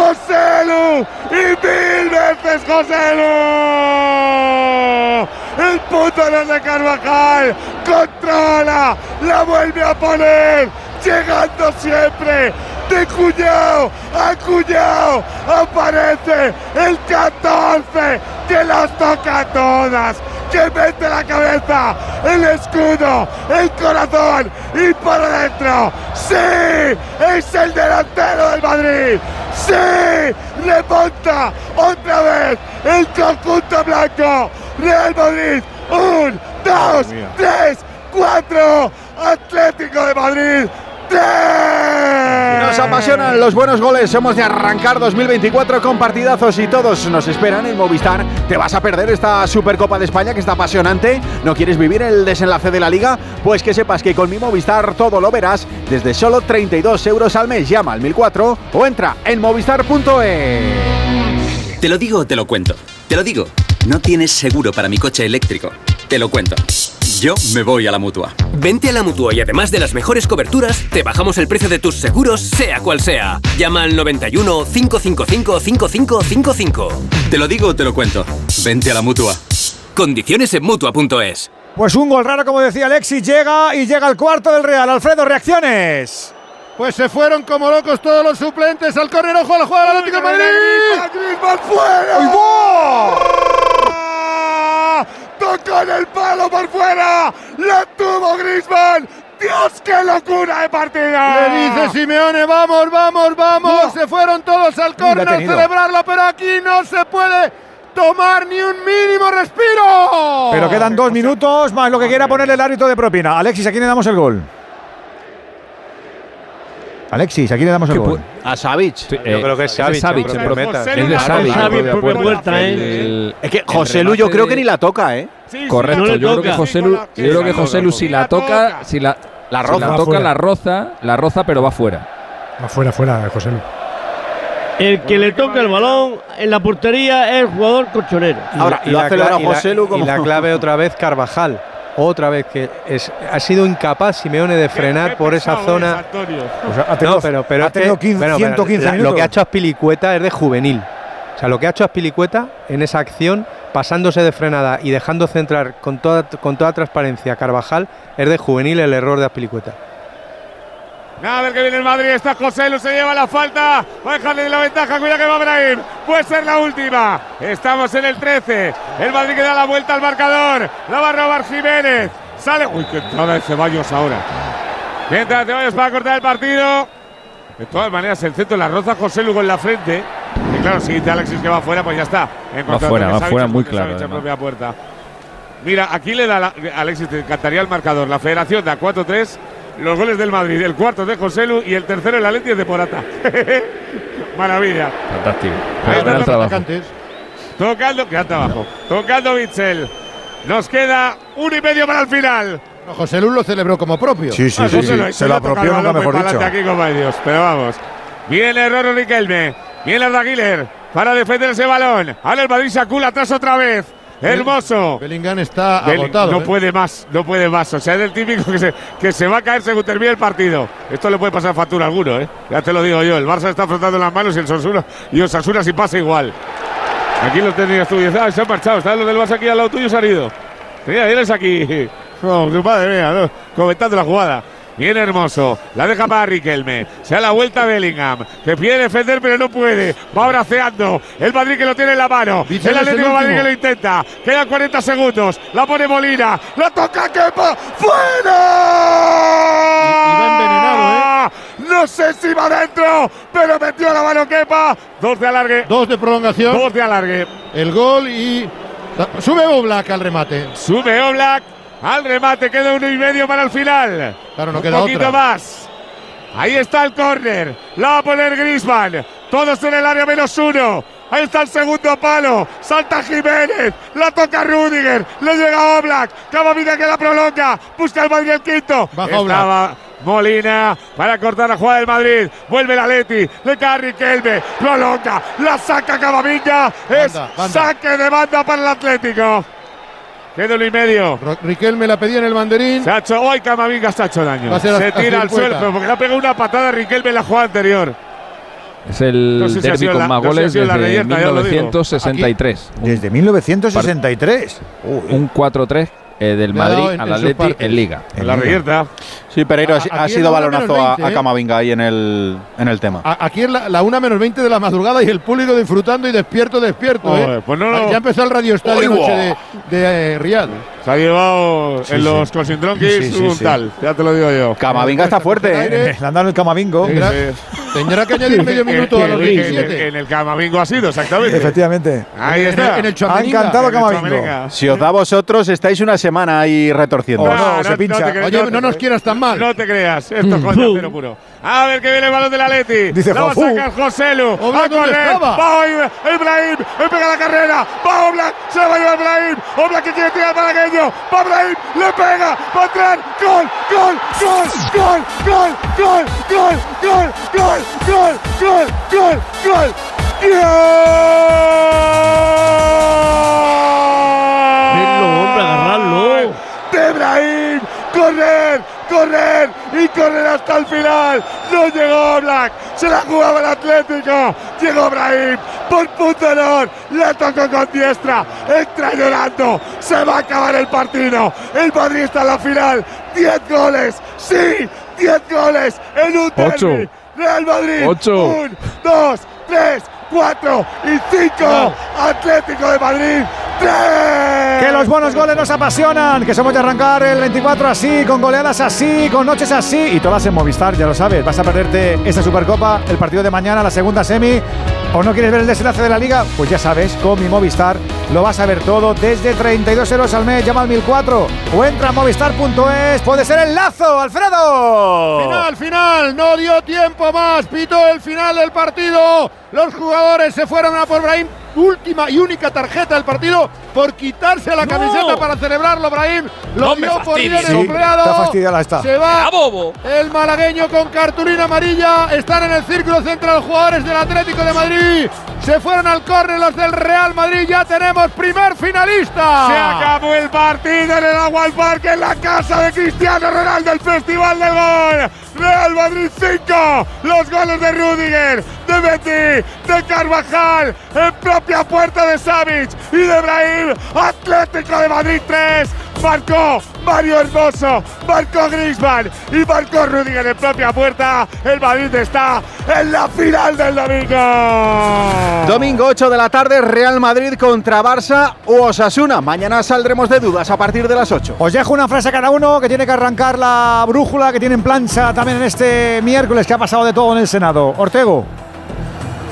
¡Joselu! ¡Y mil veces Joselu! El puto de Carvajal controla, la vuelve a poner, llegando siempre de cuñado a cuñado. Aparece el 14 que las toca todas, que mete la cabeza, el escudo, el corazón y para adentro. ¡Sí! ¡Es el delantero del Madrid! ¡Sí! ¡Remonta otra vez el conjunto blanco! ¡Real Madrid! ¡Un, dos, tres, cuatro! ¡Atlético de Madrid! Nos apasionan los buenos goles. Hemos de arrancar 2024 con partidazos y todos nos esperan en Movistar. ¿Te vas a perder esta Supercopa de España que está apasionante? ¿No quieres vivir el desenlace de la liga? Pues que sepas que con mi Movistar todo lo verás desde solo 32 euros al mes. Llama al 1004 o entra en movistar.es. Te lo digo o te lo cuento. Te lo digo. No tienes seguro para mi coche eléctrico. Te lo cuento. Yo me voy a la mutua. Vente a la mutua y además de las mejores coberturas, te bajamos el precio de tus seguros, sea cual sea. Llama al 91 555 5555. Te lo digo o te lo cuento. Vente a la mutua. Condiciones en mutua.es. Pues un gol raro, como decía Alexis, llega y llega al cuarto del Real. Alfredo, reacciones. Pues se fueron como locos todos los suplentes al córner. ¡Ojo a la jugada del Atlético de Madrid! ¡Griezmann fuera! ¡Tocó el palo por fuera! ¡La tuvo Griezmann! ¡Dios, qué locura de partido! Le dice Simeone, vamos, vamos, vamos. Se fueron todos al córner a celebrarlo, pero aquí no se puede tomar ni un mínimo respiro. Pero quedan dos minutos más lo que quiera ponerle el árbitro de propina. Alexis, ¿a quién le damos el gol? Alexis, ¿a quién le damos el gol? A Savic. Sí, Yo creo que es Savic, es Savic, en es de Savic, Es que José Lu yo creo que ni la toca, ¿eh? Correcto, No yo creo que José Lu, yo creo que José Lu si la toca, si la, La si roza. la Va toca, fuera. la roza, la roza, pero va fuera. Afuera, fuera, José Lu. El que le toca el balón en la portería es el jugador colchonero. Ahora, Y lo la hace cla- ahora y la- José Lu como- Y la clave otra vez Carvajal. Otra vez que es, ha sido incapaz Simeone de frenar por esa zona. Ha tenido- No, pero, pero ha es que- tenido 15 bueno, pero 115 la- minutos. Lo que ha hecho Aspilicueta es de juvenil. O sea, lo que ha hecho Aspilicueta en esa acción, pasándose de frenada y dejando centrar con toda, con toda transparencia a Carvajal, es de juvenil el error de Aspilicueta. A ver que viene el Madrid, está José Lu, se lleva la falta, va a dejarle la ventaja, cuida que va Brahim, puede ser la última, estamos en el 13, el Madrid que da la vuelta al marcador, la va a robar Jiménez, sale, uy, que entrada de Ceballos ahora, mientras Ceballos para cortar el partido, de todas maneras el centro la roza José Lu con la frente, y claro, si dice Alexis que va fuera, pues ya está, En cuanto fuera, va Savic, fuera muy claro, en propia puerta. Mira, aquí le da la, Alexis, te encantaría el marcador. La Federación da 4-3. Los goles del Madrid, el cuarto de José Lu y el tercero el Atleti es de Porata. [laughs] Maravilla. Fantástico. Ahí está Fenomenal los. Atacantes. Tocando, que abajo. Tocando Bitzel. Nos queda un y medio para el final. No, José Lu lo celebró como propio. Sí, sí, Ah, sí, se lo- Se se lo apropió, el nunca mejor dicho. aquí, como Dios. Pero vamos. Viene Roro Riquelme. Viene Ardaguiler para defender ese balón. Ahora el Madrid sacula atrás otra vez. Hermoso. Bellingham está Belling- agotado. No ¿eh? puede más, no puede más. O sea, es el típico que se, que se va a caer según termine el partido. Esto le puede pasar factura a alguno, ¿eh? Ya te lo digo yo. El Barça está frotando las manos y el Osasuna, y Osasuna si pasa igual. Aquí los técnicos tú ah, se han marchado. Están los del Barça aquí al lado tuyo, se han ido. Mira, vienes aquí. Oh, madre mía, no, comentando la jugada. Bien hermoso. La deja para Riquelme. Se da la vuelta a Bellingham. Que pide defender, pero no puede. Va braceando. El Madrid que lo tiene en la mano. Vicente el el Atlético de Madrid que lo intenta. Quedan 40 segundos. La pone Molina. La toca Kepa. ¡Fuera! Y- y va envenenado, ¿eh? No sé si va dentro, pero metió la mano Kepa. Dos de alargue. Dos de prolongación. Dos de alargue. El gol y. Sube Oblak al remate. Sube Oblak al remate. Queda uno y medio para el final. Claro, no Un queda poquito otra. más. Ahí está el córner. La va a poner Grisman. Todos en el área menos uno. Ahí está el segundo palo. Salta Jiménez. La toca Rudiger. Le llega Oblak. Camavinga que la prolonga. Busca el Madrid el quinto. Baja Oblak. Molina para cortar la jugada del Madrid. Vuelve el Atleti. Le cae a Riquelme. Prolonga. La saca Camavinga. Es Banda, banda. saque de banda para el Atlético. Queda uno y medio. Ro- Riquelme la pedía en el banderín. Se ha hecho, hoy Camavinga se ha hecho daño. A Se tira al suelo, pero porque le ha pegado una patada a Riquelme en la jugada anterior. Es el No sé si derbi con la- más no sé si ha goles desde reyerta, ya lo digo. 1963. Un- Desde 1963. Un 4-3 eh, del Madrid al Atleti en Liga. En la reyerta. Sí, Pereiro, A- ha, sido balonazo menos a, 20, a ¿eh? Camavinga ahí en el, en el tema. A- Aquí es la, la 1 menos 20 de la madrugada y el público disfrutando y despierto, despierto. Joder, ¿eh? pues no lo- Ya empezó el Radio Estadio ¡Oigo! anoche de, de eh, Riyadh. Se ha llevado Sí, en sí. los sí, un sí. tal. Ya te lo digo yo. Camavinga está fuerte, ¿eh? Le han dado el camavingo. Tendrá, tendrá que añadir medio [laughs] minuto a los En- en- 17. En el Camavingo ha sido, exactamente. Efectivamente. Ahí En el- está. en el Ha encantado Camavingo. Si os da a vosotros, estáis una semana ahí retorciendo. No, se pincha. Oye, no nos quieras tan mal. No te creas, esto es coña cero puro. A ver que viene el balón del Atleti. Dice la va a sacar José Lu. Oblak, a ¿dónde correr. Va Ibra- Ibrahim. Pega la carrera. Va Oblak. Se va a llevar Ibrahim. Oblak que quiere tirar para aquello. Va Ibrahim. Le pega. Va a entrar. Gol. Gol. Gol. Gol. Gol. Gol. Gol. Gol. Gol. Gol. Gol. Gol. Gol. ¡Gol! Correr, y correr hasta el final. No llegó Black, se la jugaba el Atlético. Llegó Ibrahim por punto honor. Le tocó con diestra. Entra llorando. Se va a acabar el partido. El Madrid está en la final. 10 goles. Sí, 10 goles en un Ocho. derbi. Real Madrid. Ocho. Un, dos, tres, cuatro y cinco. Atlético de Madrid. Tres. Que los buenos goles nos apasionan, que somos de arrancar el 24 así, con goleadas así, con noches así y todas en Movistar, ya lo sabes. Vas a perderte esta Supercopa, el partido de mañana, la segunda semi, o no quieres ver el desenlace de la liga, pues ya sabes, con mi Movistar lo vas a ver todo desde 32 euros al mes. Llama al 1004 o entra a movistar.es. Puede ser el lazo, Alfredo. Final, final, no dio tiempo más. Pitó el final del partido. Los jugadores se fueron a por Brahim. Última y única tarjeta del partido por quitarse la camiseta para celebrarlo, Brahim. Lo No dio por bien Sí, empleado. está. Se va ¡Ah, bobo! el malagueño con cartulina amarilla. Están en el círculo central los jugadores del Atlético de Madrid. Se fueron al córner los del Real Madrid. Ya tenemos primer finalista. Se acabó el partido en el Agua al Parque, en la casa de Cristiano Ronaldo, el Festival del Gol. Real Madrid 5, los goles de Rudiger, de Betty, de Carvajal, en propia puerta de Savic y de Brahim. Atlético de Madrid 3, marcó Mario Hermoso, marcó Griezmann y marcó Rudiger en propia puerta. El Madrid está en la final del domingo. Domingo 8 de la tarde, Real Madrid contra Barça u Osasuna. Mañana saldremos de dudas a partir de las 8. Os dejo una frase a cada uno que tiene que arrancar la brújula que tiene en plancha también en este miércoles que ha pasado de todo en el Senado. Ortego,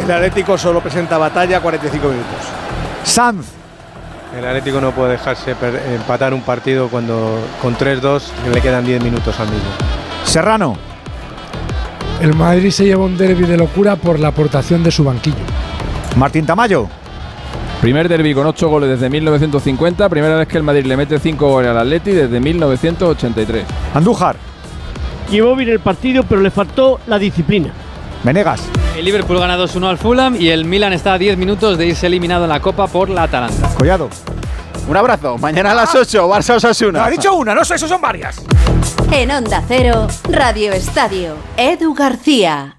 El Atlético solo presenta batalla 45 minutos. Sanz, El Atlético no puede dejarse empatar un partido cuando con 3-2 le quedan 10 minutos al mismo. Serrano, El Madrid se lleva un derby de locura por la aportación de su banquillo. Martín Tamayo, Primer derbi con 8 goles desde 1950. Primera vez que el Madrid le mete 5 goles al Atleti desde 1983. Andújar, Llevó bien el partido, pero le faltó la disciplina. Venegas. El Liverpool gana 2-1 al Fulham y el Milan está a 10 minutos de irse eliminado en la Copa por la Atalanta. Collado. Un abrazo. Mañana a las 8, Barça Osasuna. No, ha dicho una, no sé, eso son varias. En Onda Cero, Radio Estadio, Edu García.